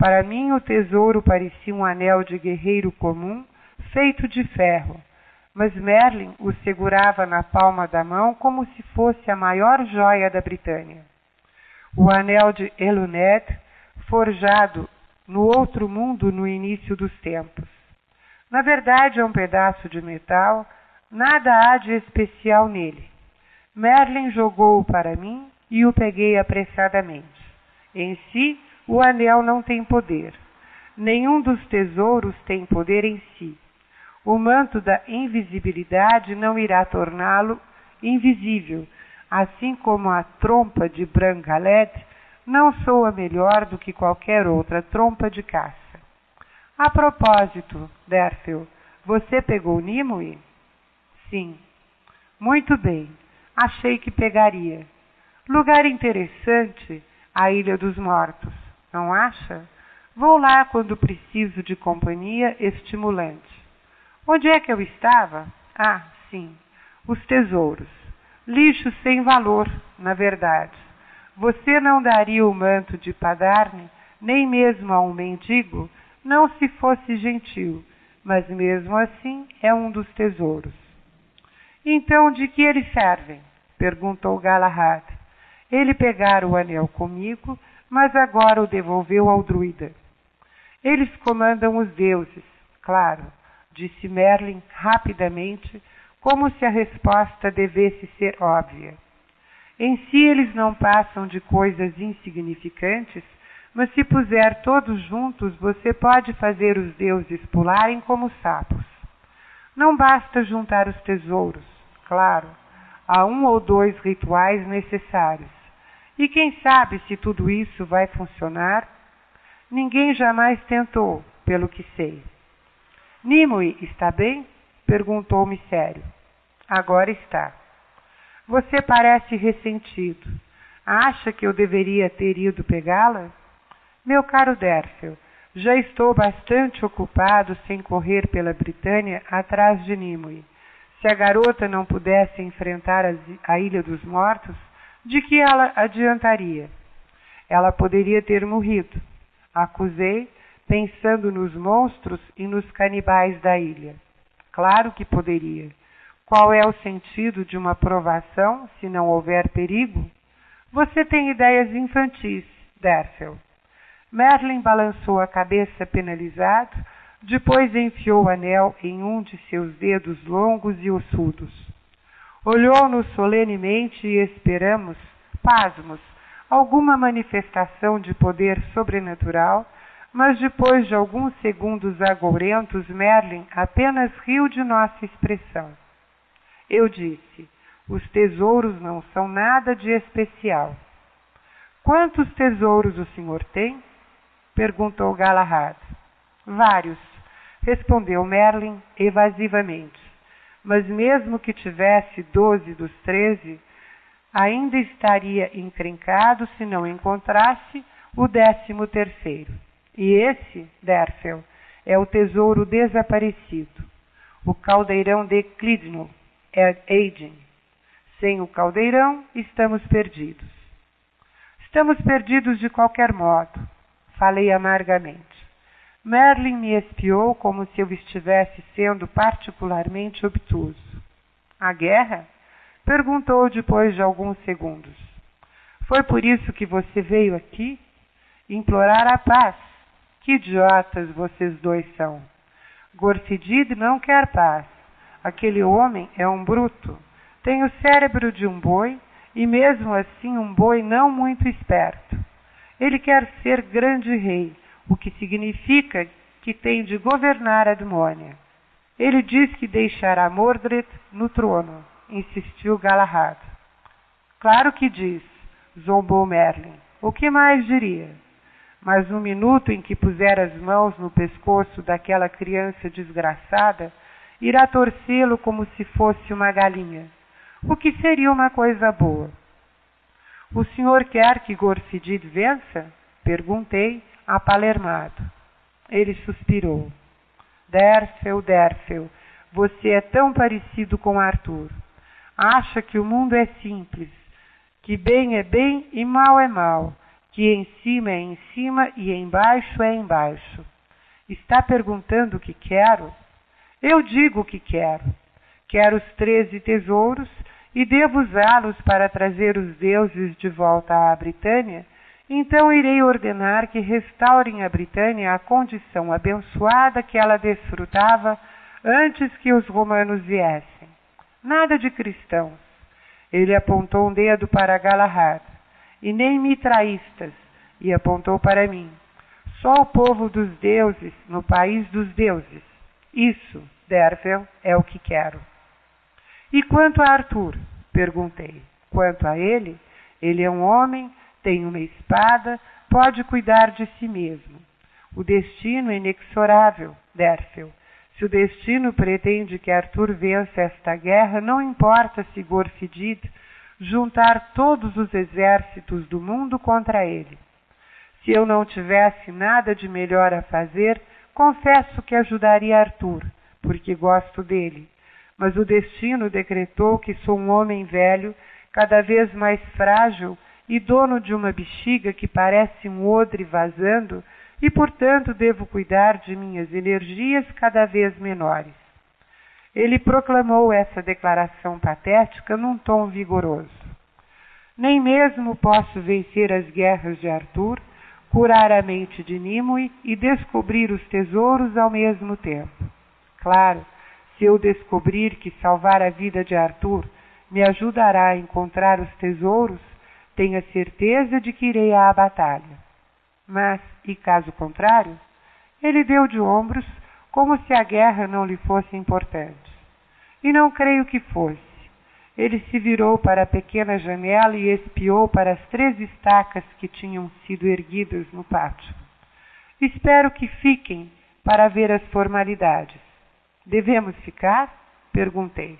Para mim, o tesouro parecia um anel de guerreiro comum, feito de ferro, mas Merlin o segurava na palma da mão como se fosse a maior joia da Britânia. O anel de Eluned, forjado no outro mundo no início dos tempos. Na verdade, é um pedaço de metal, nada há de especial nele. Merlin jogou-o para mim e o peguei apressadamente. Em si, o anel não tem poder. Nenhum dos tesouros tem poder em si. O manto da invisibilidade não irá torná-lo invisível, assim como a trompa de Brangaled não soa melhor do que qualquer outra trompa de caça. A propósito, Derfel, você pegou Nimue? Sim. Muito bem. Achei que pegaria. Lugar interessante, a Ilha dos Mortos não acha? Vou lá quando preciso de companhia estimulante. Onde é que eu estava? Ah, sim, os tesouros. Lixo sem valor, na verdade. Você não daria o manto de Padarne, nem mesmo a um mendigo, não se fosse gentil, mas mesmo assim é um dos tesouros. Então, de que eles servem? perguntou Galahad. Ele pegara o anel comigo mas agora o devolveu ao druida. Eles comandam os deuses, claro, disse Merlin rapidamente, como se a resposta devesse ser óbvia. Em si eles não passam de coisas insignificantes, mas se puser todos juntos, você pode fazer os deuses pularem como sapos. Não basta juntar os tesouros, claro, há um ou dois rituais necessários. E quem sabe se tudo isso vai funcionar? Ninguém jamais tentou, pelo que sei. Nimue está bem? perguntou-me sério. Agora está. Você parece ressentido. Acha que eu deveria ter ido pegá-la? Meu caro Derfel, já estou bastante ocupado sem correr pela Britânia atrás de Nimue. Se a garota não pudesse enfrentar a Ilha dos Mortos, de que ela adiantaria? Ela poderia ter morrido. Acusei, pensando nos monstros e nos canibais da ilha. Claro que poderia. Qual é o sentido de uma provação se não houver perigo? Você tem ideias infantis, Derfel. Merlin balançou a cabeça penalizado, depois enfiou o anel em um de seus dedos longos e ossudos. Olhou-nos solenemente e esperamos, pasmos, alguma manifestação de poder sobrenatural, mas depois de alguns segundos agourentos, Merlin apenas riu de nossa expressão. Eu disse: os tesouros não são nada de especial. Quantos tesouros o senhor tem? perguntou Galahad. Vários, respondeu Merlin evasivamente. Mas mesmo que tivesse doze dos treze, ainda estaria encrencado se não encontrasse o décimo terceiro. E esse, Derfel, é o tesouro desaparecido, o caldeirão de Clydno, Aiden. Sem o caldeirão, estamos perdidos. Estamos perdidos de qualquer modo, falei amargamente. Merlin me espiou como se eu estivesse sendo particularmente obtuso. A guerra? Perguntou depois de alguns segundos. Foi por isso que você veio aqui? Implorar a paz. Que idiotas vocês dois são. Gorfidid não quer paz. Aquele homem é um bruto. Tem o cérebro de um boi e, mesmo assim, um boi não muito esperto. Ele quer ser grande rei, o que significa que tem de governar a demônia. Ele diz que deixará Mordred no trono, insistiu Galahad. Claro que diz, zombou Merlin. O que mais diria? Mas no minuto em que puser as mãos no pescoço daquela criança desgraçada, irá torcê-lo como se fosse uma galinha, o que seria uma coisa boa. O senhor quer que Gorfidid vença? Perguntei, apalermado. Ele suspirou. Derfel, Derfel, você é tão parecido com Arthur. Acha que o mundo é simples, que bem é bem e mal é mal, que em cima é em cima e embaixo é embaixo. Está perguntando o que quero? Eu digo o que quero. Quero os treze tesouros e devo usá-los para trazer os deuses de volta à Britânia. Então irei ordenar que restaurem a Britânia à condição abençoada que ela desfrutava antes que os romanos viessem. Nada de cristãos. Ele apontou um dedo para Galahad e nem mitraístas, e apontou para mim. Só o povo dos deuses, no país dos deuses. Isso, Dervel, é o que quero. E quanto a Arthur? Perguntei. Quanto a ele, ele é um homem, tem uma espada, pode cuidar de si mesmo. O destino é inexorável, Derfel. Se o destino pretende que Arthur vença esta guerra, não importa se Gorfidid juntar todos os exércitos do mundo contra ele. Se eu não tivesse nada de melhor a fazer, confesso que ajudaria Arthur, porque gosto dele. Mas o destino decretou que sou um homem velho, cada vez mais frágil e dono de uma bexiga que parece um odre vazando, e portanto devo cuidar de minhas energias cada vez menores. Ele proclamou essa declaração patética num tom vigoroso. Nem mesmo posso vencer as guerras de Arthur, curar a mente de Nimue e descobrir os tesouros ao mesmo tempo. Claro, se eu descobrir que salvar a vida de Arthur me ajudará a encontrar os tesouros, tenha certeza de que irei à batalha. Mas, e caso contrário? Ele deu de ombros como se a guerra não lhe fosse importante. E não creio que fosse. Ele se virou para a pequena janela e espiou para as três estacas que tinham sido erguidas no pátio. Espero que fiquem para ver as formalidades. Devemos ficar? Perguntei.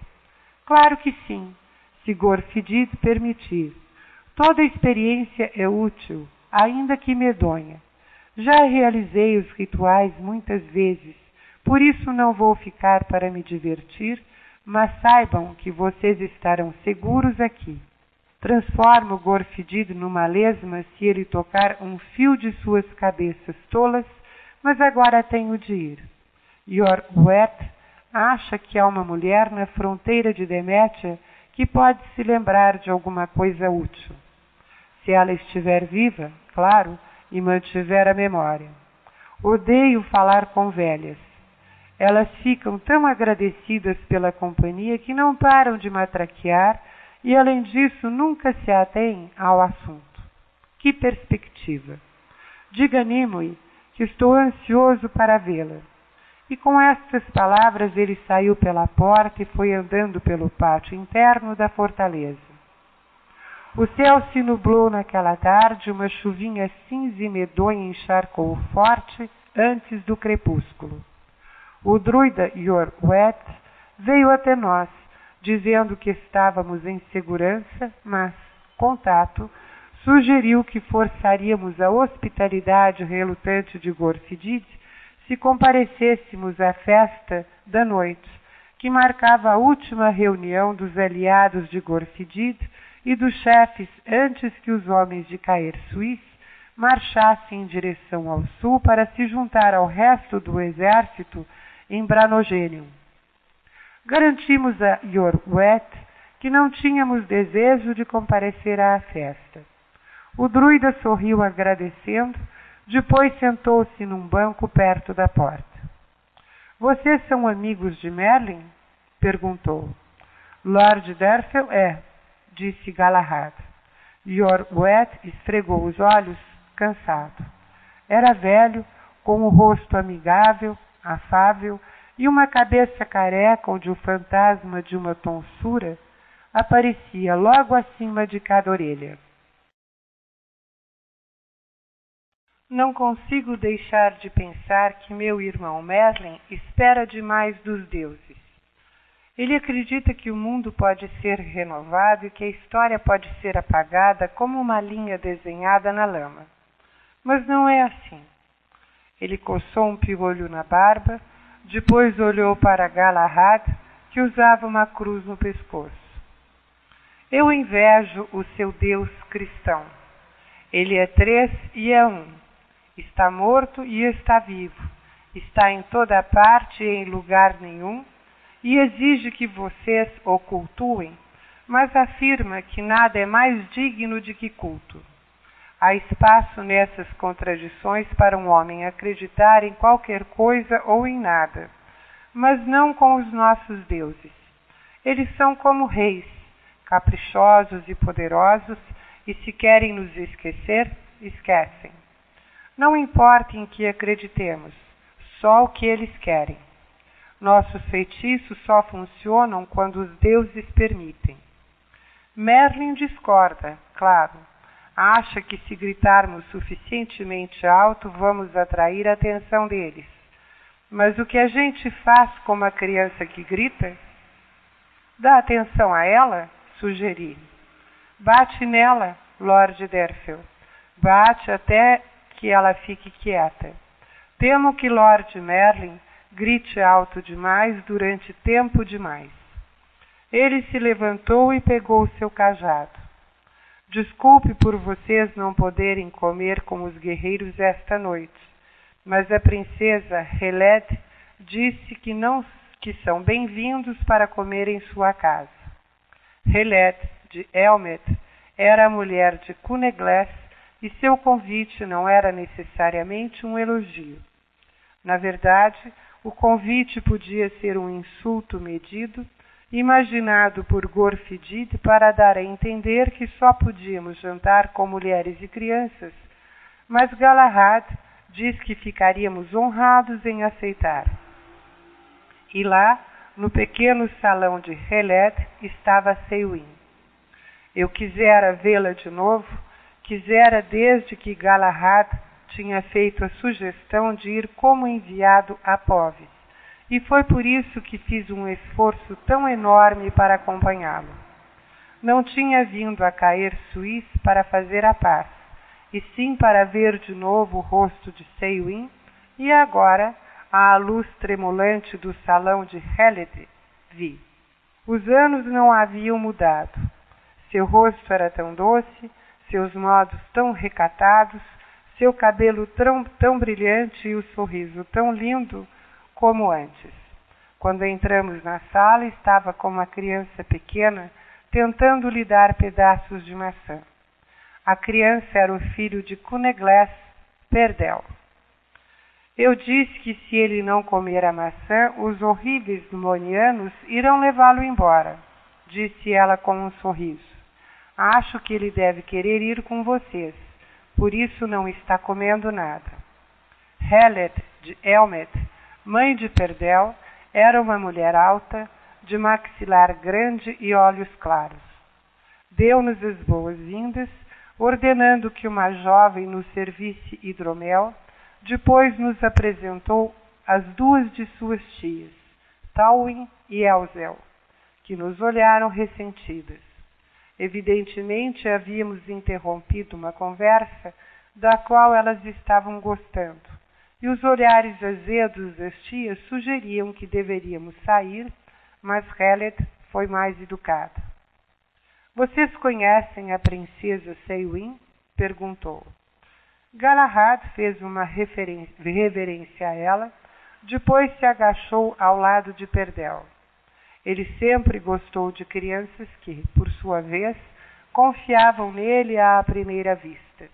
Claro que sim, se Gorfidid permitir. Toda experiência é útil, ainda que medonha. Já realizei os rituais muitas vezes por isso não vou ficar para me divertir, mas saibam que vocês estarão seguros aqui. Transformo o gorfedido numa lesma se ele tocar um fio de suas cabeças tolas, mas agora tenho de ir. Yorwet acha que há uma mulher na fronteira de Demétia que pode se lembrar de alguma coisa útil. Se ela estiver viva, claro, e mantiver a memória. Odeio falar com velhas. Elas ficam tão agradecidas pela companhia que não param de matraquear e, além disso, nunca se atêm ao assunto. Que perspectiva! Diga Nimue que estou ansioso para vê-la. E com estas palavras ele saiu pela porta e foi andando pelo pátio interno da fortaleza. O céu se nublou naquela tarde, uma chuvinha cinza e medonha encharcou forte antes do crepúsculo. O druida Yorwet veio até nós, dizendo que estávamos em segurança, mas, contato, sugeriu que forçaríamos a hospitalidade relutante de Gorfidid se comparecêssemos à festa da noite, que marcava a última reunião dos aliados de Gorfidid e dos chefes antes que os homens de Caer Suís marchassem em direção ao sul para se juntar ao resto do exército em Branogênio. Garantimos a Yorwet que não tínhamos desejo de comparecer à festa. O druida sorriu agradecendo depois sentou-se num banco perto da porta. Vocês são amigos de Merlin? perguntou. Lord Derfel é, disse Galahad. Yorwet esfregou os olhos, cansado. Era velho, com o rosto amigável, afável e uma cabeça careca onde o fantasma de uma tonsura aparecia logo acima de cada orelha. Não consigo deixar de pensar que meu irmão Merlin espera demais dos deuses. Ele acredita que o mundo pode ser renovado e que a história pode ser apagada como uma linha desenhada na lama. Mas não é assim. Ele coçou um piolho na barba, depois olhou para Galahad, que usava uma cruz no pescoço. Eu invejo o seu Deus cristão. Ele é três e é um está morto e está vivo, está em toda parte e em lugar nenhum, e exige que vocês o cultuem, mas afirma que nada é mais digno de que culto. Há espaço nessas contradições para um homem acreditar em qualquer coisa ou em nada, mas não com os nossos deuses. Eles são como reis, caprichosos e poderosos, e se querem nos esquecer, esquecem. Não importa em que acreditemos, só o que eles querem. Nossos feitiços só funcionam quando os deuses permitem. Merlin discorda, claro. Acha que se gritarmos suficientemente alto vamos atrair a atenção deles. Mas o que a gente faz com uma criança que grita? Dá atenção a ela? Sugeri. Bate nela, Lord Derfel. Bate até que ela fique quieta. Temo que Lord Merlin grite alto demais durante tempo demais. Ele se levantou e pegou seu cajado. Desculpe por vocês não poderem comer com os guerreiros esta noite, mas a princesa Heled disse que não que são bem-vindos para comer em sua casa. Heled de Elmet era a mulher de Cunegles e seu convite não era necessariamente um elogio. Na verdade, o convite podia ser um insulto medido, imaginado por Gorfidid para dar a entender que só podíamos jantar com mulheres e crianças, mas Galahad diz que ficaríamos honrados em aceitar. E lá, no pequeno salão de Heled, estava Seiwin. Eu quisera vê-la de novo, quisera desde que Galahad tinha feito a sugestão de ir como enviado a Poves, e foi por isso que fiz um esforço tão enorme para acompanhá-lo. Não tinha vindo a cair Suís para fazer a paz, e sim para ver de novo o rosto de Seiwin, e agora, à luz tremulante do salão de Heled, vi. Os anos não haviam mudado. Seu rosto era tão doce, seus modos tão recatados, seu cabelo tão, tão brilhante e o sorriso tão lindo como antes. Quando entramos na sala, estava como uma criança pequena tentando lhe dar pedaços de maçã. A criança era o filho de Cunegles Perdel. Eu disse que se ele não comer a maçã, os horríveis demonianos irão levá-lo embora, disse ela com um sorriso. Acho que ele deve querer ir com vocês, por isso não está comendo nada. Helet de Elmet, mãe de Perdel, era uma mulher alta, de maxilar grande e olhos claros. Deu-nos as boas-vindas, ordenando que uma jovem nos servisse hidromel, depois nos apresentou as duas de suas tias, Tauin e Elzel, que nos olharam ressentidas. Evidentemente havíamos interrompido uma conversa da qual elas estavam gostando, e os olhares azedos das tias sugeriam que deveríamos sair mas Helet foi mais educada. Vocês conhecem a princesa Seiwin? perguntou. Galahad fez uma reverência a ela, depois se agachou ao lado de Perdel. Ele sempre gostou de crianças que, por sua vez, confiavam nele à primeira vista.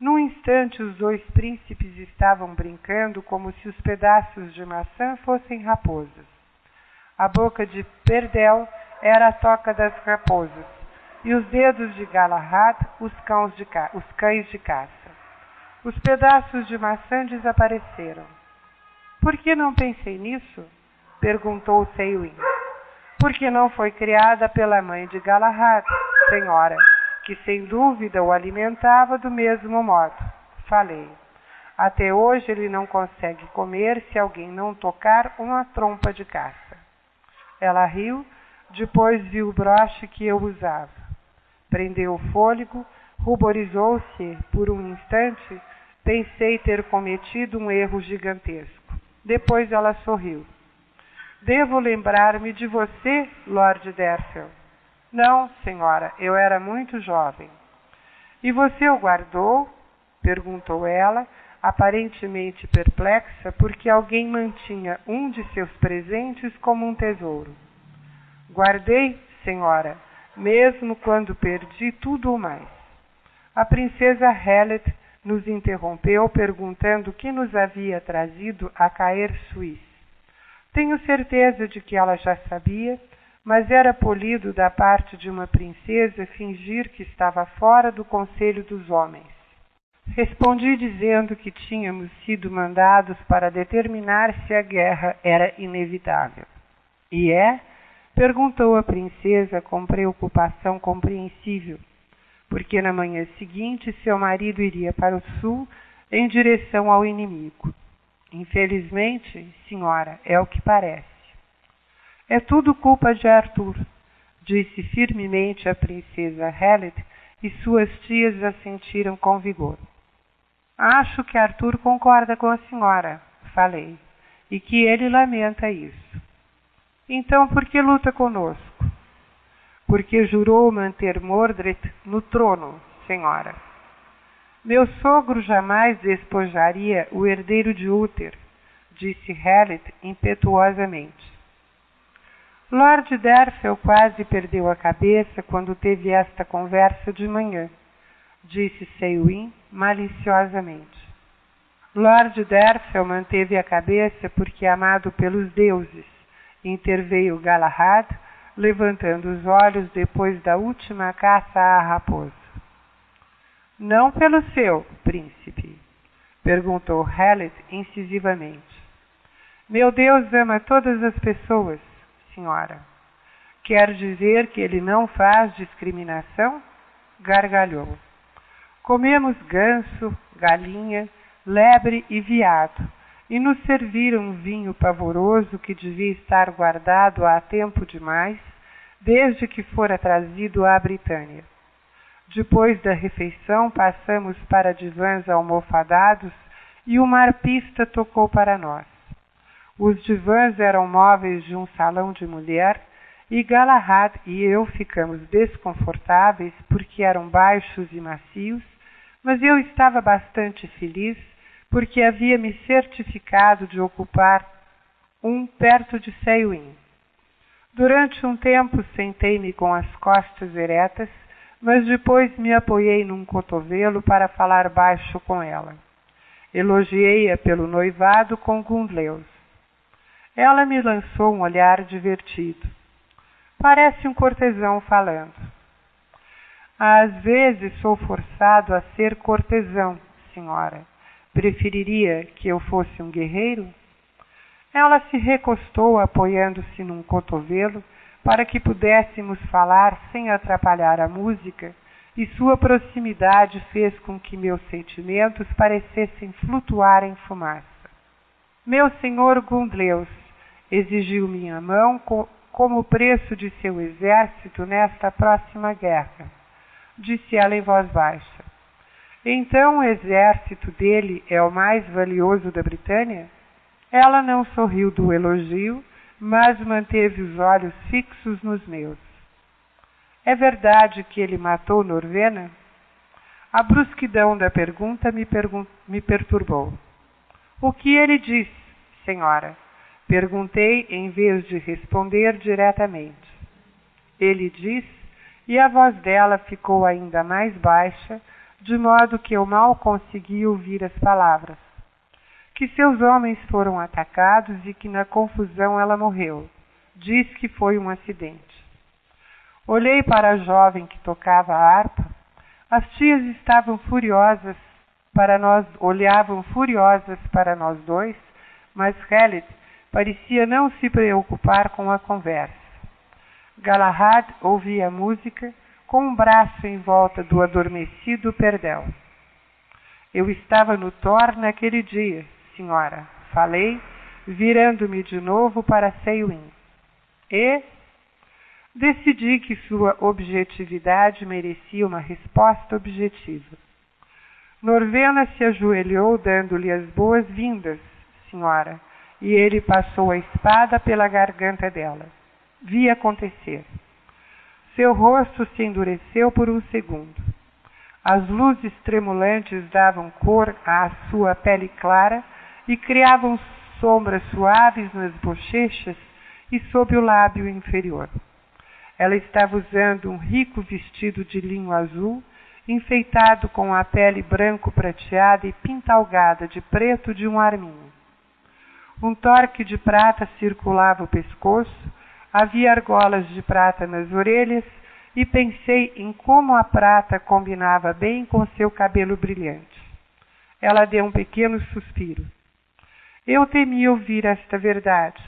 Num instante, os dois príncipes estavam brincando como se os pedaços de maçã fossem raposas. A boca de Perdel era a toca das raposas, e os dedos de Galahad os, de os cães de caça. Os pedaços de maçã desapareceram. Por que não pensei nisso? perguntou Seiwin. Porque não foi criada pela mãe de Galahad, senhora, que sem dúvida o alimentava do mesmo modo. Falei. Até hoje ele não consegue comer se alguém não tocar uma trompa de caça. Ela riu, depois viu o broche que eu usava. Prendeu o fôlego, ruborizou-se por um instante, pensei ter cometido um erro gigantesco. Depois ela sorriu. Devo lembrar-me de você, Lord Derfel. Não, senhora, eu era muito jovem. E você o guardou? perguntou ela, aparentemente perplexa porque alguém mantinha um de seus presentes como um tesouro. Guardei, senhora, mesmo quando perdi tudo o mais. A princesa Helet nos interrompeu perguntando o que nos havia trazido a cair Suíça. Tenho certeza de que ela já sabia, mas era polido da parte de uma princesa fingir que estava fora do conselho dos homens. Respondi dizendo que tínhamos sido mandados para determinar se a guerra era inevitável. E é? perguntou a princesa com preocupação compreensível, porque na manhã seguinte seu marido iria para o sul em direção ao inimigo. Infelizmente, senhora, é o que parece. É tudo culpa de Arthur, disse firmemente a princesa Helet, e suas tias assentiram com vigor. Acho que Arthur concorda com a senhora, falei, e que ele lamenta isso. Então por que luta conosco? Porque jurou manter Mordred no trono, senhora. Meu sogro jamais despojaria o herdeiro de Uther, disse Hellet impetuosamente. Lord Derfel quase perdeu a cabeça quando teve esta conversa de manhã disse Seiwin maliciosamente. Lord Derfel manteve a cabeça porque, amado pelos deuses, interveio Galahad, levantando os olhos depois da última caça à raposa. Não pelo seu, príncipe, perguntou Hellet incisivamente. Meu Deus ama todas as pessoas, senhora. Quer dizer que ele não faz discriminação? Gargalhou. Comemos ganso, galinha, lebre e veado, e nos serviram um vinho pavoroso que devia estar guardado há tempo demais, desde que fora trazido à Britânia. Depois da refeição, passamos para divãs almofadados e uma arpista tocou para nós. Os divãs eram móveis de um salão de mulher e Galahad e eu ficamos desconfortáveis porque eram baixos e macios Mas eu estava bastante feliz porque havia me certificado de ocupar um perto de Seiwin. Durante um tempo sentei-me com as costas eretas, mas depois me apoiei num cotovelo para falar baixo com ela. Elogiei-a pelo noivado com Gundleus. Ela me lançou um olhar divertido. Parece um cortesão falando. Às vezes sou forçado a ser cortesão, senhora. Preferiria que eu fosse um guerreiro? Ela se recostou apoiando-se num cotovelo para que pudéssemos falar sem atrapalhar a música, e sua proximidade fez com que meus sentimentos parecessem flutuar em fumaça. Meu senhor Gundleus exigiu minha mão co como preço de seu exército nesta próxima guerra, disse ela em voz baixa. Então o exército dele é o mais valioso da Britânia? Ela não sorriu do elogio, mas manteve os olhos fixos nos meus. É verdade que ele matou Norvena? A brusquidão da pergunta me, pergun me perturbou. O que ele disse, senhora? Perguntei em vez de responder diretamente. Ele disse, e a voz dela ficou ainda mais baixa, de modo que eu mal consegui ouvir as palavras que seus homens foram atacados e que na confusão ela morreu. Diz que foi um acidente. Olhei para a jovem que tocava a harpa. As tias estavam furiosas para nós, olhavam furiosas para nós dois, mas Khaled parecia não se preocupar com a conversa. Galahad ouvia a música com um braço em volta do adormecido perdão. Eu estava no Thor naquele dia, senhora, falei, virando-me de novo para Seiwin. E decidi que sua objetividade merecia uma resposta objetiva. Norvena se ajoelhou, dando-lhe as boas-vindas, senhora, e ele passou a espada pela garganta dela. Vi acontecer. Seu rosto se endureceu por um segundo. As luzes tremulantes davam cor à sua pele clara e criavam sombras suaves nas bochechas e sob o lábio inferior. Ela estava usando um rico vestido de linho azul, enfeitado com a pele branco prateada e pintalgada de preto de um arminho. Um torque de prata circulava o pescoço, havia argolas de prata nas orelhas e pensei em como a prata combinava bem com seu cabelo brilhante. Ela deu um pequeno suspiro. Eu temia ouvir esta verdade,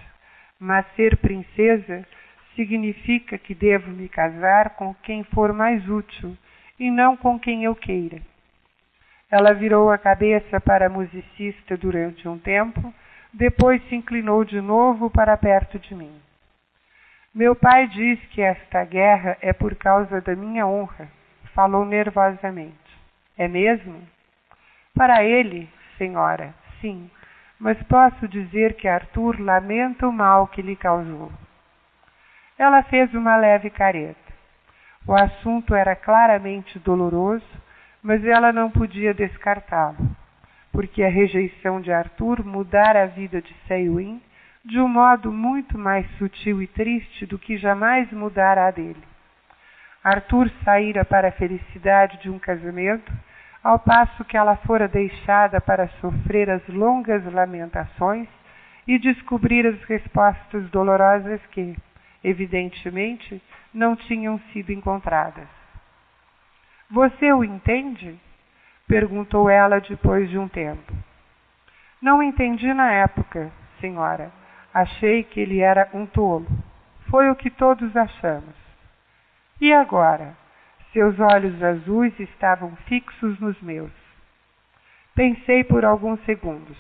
mas ser princesa significa que devo me casar com quem for mais útil e não com quem eu queira. Ela virou a cabeça para a musicista durante um tempo, depois se inclinou de novo para perto de mim. Meu pai diz que esta guerra é por causa da minha honra, falou nervosamente. É mesmo? Para ele, senhora, sim mas posso dizer que Arthur lamenta o mal que lhe causou. Ela fez uma leve careta. O assunto era claramente doloroso, mas ela não podia descartá-lo, porque a rejeição de Arthur mudara a vida de Seiwin de um modo muito mais sutil e triste do que jamais mudara a dele. Arthur saíra para a felicidade de um casamento ao passo que ela fora deixada para sofrer as longas lamentações e descobrir as respostas dolorosas que, evidentemente, não tinham sido encontradas. Você o entende? perguntou ela depois de um tempo. Não entendi na época, senhora. Achei que ele era um tolo. Foi o que todos achamos. E agora? Seus olhos azuis estavam fixos nos meus. Pensei por alguns segundos.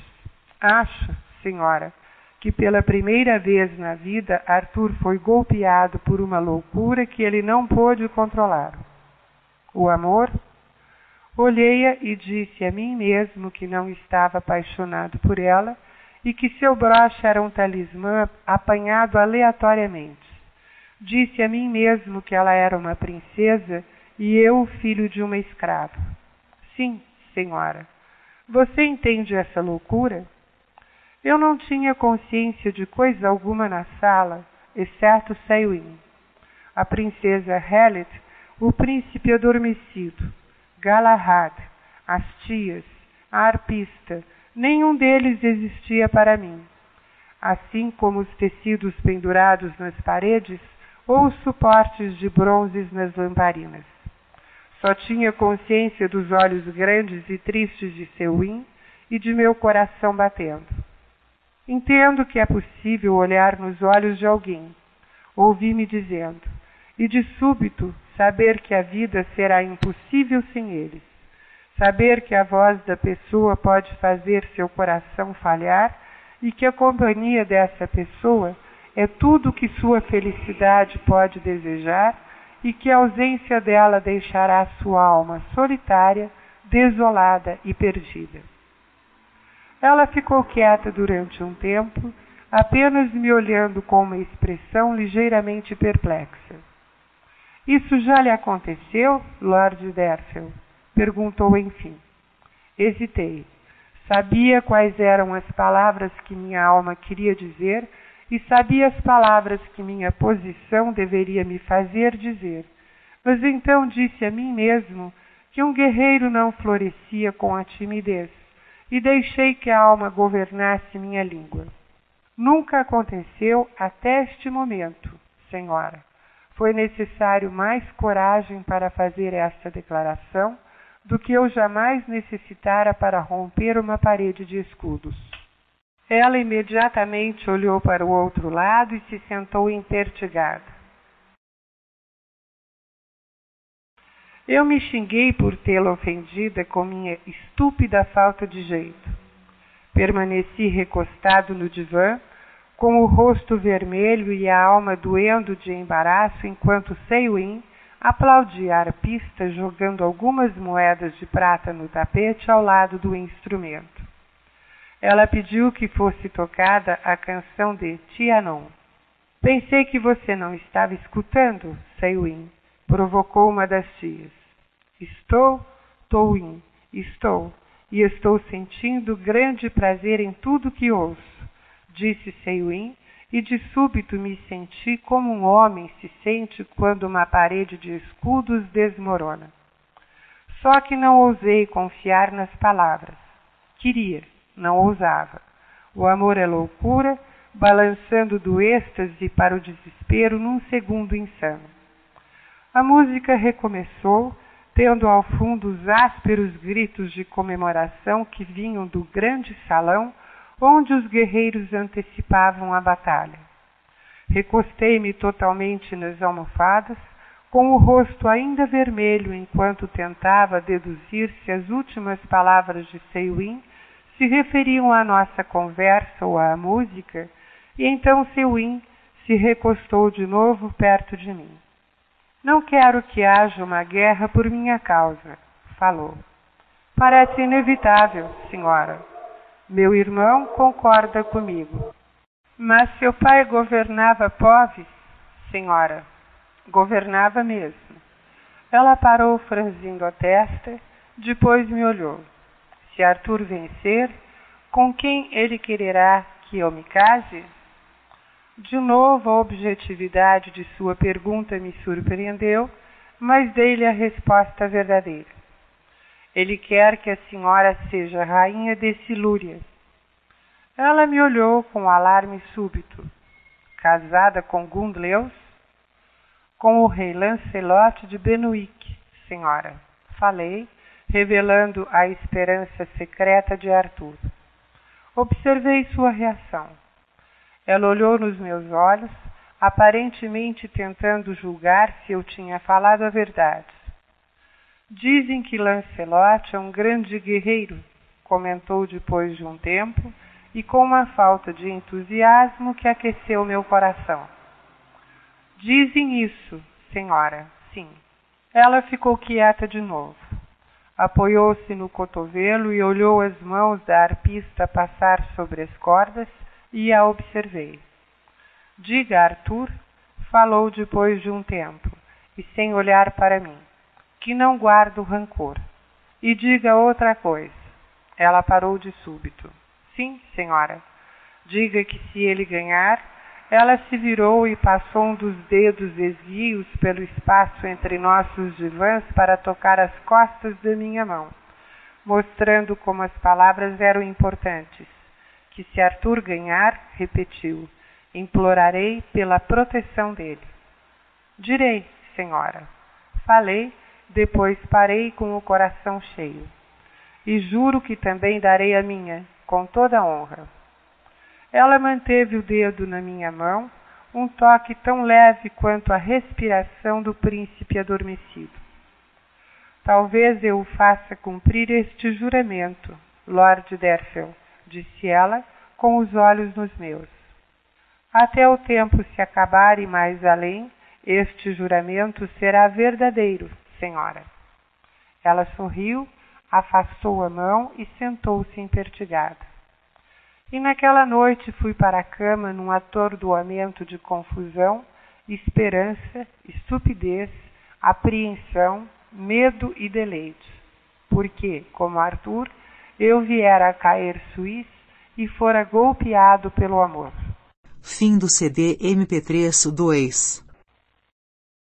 Acho, senhora, que pela primeira vez na vida Arthur foi golpeado por uma loucura que ele não pôde controlar. O amor? Olhei-a e disse a mim mesmo que não estava apaixonado por ela e que seu broche era um talismã apanhado aleatoriamente. Disse a mim mesmo que ela era uma princesa e eu filho de uma escrava. Sim, senhora. Você entende essa loucura? Eu não tinha consciência de coisa alguma na sala, exceto Sayuin, a princesa Helet, o príncipe adormecido, Galahad, as tias, a arpista, nenhum deles existia para mim. Assim como os tecidos pendurados nas paredes ou os suportes de bronzes nas lamparinas. Só tinha consciência dos olhos grandes e tristes de Seuim e de meu coração batendo. Entendo que é possível olhar nos olhos de alguém, ouvir-me dizendo, e de súbito saber que a vida será impossível sem eles. Saber que a voz da pessoa pode fazer seu coração falhar e que a companhia dessa pessoa é tudo que sua felicidade pode desejar e que a ausência dela deixará sua alma solitária, desolada e perdida. Ela ficou quieta durante um tempo, apenas me olhando com uma expressão ligeiramente perplexa. Isso já lhe aconteceu, Lord Derfel? perguntou enfim. Hesitei. Sabia quais eram as palavras que minha alma queria dizer e sabia as palavras que minha posição deveria me fazer dizer. Mas então disse a mim mesmo que um guerreiro não florescia com a timidez, e deixei que a alma governasse minha língua. Nunca aconteceu até este momento, senhora. Foi necessário mais coragem para fazer esta declaração do que eu jamais necessitara para romper uma parede de escudos. Ela imediatamente olhou para o outro lado e se sentou impertigada. Eu me xinguei por tê-la ofendida com minha estúpida falta de jeito. Permaneci recostado no divã, com o rosto vermelho e a alma doendo de embaraço, enquanto Seiwin aplaudia a arpista jogando algumas moedas de prata no tapete ao lado do instrumento. Ela pediu que fosse tocada a canção de Tianon. Pensei que você não estava escutando, Seiwin, provocou uma das tias. Estou, Touin, estou, e estou sentindo grande prazer em tudo que ouço, disse Seiwin, e de súbito me senti como um homem se sente quando uma parede de escudos desmorona. Só que não ousei confiar nas palavras. Queria não ousava. O amor é loucura, balançando do êxtase para o desespero num segundo insano. A música recomeçou, tendo ao fundo os ásperos gritos de comemoração que vinham do grande salão onde os guerreiros antecipavam a batalha. Recostei-me totalmente nas almofadas, com o rosto ainda vermelho enquanto tentava deduzir se as últimas palavras de Seiwin se referiam à nossa conversa ou à música, e então Seuim se recostou de novo perto de mim. Não quero que haja uma guerra por minha causa, falou. Parece inevitável, senhora. Meu irmão concorda comigo. Mas seu pai governava Poves, senhora. Governava mesmo. Ela parou franzindo a testa, depois me olhou. Se Arthur vencer, com quem ele quererá que eu me case? De novo, a objetividade de sua pergunta me surpreendeu, mas dei-lhe a resposta verdadeira. Ele quer que a senhora seja rainha de Silúria. Ela me olhou com alarme súbito. Casada com Gundleus? Com o rei Lancelot de Benuíque, senhora. Falei, revelando a esperança secreta de Arthur. Observei sua reação. Ela olhou nos meus olhos, aparentemente tentando julgar se eu tinha falado a verdade. Dizem que Lancelot é um grande guerreiro, comentou depois de um tempo e com uma falta de entusiasmo que aqueceu meu coração. Dizem isso, senhora, sim. Ela ficou quieta de novo. Apoiou-se no cotovelo e olhou as mãos da arpista passar sobre as cordas e a observei. Diga, Arthur, falou depois de um tempo, e sem olhar para mim, que não guardo rancor. E diga outra coisa. Ela parou de súbito. Sim, senhora. Diga que se ele ganhar, ela se virou e passou um dos dedos esguios pelo espaço entre nossos divãs para tocar as costas da minha mão, mostrando como as palavras eram importantes. Que se Arthur ganhar, repetiu, implorarei pela proteção dele. Direi, senhora. Falei, depois parei com o coração cheio. E juro que também darei a minha, com toda honra. Ela manteve o dedo na minha mão, um toque tão leve quanto a respiração do príncipe adormecido. Talvez eu o faça cumprir este juramento, Lord Derfel, disse ela, com os olhos nos meus. Até o tempo se acabar e mais além, este juramento será verdadeiro, senhora. Ela sorriu, afastou a mão e sentou-se empertigada. E naquela noite fui para a cama num atordoamento de confusão, esperança, estupidez, apreensão, medo e deleite. Porque, como Arthur, eu viera a cair suíço e fora golpeado pelo amor. Fim do CD MP3 2